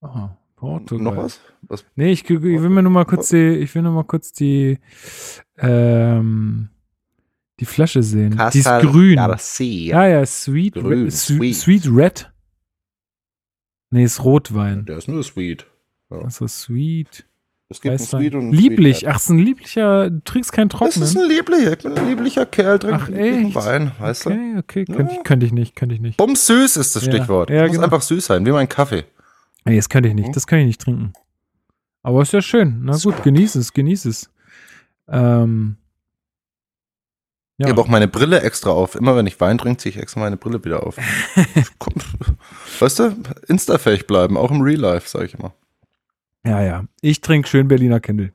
Oh, Portugal. Noch was? was? Nee, ich, ich will mir nur mal kurz die, ich will nur mal kurz die, ähm, die Flasche sehen. die ist Casal grün. Garcia. Ja, ja, Sweet, Grün, Red, Sweet. sweet. Red. Nee, ist Rotwein. Der ist nur Sweet. Also Sweet. Es gibt Weißwein. Sweet und Lieblich. Sweet. Ach, ist ein lieblicher, du trinkst keinen Das ist trockenen. ein lieblicher, ich bin ein lieblicher Kerl, trink Ach, echt? Wein, weißt du? Okay, okay, könnte ich, könnte ich nicht, könnte ich nicht. Bums süß ist das Ja, Stichwort. ja, Muss genau. einfach süß sein, wie mein Kaffee. Nee, das könnte ich Hm? nicht, das kann ich nicht trinken. Aber ist ja schön. Na gut, genieß es, genieß es. Ähm, Ich ja. habe auch meine Brille extra auf. Immer wenn ich Wein trinke, ziehe ich extra meine Brille wieder auf. Weißt du, instafähig bleiben, auch im Real Life, sage ich immer. ja, ja. Ich trinke schön Berliner Kindle.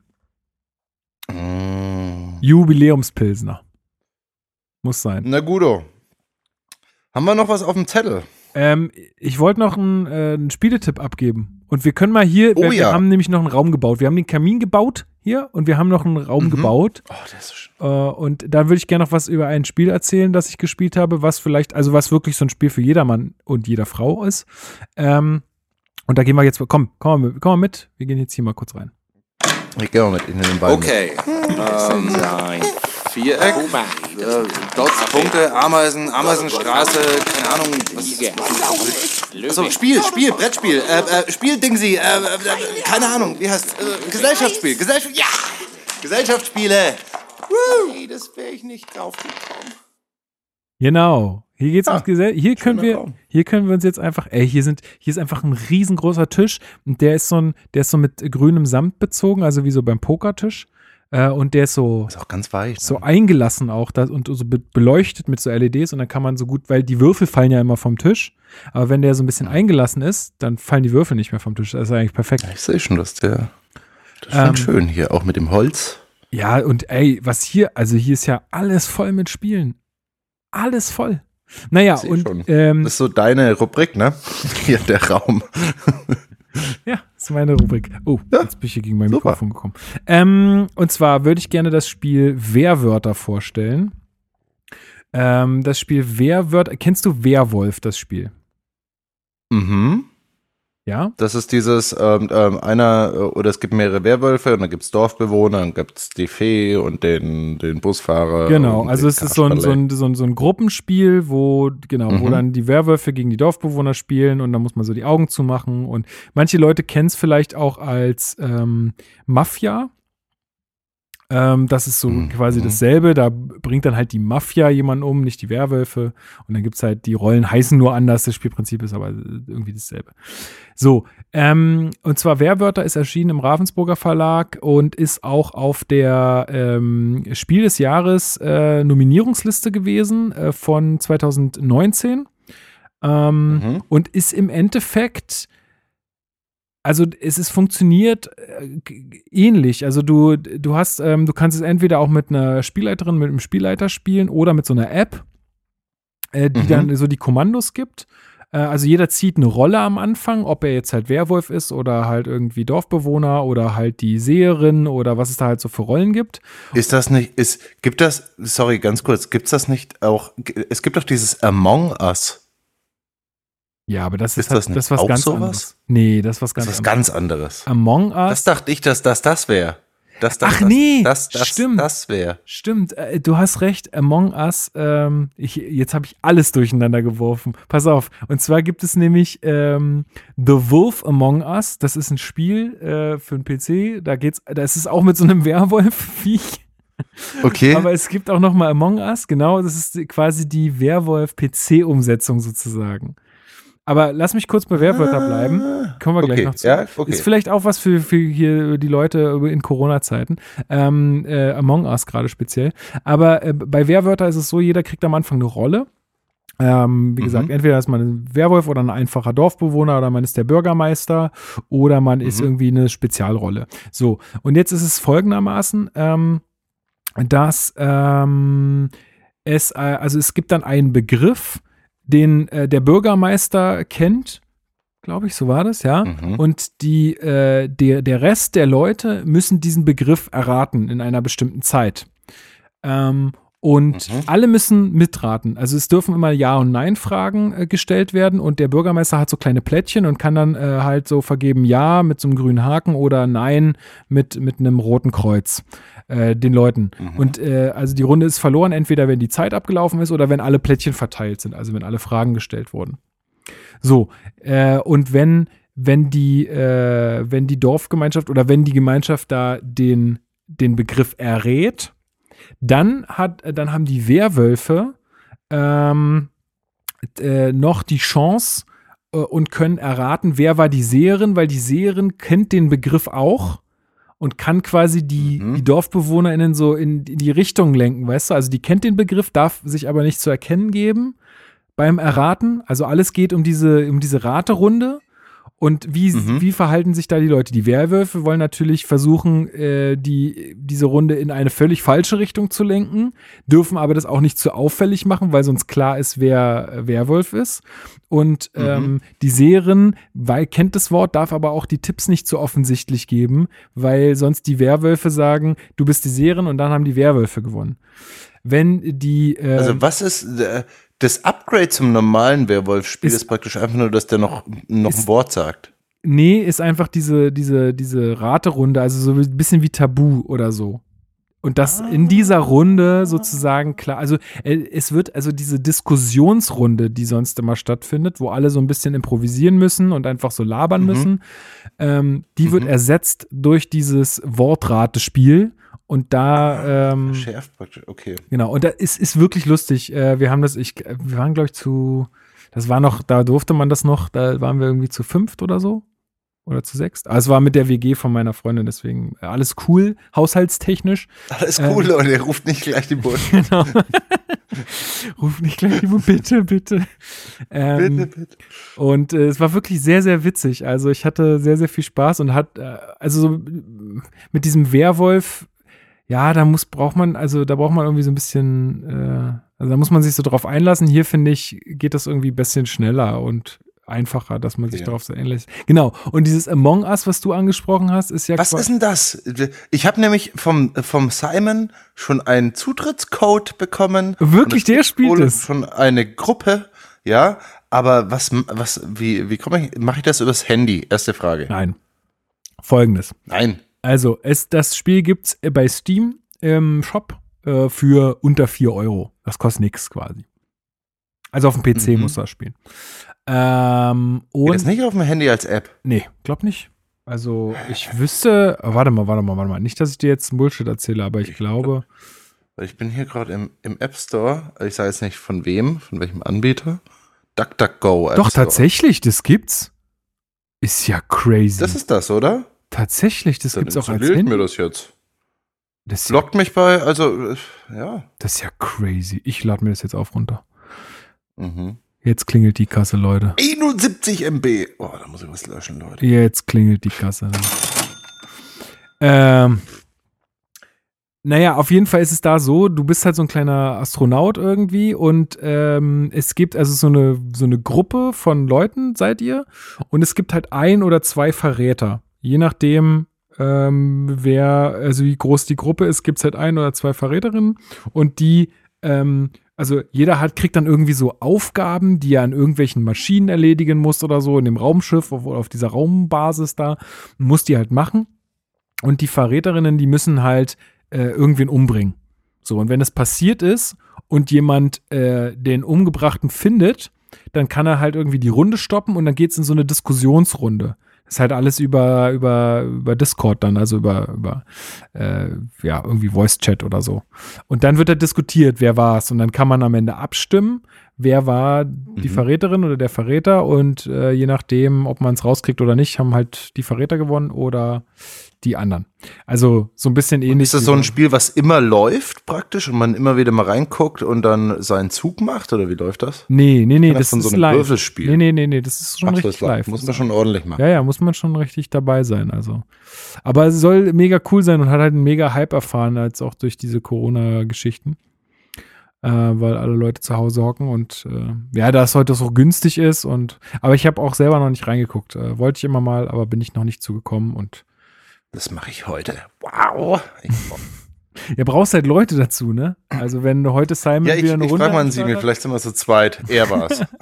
Mm. Jubiläumspilsner. Muss sein. Na guto. Haben wir noch was auf dem Zettel? Ähm, ich wollte noch einen, äh, einen Spieletipp abgeben. Und wir können mal hier, Oh wir, wir ja. haben nämlich noch einen Raum gebaut. Wir haben den Kamin gebaut hier und wir haben noch einen Raum Mhm. gebaut. Oh, das ist so schön. Äh, und da würde ich gerne noch was über ein Spiel erzählen, das ich gespielt habe, was vielleicht, also was wirklich so ein Spiel für jedermann und jeder Frau ist. Ähm, und da gehen wir jetzt, komm, komm mal, mit- komm mal mit. Wir gehen jetzt hier mal kurz rein. Ich gehe mal mit in den Wein. Okay. Ähm, Viereck, äh, Dots, Punkte, Ameisen, Ameisenstraße, keine Ahnung. Was, so, Spiel, Spiel, Brettspiel, äh, äh, Spiel Dingsy, äh, äh, keine Ahnung, wie heißt äh, Gesellschaftsspiel, Gesellschaft, ja! Gesellschaftsspiele! Woo! Nee, das wäre ich nicht drauf gekommen. Genau. Hier geht's Ah, ums Gesell. Hier können wir, Raum. hier können wir uns jetzt einfach, ey, hier sind, hier ist einfach ein riesengroßer Tisch und der ist so ein, der ist so mit grünem Samt bezogen, also wie so beim Pokertisch. Äh, und der ist so, Ist auch ganz weich. so Ne? eingelassen auch da, und so be beleuchtet mit so LEDs und dann kann man so gut, weil die Würfel fallen ja immer vom Tisch, aber wenn der so ein bisschen eingelassen ist, dann fallen die Würfel nicht mehr vom Tisch. Das ist eigentlich perfekt. Ich sehe schon, dass der. Das ist schon Ähm, schön hier, auch mit dem Holz. Ja, und ey, was hier, also hier ist ja alles voll mit Spielen. Alles voll. Naja, und ähm, Das ist so deine Rubrik, ne? Hier der Raum. Ja, das ist meine Rubrik. Oh, Ja, jetzt bin ich hier gegen mein super. Mikrofon gekommen. Ähm, und zwar würde ich gerne das Spiel Wehrwörter vorstellen. Ähm, das Spiel Wehrwörter. Kennst du Werwolf, das Spiel? Mhm. Ja? Das ist dieses, ähm, ähm, einer, äh, oder es gibt mehrere Werwölfe und dann gibt es Dorfbewohner, dann gibt es die Fee und den, den Busfahrer. Genau, und also es ist so ein, so, ein, so, ein, so ein Gruppenspiel, wo, genau, wo Mhm. dann die Werwölfe gegen die Dorfbewohner spielen und da muss man so die Augen zumachen. Und manche Leute kennen es vielleicht auch als ähm, Mafia. Ähm, das ist so Mhm. quasi dasselbe. Da bringt dann halt die Mafia jemanden um, nicht die Werwölfe. Und dann gibt es halt, die Rollen heißen nur anders, das Spielprinzip ist aber irgendwie dasselbe. So, ähm, und zwar Werwörter ist erschienen im Ravensburger Verlag und ist auch auf der ähm, Spiel des Jahres äh, Nominierungsliste gewesen äh, von 2019. Ähm, Mhm. Und ist im Endeffekt, also es ist funktioniert äh, ähnlich. Also du, du hast, ähm, du kannst es entweder auch mit einer Spielleiterin, mit einem Spielleiter spielen oder mit so einer App, äh, die Mhm. dann so die Kommandos gibt. Äh, also jeder zieht eine Rolle am Anfang, ob er jetzt halt Werwolf ist oder halt irgendwie Dorfbewohner oder halt die Seherin oder was es da halt so für Rollen gibt. Ist das nicht, ist, gibt das, sorry, ganz kurz, gibt's das nicht auch, es gibt doch dieses Among Us. Ja, aber das ist, Ist halt, das nicht das was auch ganz sowas? anderes. Nee, das ist was Das ganz ist was anderes. ganz anderes. Among Us. Das dachte ich, dass das das wäre. Das, das, Ach das, nee, das, das, stimmt. Das wäre. Stimmt, äh, du hast recht, Among Us, ähm, ich, jetzt habe ich alles durcheinander geworfen. Pass auf, und zwar gibt es nämlich ähm, The Wolf Among Us, das ist ein Spiel äh, für den PC, da geht's, da ist es auch mit so einem Werwolf-Viech, Okay. aber es gibt auch noch mal Among Us, genau, das ist quasi die Werwolf-PC-Umsetzung sozusagen. Aber lass mich kurz bei Werwörter bleiben. Kommen wir gleich Okay, noch zu. ja, okay. Ist vielleicht auch was für, für hier die Leute in Corona-Zeiten. Ähm, äh, Among Us gerade speziell. Aber äh, bei Werwörter ist es so, jeder kriegt am Anfang eine Rolle. Ähm, wie gesagt, entweder ist man ein Werwolf oder ein einfacher Dorfbewohner oder man ist der Bürgermeister oder man ist irgendwie eine Spezialrolle. So, und jetzt ist es folgendermaßen, ähm, dass ähm, es, äh, also es gibt dann einen Begriff, den äh, der Bürgermeister kennt, glaube ich, so war das, ja. Mhm. Und die, äh, der, der Rest der Leute müssen diesen Begriff erraten in einer bestimmten Zeit. Ähm, und Mhm. alle müssen mitraten. Also es dürfen immer Ja- und Nein-Fragen äh, gestellt werden und der Bürgermeister hat so kleine Plättchen und kann dann äh, halt so vergeben Ja mit so einem grünen Haken oder Nein mit, mit einem roten Kreuz äh, den Leuten. Und äh, also die Runde ist verloren, entweder wenn die Zeit abgelaufen ist oder wenn alle Plättchen verteilt sind, also wenn alle Fragen gestellt wurden. So, äh, und wenn, wenn die, äh, wenn die Dorfgemeinschaft oder wenn die Gemeinschaft da den, den Begriff errät, dann hat, dann haben die Werwölfe ähm, äh, noch die Chance äh, und können erraten, wer war die Seherin, weil die Seherin kennt den Begriff auch und kann quasi die, Mhm. die DorfbewohnerInnen so in, in die Richtung lenken, weißt du? Also die kennt den Begriff, darf sich aber nicht zu erkennen geben beim Erraten. Also alles geht um diese, um diese Raterunde. Und wie, Mhm. wie verhalten sich da die Leute? Die Werwölfe wollen natürlich versuchen, äh, die, diese Runde in eine völlig falsche Richtung zu lenken, dürfen aber das auch nicht zu auffällig machen, weil sonst klar ist, wer äh, Werwolf ist. Und ähm, die Seherin weil, kennt das Wort, darf aber auch die Tipps nicht zu offensichtlich geben, weil sonst die Werwölfe sagen, du bist die Seherin und dann haben die Werwölfe gewonnen. Wenn die äh, Also was ist äh, das Upgrade zum normalen Werwolf-Spiel Ist- ist, praktisch einfach nur, dass der noch, noch ein Wort sagt. Nee, ist einfach diese, diese, diese Raterunde, also so ein bisschen wie Tabu oder so. Und das in dieser Runde sozusagen klar, also äh, es wird also diese Diskussionsrunde, die sonst immer stattfindet, wo alle so ein bisschen improvisieren müssen und einfach so labern müssen, ähm, die wird ersetzt durch dieses Wortratespiel. Und da, ähm, Schärft praktisch, okay. Genau, und da ist, ist wirklich lustig. Äh, wir haben das, ich, wir waren, glaube ich, zu, das war noch, da durfte man das noch, da waren wir irgendwie zu fünft oder so. Oder zu sechst. Also es war mit der WG von meiner Freundin, deswegen äh, alles cool, haushaltstechnisch. Alles Ähm. cool, Leute, ihr ruft nicht gleich die Bullen. Genau. Ruf nicht gleich lieber, bitte, bitte. Ähm, bitte, bitte. Und äh, es war wirklich sehr, sehr witzig. Also ich hatte sehr, sehr viel Spaß und hat, äh, also so, mit diesem Werwolf, ja, da muss, braucht man, also da braucht man irgendwie so ein bisschen, äh, also da muss man sich so drauf einlassen. Hier finde ich, geht das irgendwie ein bisschen schneller und einfacher, dass man sich Okay. darauf so einlässt. Genau. Und dieses Among Us, was du angesprochen hast, ist ja Was ist denn das? Ich habe nämlich vom, vom Simon schon einen Zutrittscode bekommen. Wirklich, der spielt es? Schon eine Gruppe, ja. Aber was, was, wie, wie komme ich, mache ich das übers Handy? Erste Frage. Nein. Folgendes. Nein. Also, es, das Spiel gibt's äh, bei Steam im Shop äh, für unter 4 Euro. Das kostet nichts quasi. Also auf dem PC Mhm. muss das spielen. Ähm, Geht und das nicht auf dem Handy als App? nee, glaub nicht. Also ich wüsste, oh, warte mal, warte mal, warte mal. Nicht, dass ich dir jetzt einen Bullshit erzähle, aber ich, Ich glaube, Weil ich bin hier gerade im, im App Store. Ich sage jetzt nicht von wem, von welchem Anbieter. DuckDuckGo. App doch Store. tatsächlich, das gibt's. Ist ja crazy. Das ist das, oder? Tatsächlich, das Dann gibt's auch als ich mir das jetzt. Das ist, ja, Lockt mich bei, also, ja. das ist ja crazy. Ich lade mir das jetzt auf runter. Mhm. Jetzt klingelt die Kasse, Leute. 71 MB. Oh, da muss ich was löschen, Leute. Jetzt klingelt die Kasse. Ähm, naja, auf jeden Fall ist es da so, du bist halt so ein kleiner Astronaut irgendwie und ähm, es gibt also so eine, so eine Gruppe von Leuten, seid ihr, und es gibt halt ein oder zwei Verräter. Je nachdem, ähm, wer, also wie groß die Gruppe ist, gibt es halt ein oder zwei Verräterinnen und die, ähm, also jeder hat, kriegt dann irgendwie so Aufgaben, die er an irgendwelchen Maschinen erledigen muss oder so, in dem Raumschiff oder auf dieser Raumbasis da, muss die halt machen. Und die Verräterinnen, die müssen halt äh, irgendwen umbringen. So, und wenn es passiert ist und jemand äh, den Umgebrachten findet, dann kann er halt irgendwie die Runde stoppen und dann geht es in so eine Diskussionsrunde. Ist halt alles über, über, über Discord dann, also über, über äh, ja, irgendwie Voice-Chat oder so. Und dann wird da diskutiert, wer war es. Und dann kann man am Ende abstimmen, wer war die Mhm. Verräterin oder der Verräter und äh, je nachdem, ob man es rauskriegt oder nicht, haben halt die Verräter gewonnen oder die anderen. Also so ein bisschen ähnlich. Ist das so ein Spiel, was immer läuft praktisch und man immer wieder mal reinguckt und dann seinen Zug macht oder wie läuft das? Nee, nee, nee, Ja, das von ist so einem live. Würfelspiel. Nee, nee, nee, nee, das ist schon Ach, das richtig live. live. Muss man schon ordentlich machen. Ja, ja, muss man schon richtig dabei sein. Also, aber es soll mega cool sein und hat halt einen mega Hype erfahren, als auch durch diese Corona-Geschichten, äh, weil alle Leute zu Hause hocken und äh, ja, da es heute so günstig ist und aber ich habe auch selber noch nicht reingeguckt. Äh, wollte ich immer mal, aber bin ich noch nicht zugekommen und Das mache ich heute. Wow. Ich, ihr brauchst halt Leute dazu, ne? Also wenn du heute Simon ja, ich, wieder eine ich Runde frage mal an Simi, hat, vielleicht sind wir zu zweit. Er war's.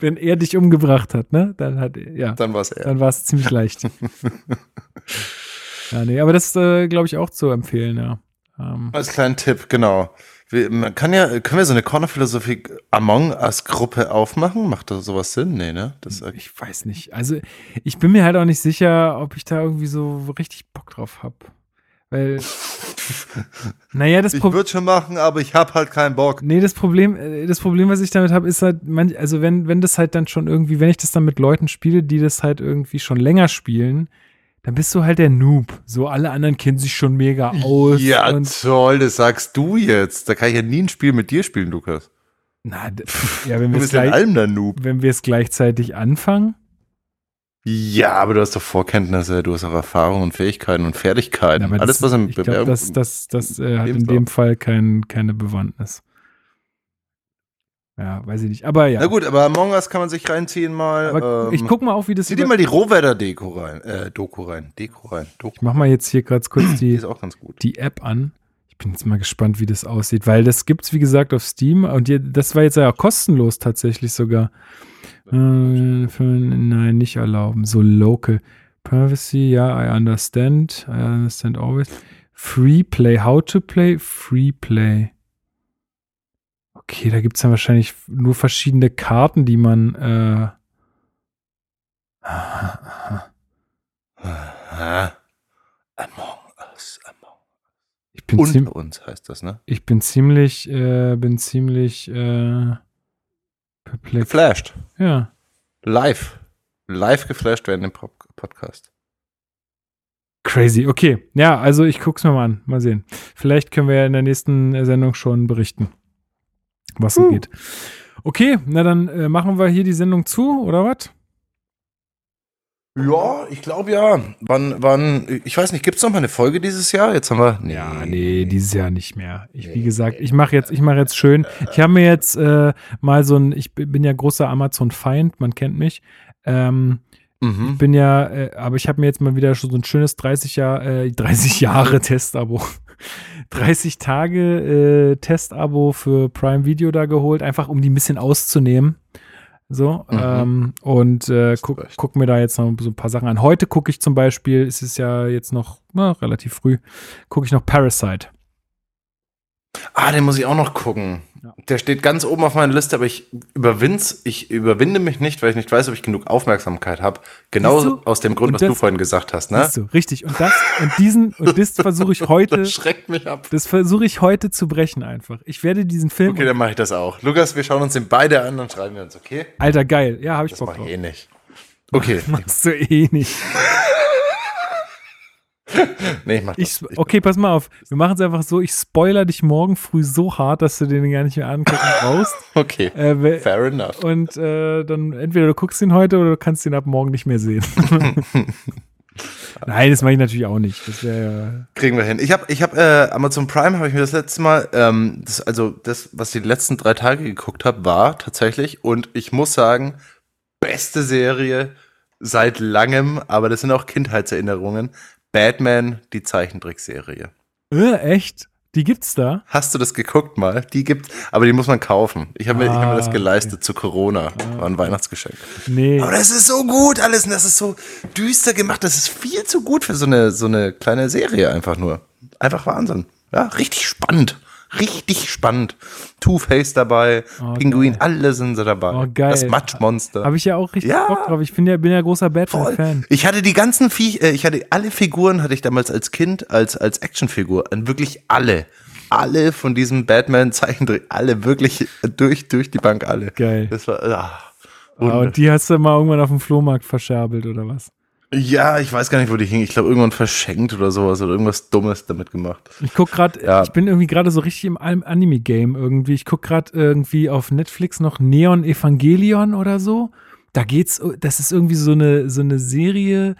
wenn er dich umgebracht hat, ne? Dann hat ja. Dann war's er. Dann war es ziemlich leicht. ja, nee, aber das äh, glaube ich auch zu empfehlen, ja. Ähm, Als kleinen Tipp, genau. Wir, man kann ja, können wir so eine Corner-Philosophie Among Us-Gruppe aufmachen? Macht das sowas Sinn? Nee, ne? Das, ich weiß nicht. Also, ich bin mir halt auch nicht sicher, ob ich da irgendwie so richtig Bock drauf habe. Weil, naja, das ich Problem. würde schon machen, aber ich hab halt keinen Bock. Nee, das Problem, äh, das Problem, was ich damit habe, ist halt, man, also wenn, wenn das halt dann schon irgendwie, wenn ich das dann mit Leuten spiele, die das halt irgendwie schon länger spielen, dann bist du halt der Noob. So alle anderen kennen sich schon mega aus. Ja, und, toll, das sagst du jetzt. Da kann ich ja nie ein Spiel mit dir spielen, Lukas. na, ja, wenn Du wir es gleich, wenn wir es gleichzeitig anfangen. Ja, aber du hast doch Vorkenntnisse, du hast auch Erfahrung und Fähigkeiten und Fertigkeiten. Aber Alles, das, was im ich glaube, das, das, das äh, hat in dem Fall kein, keine Bewandtnis. Ja, weiß ich nicht. Aber ja. Na gut, aber Among Us kann man sich reinziehen mal. Ähm, ich guck mal auf, wie das Zieh dir mal die Rohwetter-Deko rein. Äh, Doku rein. Deko rein. Doku. Ich mach mal jetzt hier gerade kurz Die die, ist auch ganz gut. die App an. Ich bin jetzt mal gespannt, wie das aussieht, weil das gibt's wie gesagt auf Steam und die, das war jetzt ja auch kostenlos tatsächlich sogar. Äh, für, nein, nicht erlauben. So local. Privacy, ja, I understand. I understand always. Free Play. How to play? Free Play. Okay, da gibt's dann wahrscheinlich nur verschiedene Karten, die man. Äh. Among Us. Among ich bin Unter ziemlich. uns heißt das, ne? Ich bin ziemlich, äh, bin ziemlich äh, perplex. Geflasht. Ja. Live. Live geflasht werden im Pod- Podcast. Crazy. Okay. Ja, also ich guck's mir mal an. Mal sehen. Vielleicht können wir ja in der nächsten Sendung schon berichten, was so Uh. geht. Okay, na dann äh, machen wir hier die Sendung zu, oder was? Ja, ich glaube ja. Wann, wann, ich weiß nicht, gibt es noch mal eine Folge dieses Jahr? Jetzt haben wir. Ja, nee, dieses Jahr nicht mehr. Ich, wie gesagt, ich mache jetzt, ich mache jetzt schön. Ich habe mir jetzt äh, mal so ein, ich bin ja großer Amazon-Feind, man kennt mich. Ähm, Mhm. Ich bin ja, äh, aber ich habe mir jetzt mal wieder schon so ein schönes 30 Jahr, äh, 30 Jahre Testabo. 30 Tage äh, Testabo für Prime Video da geholt, einfach um die ein bisschen auszunehmen. So, Mhm. ähm, und äh, guck, guck mir da jetzt noch so ein paar Sachen an. Heute gucke ich zum Beispiel, es ist ja jetzt noch na, relativ früh, gucke ich noch Parasite. Ah, den muss ich auch noch gucken. Ja. Der steht ganz oben auf meiner Liste, aber ich überwind's, ich überwinde mich nicht, weil ich nicht weiß, ob ich genug Aufmerksamkeit habe. Genau aus dem Grund, Und was du das- vorhin gesagt hast, ne? Du, richtig. Und das, und diesen, und das versuche ich heute, Das schreckt mich ab. das versuche ich heute zu brechen einfach. Ich werde diesen Film, Okay, dann mache ich das auch. Lukas, wir schauen uns den beide an und schreiben wir uns, okay? Alter, geil. Ja, habe ich Das Bock drauf. ich eh nicht. Okay, Machst du eh nicht. nee, ich mach Ich, das. okay, pass mal auf. Wir machen es einfach so, ich spoiler dich morgen früh so hart, dass du den gar nicht mehr angucken brauchst. Okay, Äh, fair enough. und äh, dann entweder du guckst ihn heute oder du kannst ihn ab morgen nicht mehr sehen. Nein, das mache ich natürlich auch nicht. Das wäre Kriegen wir hin. Ich habe, ich habe äh, Amazon Prime habe ich mir das letzte Mal, ähm, das, also das, was ich die letzten drei Tage geguckt habe, war tatsächlich und ich muss sagen, beste Serie seit langem, aber das sind auch Kindheitserinnerungen. Batman, die Zeichentrickserie. äh, echt? Die gibt's da? Hast du das geguckt mal? Die gibt, aber die muss man kaufen. Ich habe mir, ich hab mir das Ah, geleistet zu Corona. War ein Weihnachtsgeschenk. Nee. Aber das ist so gut alles und das ist so düster gemacht. Das ist viel zu gut für so eine, so eine kleine Serie einfach nur. Einfach Wahnsinn. Ja, richtig spannend. Richtig spannend. Two-Face dabei, Oh, Pinguin, geil. alle sind sie dabei. Oh, geil. Das Matschmonster. Habe ich ja auch richtig Ja. Bock drauf. Ich bin ja, bin ja großer. Batman-Fan. Ich hatte die ganzen Viech, äh, ich hatte alle Figuren, hatte ich damals als Kind, als, als Actionfigur. Und wirklich alle. alle von diesem Batman-Zeichentrick, alle wirklich durch, durch die Bank alle. Geil. Das war, ah, Ah, und die hast du mal irgendwann auf dem Flohmarkt verscherbelt oder was? Ja, ich weiß gar nicht, wo die hing. Ich glaube, irgendwann verschenkt oder sowas oder irgendwas Dummes damit gemacht. Ich guck gerade, Ja. ich bin irgendwie gerade so richtig im An- Anime-Game irgendwie. Ich guck gerade irgendwie auf Netflix noch Neon Evangelion oder so. Da geht's, das ist irgendwie so eine, so eine Serie,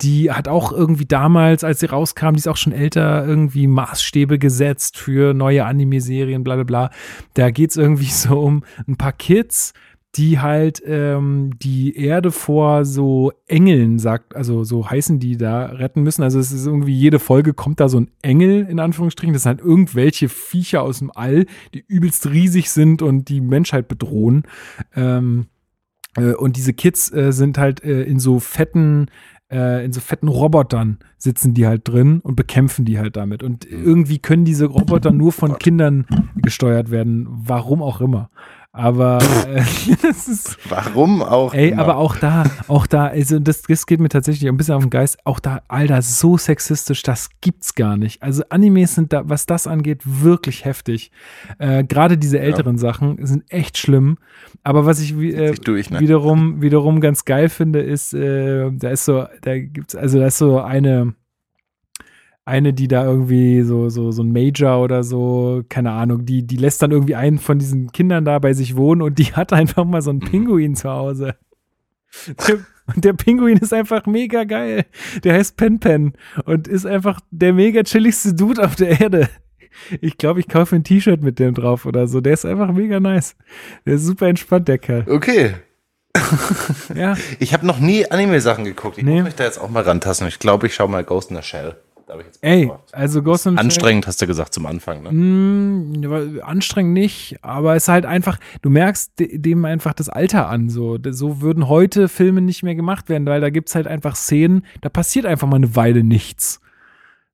die hat auch irgendwie damals, als sie rauskam, die ist auch schon älter, irgendwie Maßstäbe gesetzt für neue Anime-Serien, bla bla bla. Da geht's irgendwie so um ein paar Kids, die halt ähm, die Erde vor so Engeln, sagt, also so heißen die da, retten müssen. Also es ist irgendwie jede Folge kommt da so ein Engel in Anführungsstrichen. Das sind halt irgendwelche Viecher aus dem All, die übelst riesig sind und die Menschheit bedrohen. Ähm, äh, und diese Kids äh, sind halt äh, in so fetten äh, in so fetten Robotern sitzen die halt drin und bekämpfen die halt damit. Und irgendwie können diese Roboter nur von Kindern gesteuert werden, warum auch immer. Aber äh, das ist Warum auch? Ey, immer. aber auch da, auch da, also das, das geht mir tatsächlich ein bisschen auf den Geist. Auch da, Alter, so sexistisch, das gibt's gar nicht. Also Animes sind da, was das angeht, wirklich heftig. Äh, Gerade diese älteren Sachen sind echt schlimm. Aber was ich äh, durch, ne? wiederum, wiederum ganz geil finde, ist, äh, da ist so, da gibt's, also da ist so eine, eine, die da irgendwie so, so, so ein Major oder so, keine Ahnung, die, die lässt dann irgendwie einen von diesen Kindern da bei sich wohnen und die hat einfach mal so einen Pinguin zu Hause. Der, und der Pinguin ist einfach mega geil. Der heißt Pen Pen und ist einfach der mega chilligste Dude auf der Erde. Ich glaube, ich kaufe ein T-Shirt mit dem drauf oder so. Der ist einfach mega nice. Der ist super entspannt, der Kerl. Okay. Ja, Ich habe noch nie Anime-Sachen geguckt. Ich Nee. muss mich da jetzt auch mal rantasten. Ich glaube, ich schaue mal Ghost in the Shell. Da hab ich jetzt Bock ey, drauf. also Ghost in the Shell- Anstrengend, hast du gesagt zum Anfang, ne? Mm, anstrengend nicht, aber es ist halt einfach, du merkst de- dem einfach das Alter an. So, so würden heute Filme nicht mehr gemacht werden, weil da gibt's halt einfach Szenen, da passiert einfach mal eine Weile nichts.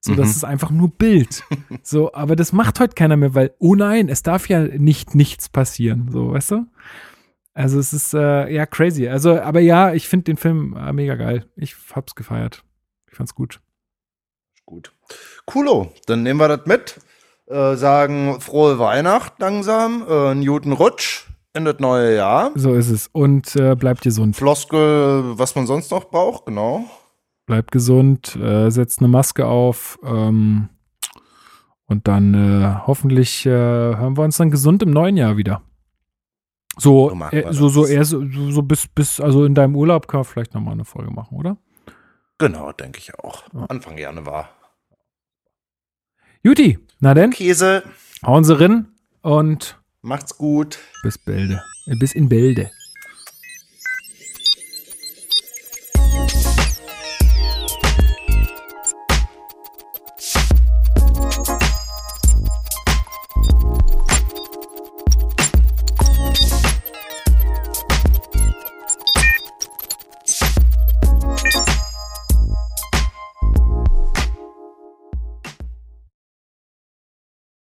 So, das ist einfach nur Bild. So, aber das macht heute keiner mehr, weil, oh nein, es darf ja nicht nichts passieren. So, weißt du? Also es ist äh, ja crazy. Also, aber ja, ich finde den Film äh, mega geil. Ich hab's gefeiert. Ich fand's gut. Gut. Coolo, dann nehmen wir das mit. Äh, sagen frohe Weihnacht langsam, äh, einen guten Rutsch in das neue Jahr. So ist es. Und äh, bleibt gesund. Floskel, was man sonst noch braucht, genau. bleibt gesund, äh, setzt eine Maske auf ähm, und dann äh, hoffentlich äh, hören wir uns dann gesund im neuen Jahr wieder. So, So äh, so, eher so, so bis, bis, also in deinem Urlaub kann man vielleicht nochmal eine Folge machen, oder? Genau, denke ich auch. Anfang Januar. Juti, na denn, Käse, hauen Sie rein und macht's gut. bis Bälde. Äh, bis in Bälde.